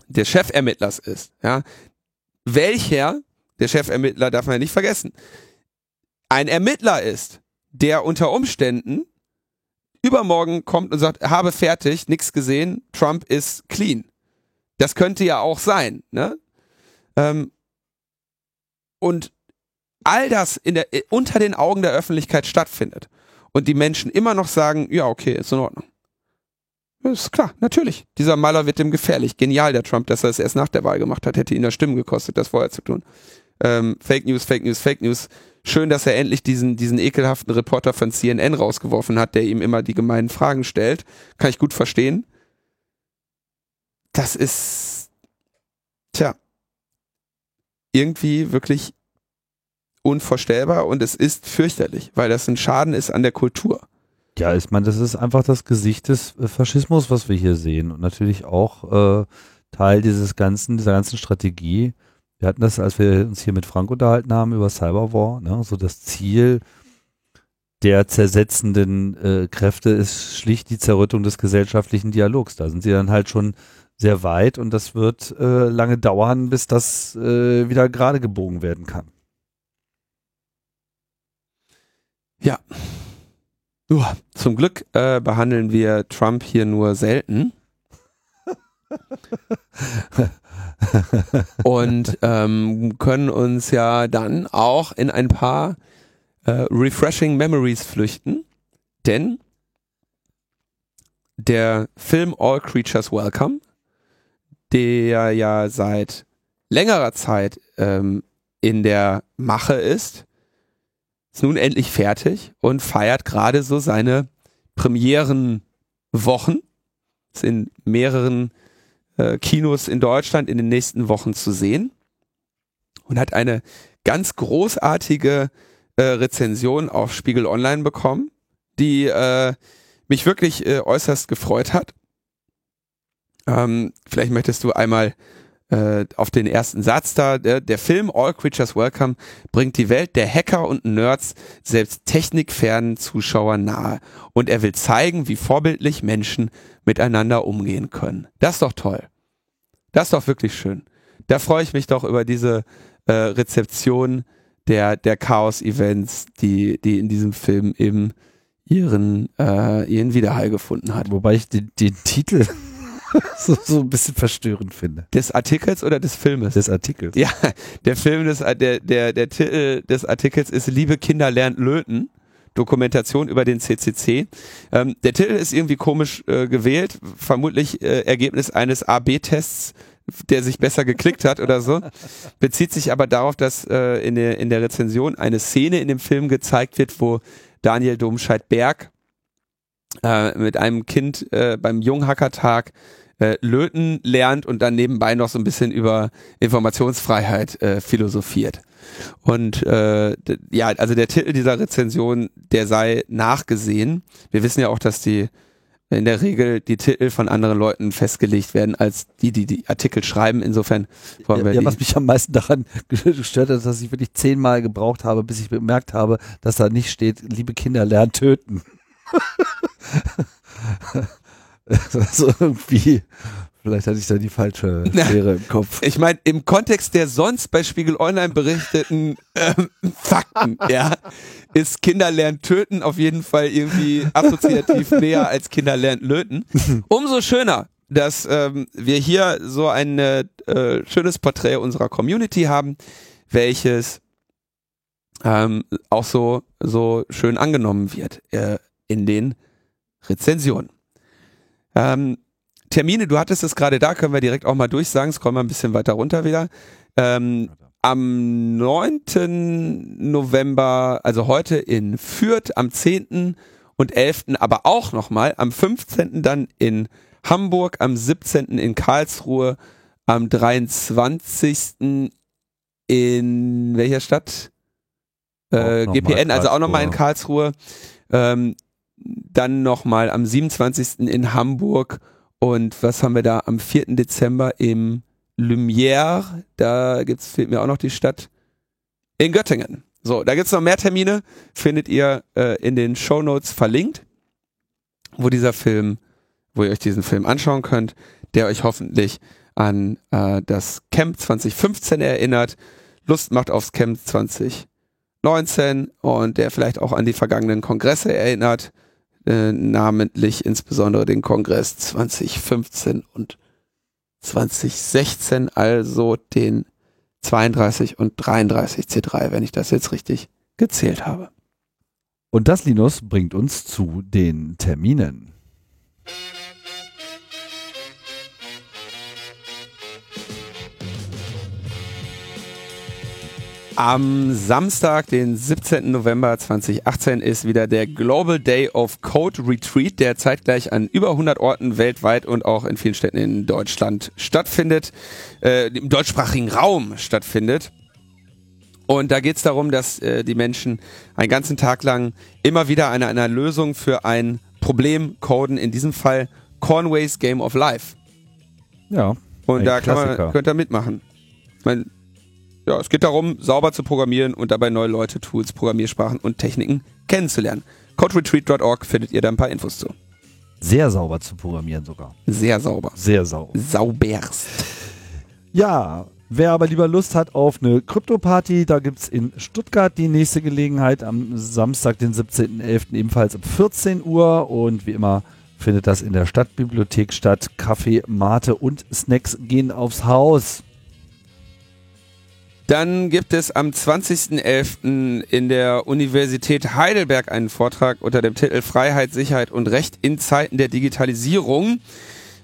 der Chefermittlers ist. Ja, welcher der Chefermittler darf man ja nicht vergessen, ein Ermittler ist, der unter Umständen übermorgen kommt und sagt, habe fertig, nichts gesehen, Trump ist clean. Das könnte ja auch sein, ne? Ähm, und all das in der, unter den Augen der Öffentlichkeit stattfindet und die Menschen immer noch sagen, ja, okay, ist in Ordnung. Das ist klar, natürlich. Dieser Maler wird dem gefährlich. Genial, der Trump, dass er es erst nach der Wahl gemacht hat, hätte ihn das Stimmen gekostet, das vorher zu tun. Ähm, Fake News, Fake News, Fake News. Schön, dass er endlich diesen, diesen ekelhaften Reporter von CNN rausgeworfen hat, der ihm immer die gemeinen Fragen stellt. Kann ich gut verstehen. Das ist, tja, irgendwie wirklich unvorstellbar und es ist fürchterlich, weil das ein Schaden ist an der Kultur. Ja, ich meine, das ist einfach das Gesicht des äh, Faschismus, was wir hier sehen und natürlich auch äh, Teil dieses ganzen, dieser ganzen Strategie. Wir hatten das, als wir uns hier mit Frank unterhalten haben über Cyberwar, ne, so das Ziel der zersetzenden äh, Kräfte ist schlicht die Zerrüttung des gesellschaftlichen Dialogs. Da sind sie dann halt schon sehr weit und das wird äh, lange dauern, bis das äh, wieder gerade gebogen werden kann. Ja. Uh, zum Glück äh, behandeln wir Trump hier nur selten. und ähm, können uns ja dann auch in ein paar äh, refreshing Memories flüchten, denn der Film All Creatures Welcome der ja seit längerer Zeit ähm, in der Mache ist, ist nun endlich fertig und feiert gerade so seine Premierenwochen. Ist in mehreren äh, Kinos in Deutschland in den nächsten Wochen zu sehen und hat eine ganz großartige äh, Rezension auf Spiegel Online bekommen, die äh, mich wirklich äh, äußerst gefreut hat. Ähm, vielleicht möchtest du einmal äh, auf den ersten Satz da. Der, der Film All Creatures Welcome bringt die Welt der Hacker und Nerds selbst technikfernen Zuschauern nahe. Und er will zeigen, wie vorbildlich Menschen miteinander umgehen können. Das ist doch toll. Das ist doch wirklich schön. Da freue ich mich doch über diese äh, Rezeption der, der Chaos-Events, die, die in diesem Film eben ihren, äh, ihren Widerhall gefunden hat. Wobei ich den, den Titel so, so ein bisschen verstörend finde. Des Artikels oder des Filmes? Des Artikels. Ja, der Film des, der, der, der Titel des Artikels ist Liebe Kinder lernt löten. Dokumentation über den CCC. Ähm, der Titel ist irgendwie komisch äh, gewählt, vermutlich äh, Ergebnis eines AB-Tests, der sich besser geklickt hat oder so. Bezieht sich aber darauf, dass äh, in, der, in der Rezension eine Szene in dem Film gezeigt wird, wo Daniel Domscheit-Berg äh, mit einem Kind äh, beim Junghackertag äh, löten lernt und dann nebenbei noch so ein bisschen über Informationsfreiheit äh, philosophiert. Und äh, ja, also der Titel dieser Rezension, der sei nachgesehen. Wir wissen ja auch, dass die in der Regel die Titel von anderen Leuten festgelegt werden, als die, die die Artikel schreiben. Insofern wollen wir ja, was mich am meisten daran gestört hat, ist, dass ich wirklich zehnmal gebraucht habe, bis ich bemerkt habe, dass da nicht steht, liebe Kinder, lernt töten. also irgendwie Vielleicht hatte ich da die falsche Schere im Kopf. Ich meine, im Kontext der sonst bei Spiegel Online berichteten ähm, Fakten, ja, ist Kinder lernen töten auf jeden Fall irgendwie assoziativ näher als Kinder lernen löten. Umso schöner, dass ähm, wir hier so ein äh, schönes Porträt unserer Community haben, welches ähm, auch so, so schön angenommen wird äh, in den Rezensionen. Ähm, Termine, du hattest es gerade da, können wir direkt auch mal durchsagen, scrollen wir ein bisschen weiter runter wieder. Ähm, am 9. November, also heute in Fürth, am 10. und 11. aber auch nochmal, am 15. dann in Hamburg, am 17. in Karlsruhe, am 23. in welcher Stadt? Äh, GPN, also auch nochmal in Karlsruhe. Ähm, dann nochmal am 27. in Hamburg und was haben wir da am 4. Dezember im Lumière? Da gibt's, fehlt mir auch noch die Stadt. In Göttingen. So, da gibt's noch mehr Termine, findet ihr äh, in den Show Notes verlinkt, wo dieser Film, wo ihr euch diesen Film anschauen könnt, der euch hoffentlich an äh, das Camp 2015 erinnert, Lust macht aufs Camp 2019 und der vielleicht auch an die vergangenen Kongresse erinnert äh, namentlich insbesondere den Kongress 2015 und 2016, also den 32 und 33 C3, wenn ich das jetzt richtig gezählt habe. Und das, Linus, bringt uns zu den Terminen. Am Samstag, den 17. November 2018, ist wieder der Global Day of Code Retreat, der zeitgleich an über 100 Orten weltweit und auch in vielen Städten in Deutschland stattfindet, äh, im deutschsprachigen Raum stattfindet. Und da geht es darum, dass äh, die Menschen einen ganzen Tag lang immer wieder eine, eine Lösung für ein Problem coden, in diesem Fall Cornways Game of Life. Ja. Und da man, könnt ihr mitmachen. Ich meine, ja, es geht darum, sauber zu programmieren und dabei neue Leute, Tools, Programmiersprachen und Techniken kennenzulernen. CodeRetreat.org findet ihr da ein paar Infos zu. Sehr sauber zu programmieren sogar. Sehr sauber. Sehr sauber. Sauberst. Ja, wer aber lieber Lust hat auf eine Krypto-Party, da gibt es in Stuttgart die nächste Gelegenheit am Samstag, den 17.11. ebenfalls um 14 Uhr und wie immer findet das in der Stadtbibliothek statt. Kaffee, Mate und Snacks gehen aufs Haus. Dann gibt es am 20.11. in der Universität Heidelberg einen Vortrag unter dem Titel Freiheit, Sicherheit und Recht in Zeiten der Digitalisierung.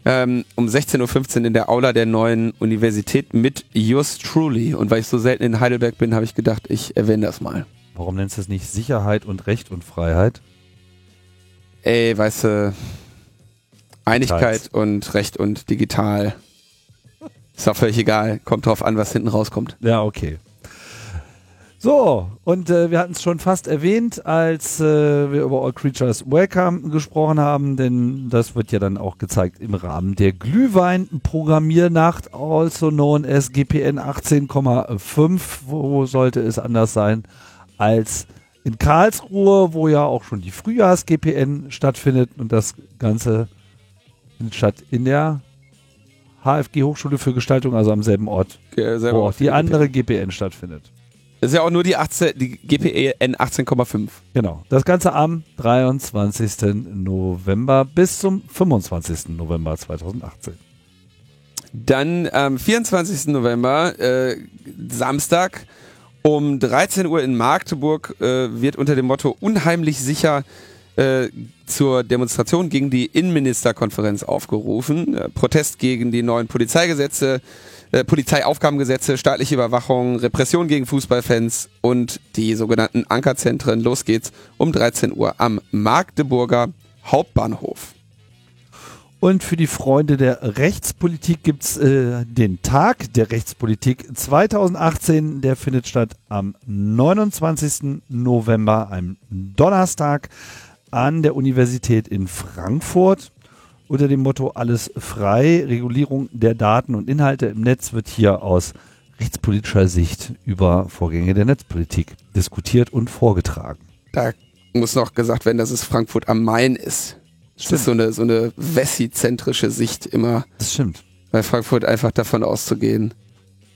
Ähm, um 16.15 Uhr in der Aula der neuen Universität mit Yours Truly. Und weil ich so selten in Heidelberg bin, habe ich gedacht, ich erwähne das mal. Warum nennst du es nicht Sicherheit und Recht und Freiheit? Ey, weißt du, Einigkeit und Recht und digital. Ist auch völlig egal. Kommt drauf an, was hinten rauskommt. Ja, okay. So, und äh, wir hatten es schon fast erwähnt, als äh, wir über All Creatures Welcome gesprochen haben, denn das wird ja dann auch gezeigt im Rahmen der Glühwein-Programmiernacht, also known as GPN 18,5. Wo sollte es anders sein als in Karlsruhe, wo ja auch schon die Frühjahrs-GPN stattfindet und das Ganze statt in der HFG Hochschule für Gestaltung, also am selben Ort, ja, wo auch die andere GPN stattfindet. Das ist ja auch nur die, 18, die GPN 18,5. Genau. Das Ganze am 23. November bis zum 25. November 2018. Dann am 24. November, äh, Samstag, um 13 Uhr in Magdeburg äh, wird unter dem Motto Unheimlich sicher äh, zur Demonstration gegen die Innenministerkonferenz aufgerufen. Äh, Protest gegen die neuen Polizeigesetze, äh, Polizeiaufgabengesetze, staatliche Überwachung, Repression gegen Fußballfans und die sogenannten Ankerzentren. Los geht's um 13 Uhr am Magdeburger Hauptbahnhof. Und für die Freunde der Rechtspolitik gibt's äh, den Tag der Rechtspolitik 2018. Der findet statt am 29. November, einem Donnerstag, an der Universität in Frankfurt. Unter dem Motto Alles frei, Regulierung der Daten und Inhalte im Netz wird hier aus rechtspolitischer Sicht über Vorgänge der Netzpolitik diskutiert und vorgetragen. Da muss noch gesagt werden, dass es Frankfurt am Main ist. Das ist so eine, so eine Wessi-zentrische Sicht immer. Das stimmt. Bei Frankfurt einfach davon auszugehen,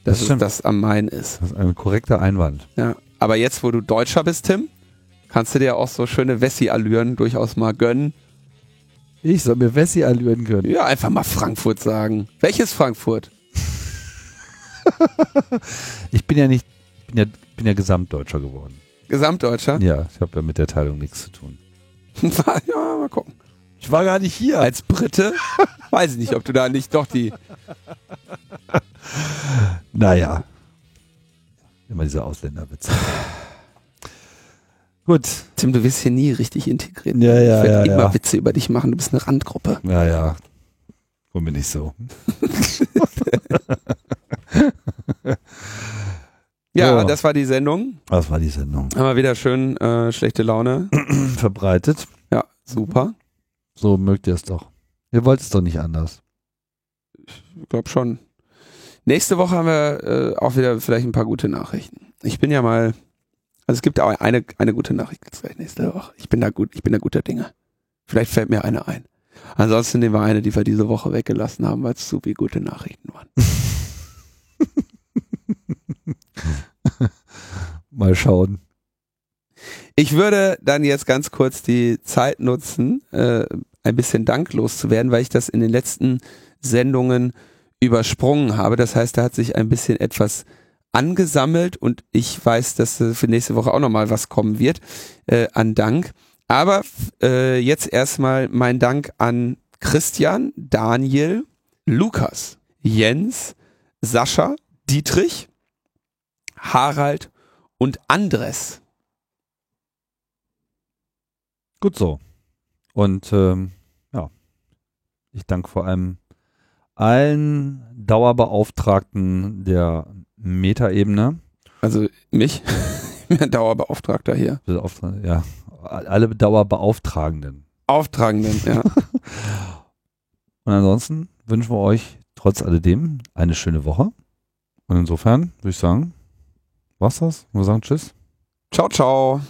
dass Das es stimmt. das am Main ist. Das ist ein korrekter Einwand. Ja. Aber jetzt, wo du Deutscher bist, Tim, kannst du dir auch so schöne Wessi-Allüren durchaus mal gönnen. Ich soll mir Wessi allüren können. Ja, einfach mal Frankfurt sagen. Welches Frankfurt? Ich bin ja nicht, bin ja, bin ja Gesamtdeutscher geworden. Gesamtdeutscher? Ja, ich habe ja mit der Teilung nichts zu tun. ja, mal gucken. Ich war gar nicht hier. Als Brite weiß ich nicht, ob du da nicht doch die. Naja. Immer diese Ausländerwitze. Gut. Tim, du wirst hier nie richtig integriert. Ja, ja, ich werde ja, immer ja. Witze über dich machen. Du bist eine Randgruppe. Naja. Wohl mir nicht so. Ja, Ja. das war die Sendung. Das war die Sendung. Haben wir wieder schön äh, schlechte Laune. Verbreitet. Ja, super. So mögt ihr es doch. Ihr wollt es doch nicht anders. Ich glaube schon. Nächste Woche haben wir äh, auch wieder vielleicht ein paar gute Nachrichten. Ich bin ja mal, also es gibt auch eine, eine gute Nachricht vielleicht nächste Woche. Ich bin da gut, ich bin da guter Dinge. Vielleicht fällt mir eine ein. Ansonsten nehmen wir eine, die wir diese Woche weggelassen haben, weil es zu viele gute Nachrichten waren. Mal schauen. Ich würde dann jetzt ganz kurz die Zeit nutzen, äh, ein bisschen danklos zu werden, weil ich das in den letzten Sendungen übersprungen habe. Das heißt, da hat sich ein bisschen etwas angesammelt und ich weiß, dass äh, für nächste Woche auch nochmal was kommen wird äh, an Dank. Aber äh, jetzt erstmal mein Dank an Christian, Daniel, Lukas, Jens, Sascha, Dietrich, Harald und Andres. Gut so. Und ähm, ja, ich danke vor allem allen Dauerbeauftragten der Metaebene. Also mich, Dauerbeauftragter hier. Ja, alle Dauerbeauftragenden. Auftragenden, ja. Und ansonsten wünschen wir euch trotz alledem eine schöne Woche. Und insofern würde ich sagen, war's das? Wir sagen Tschüss. ciao, ciao.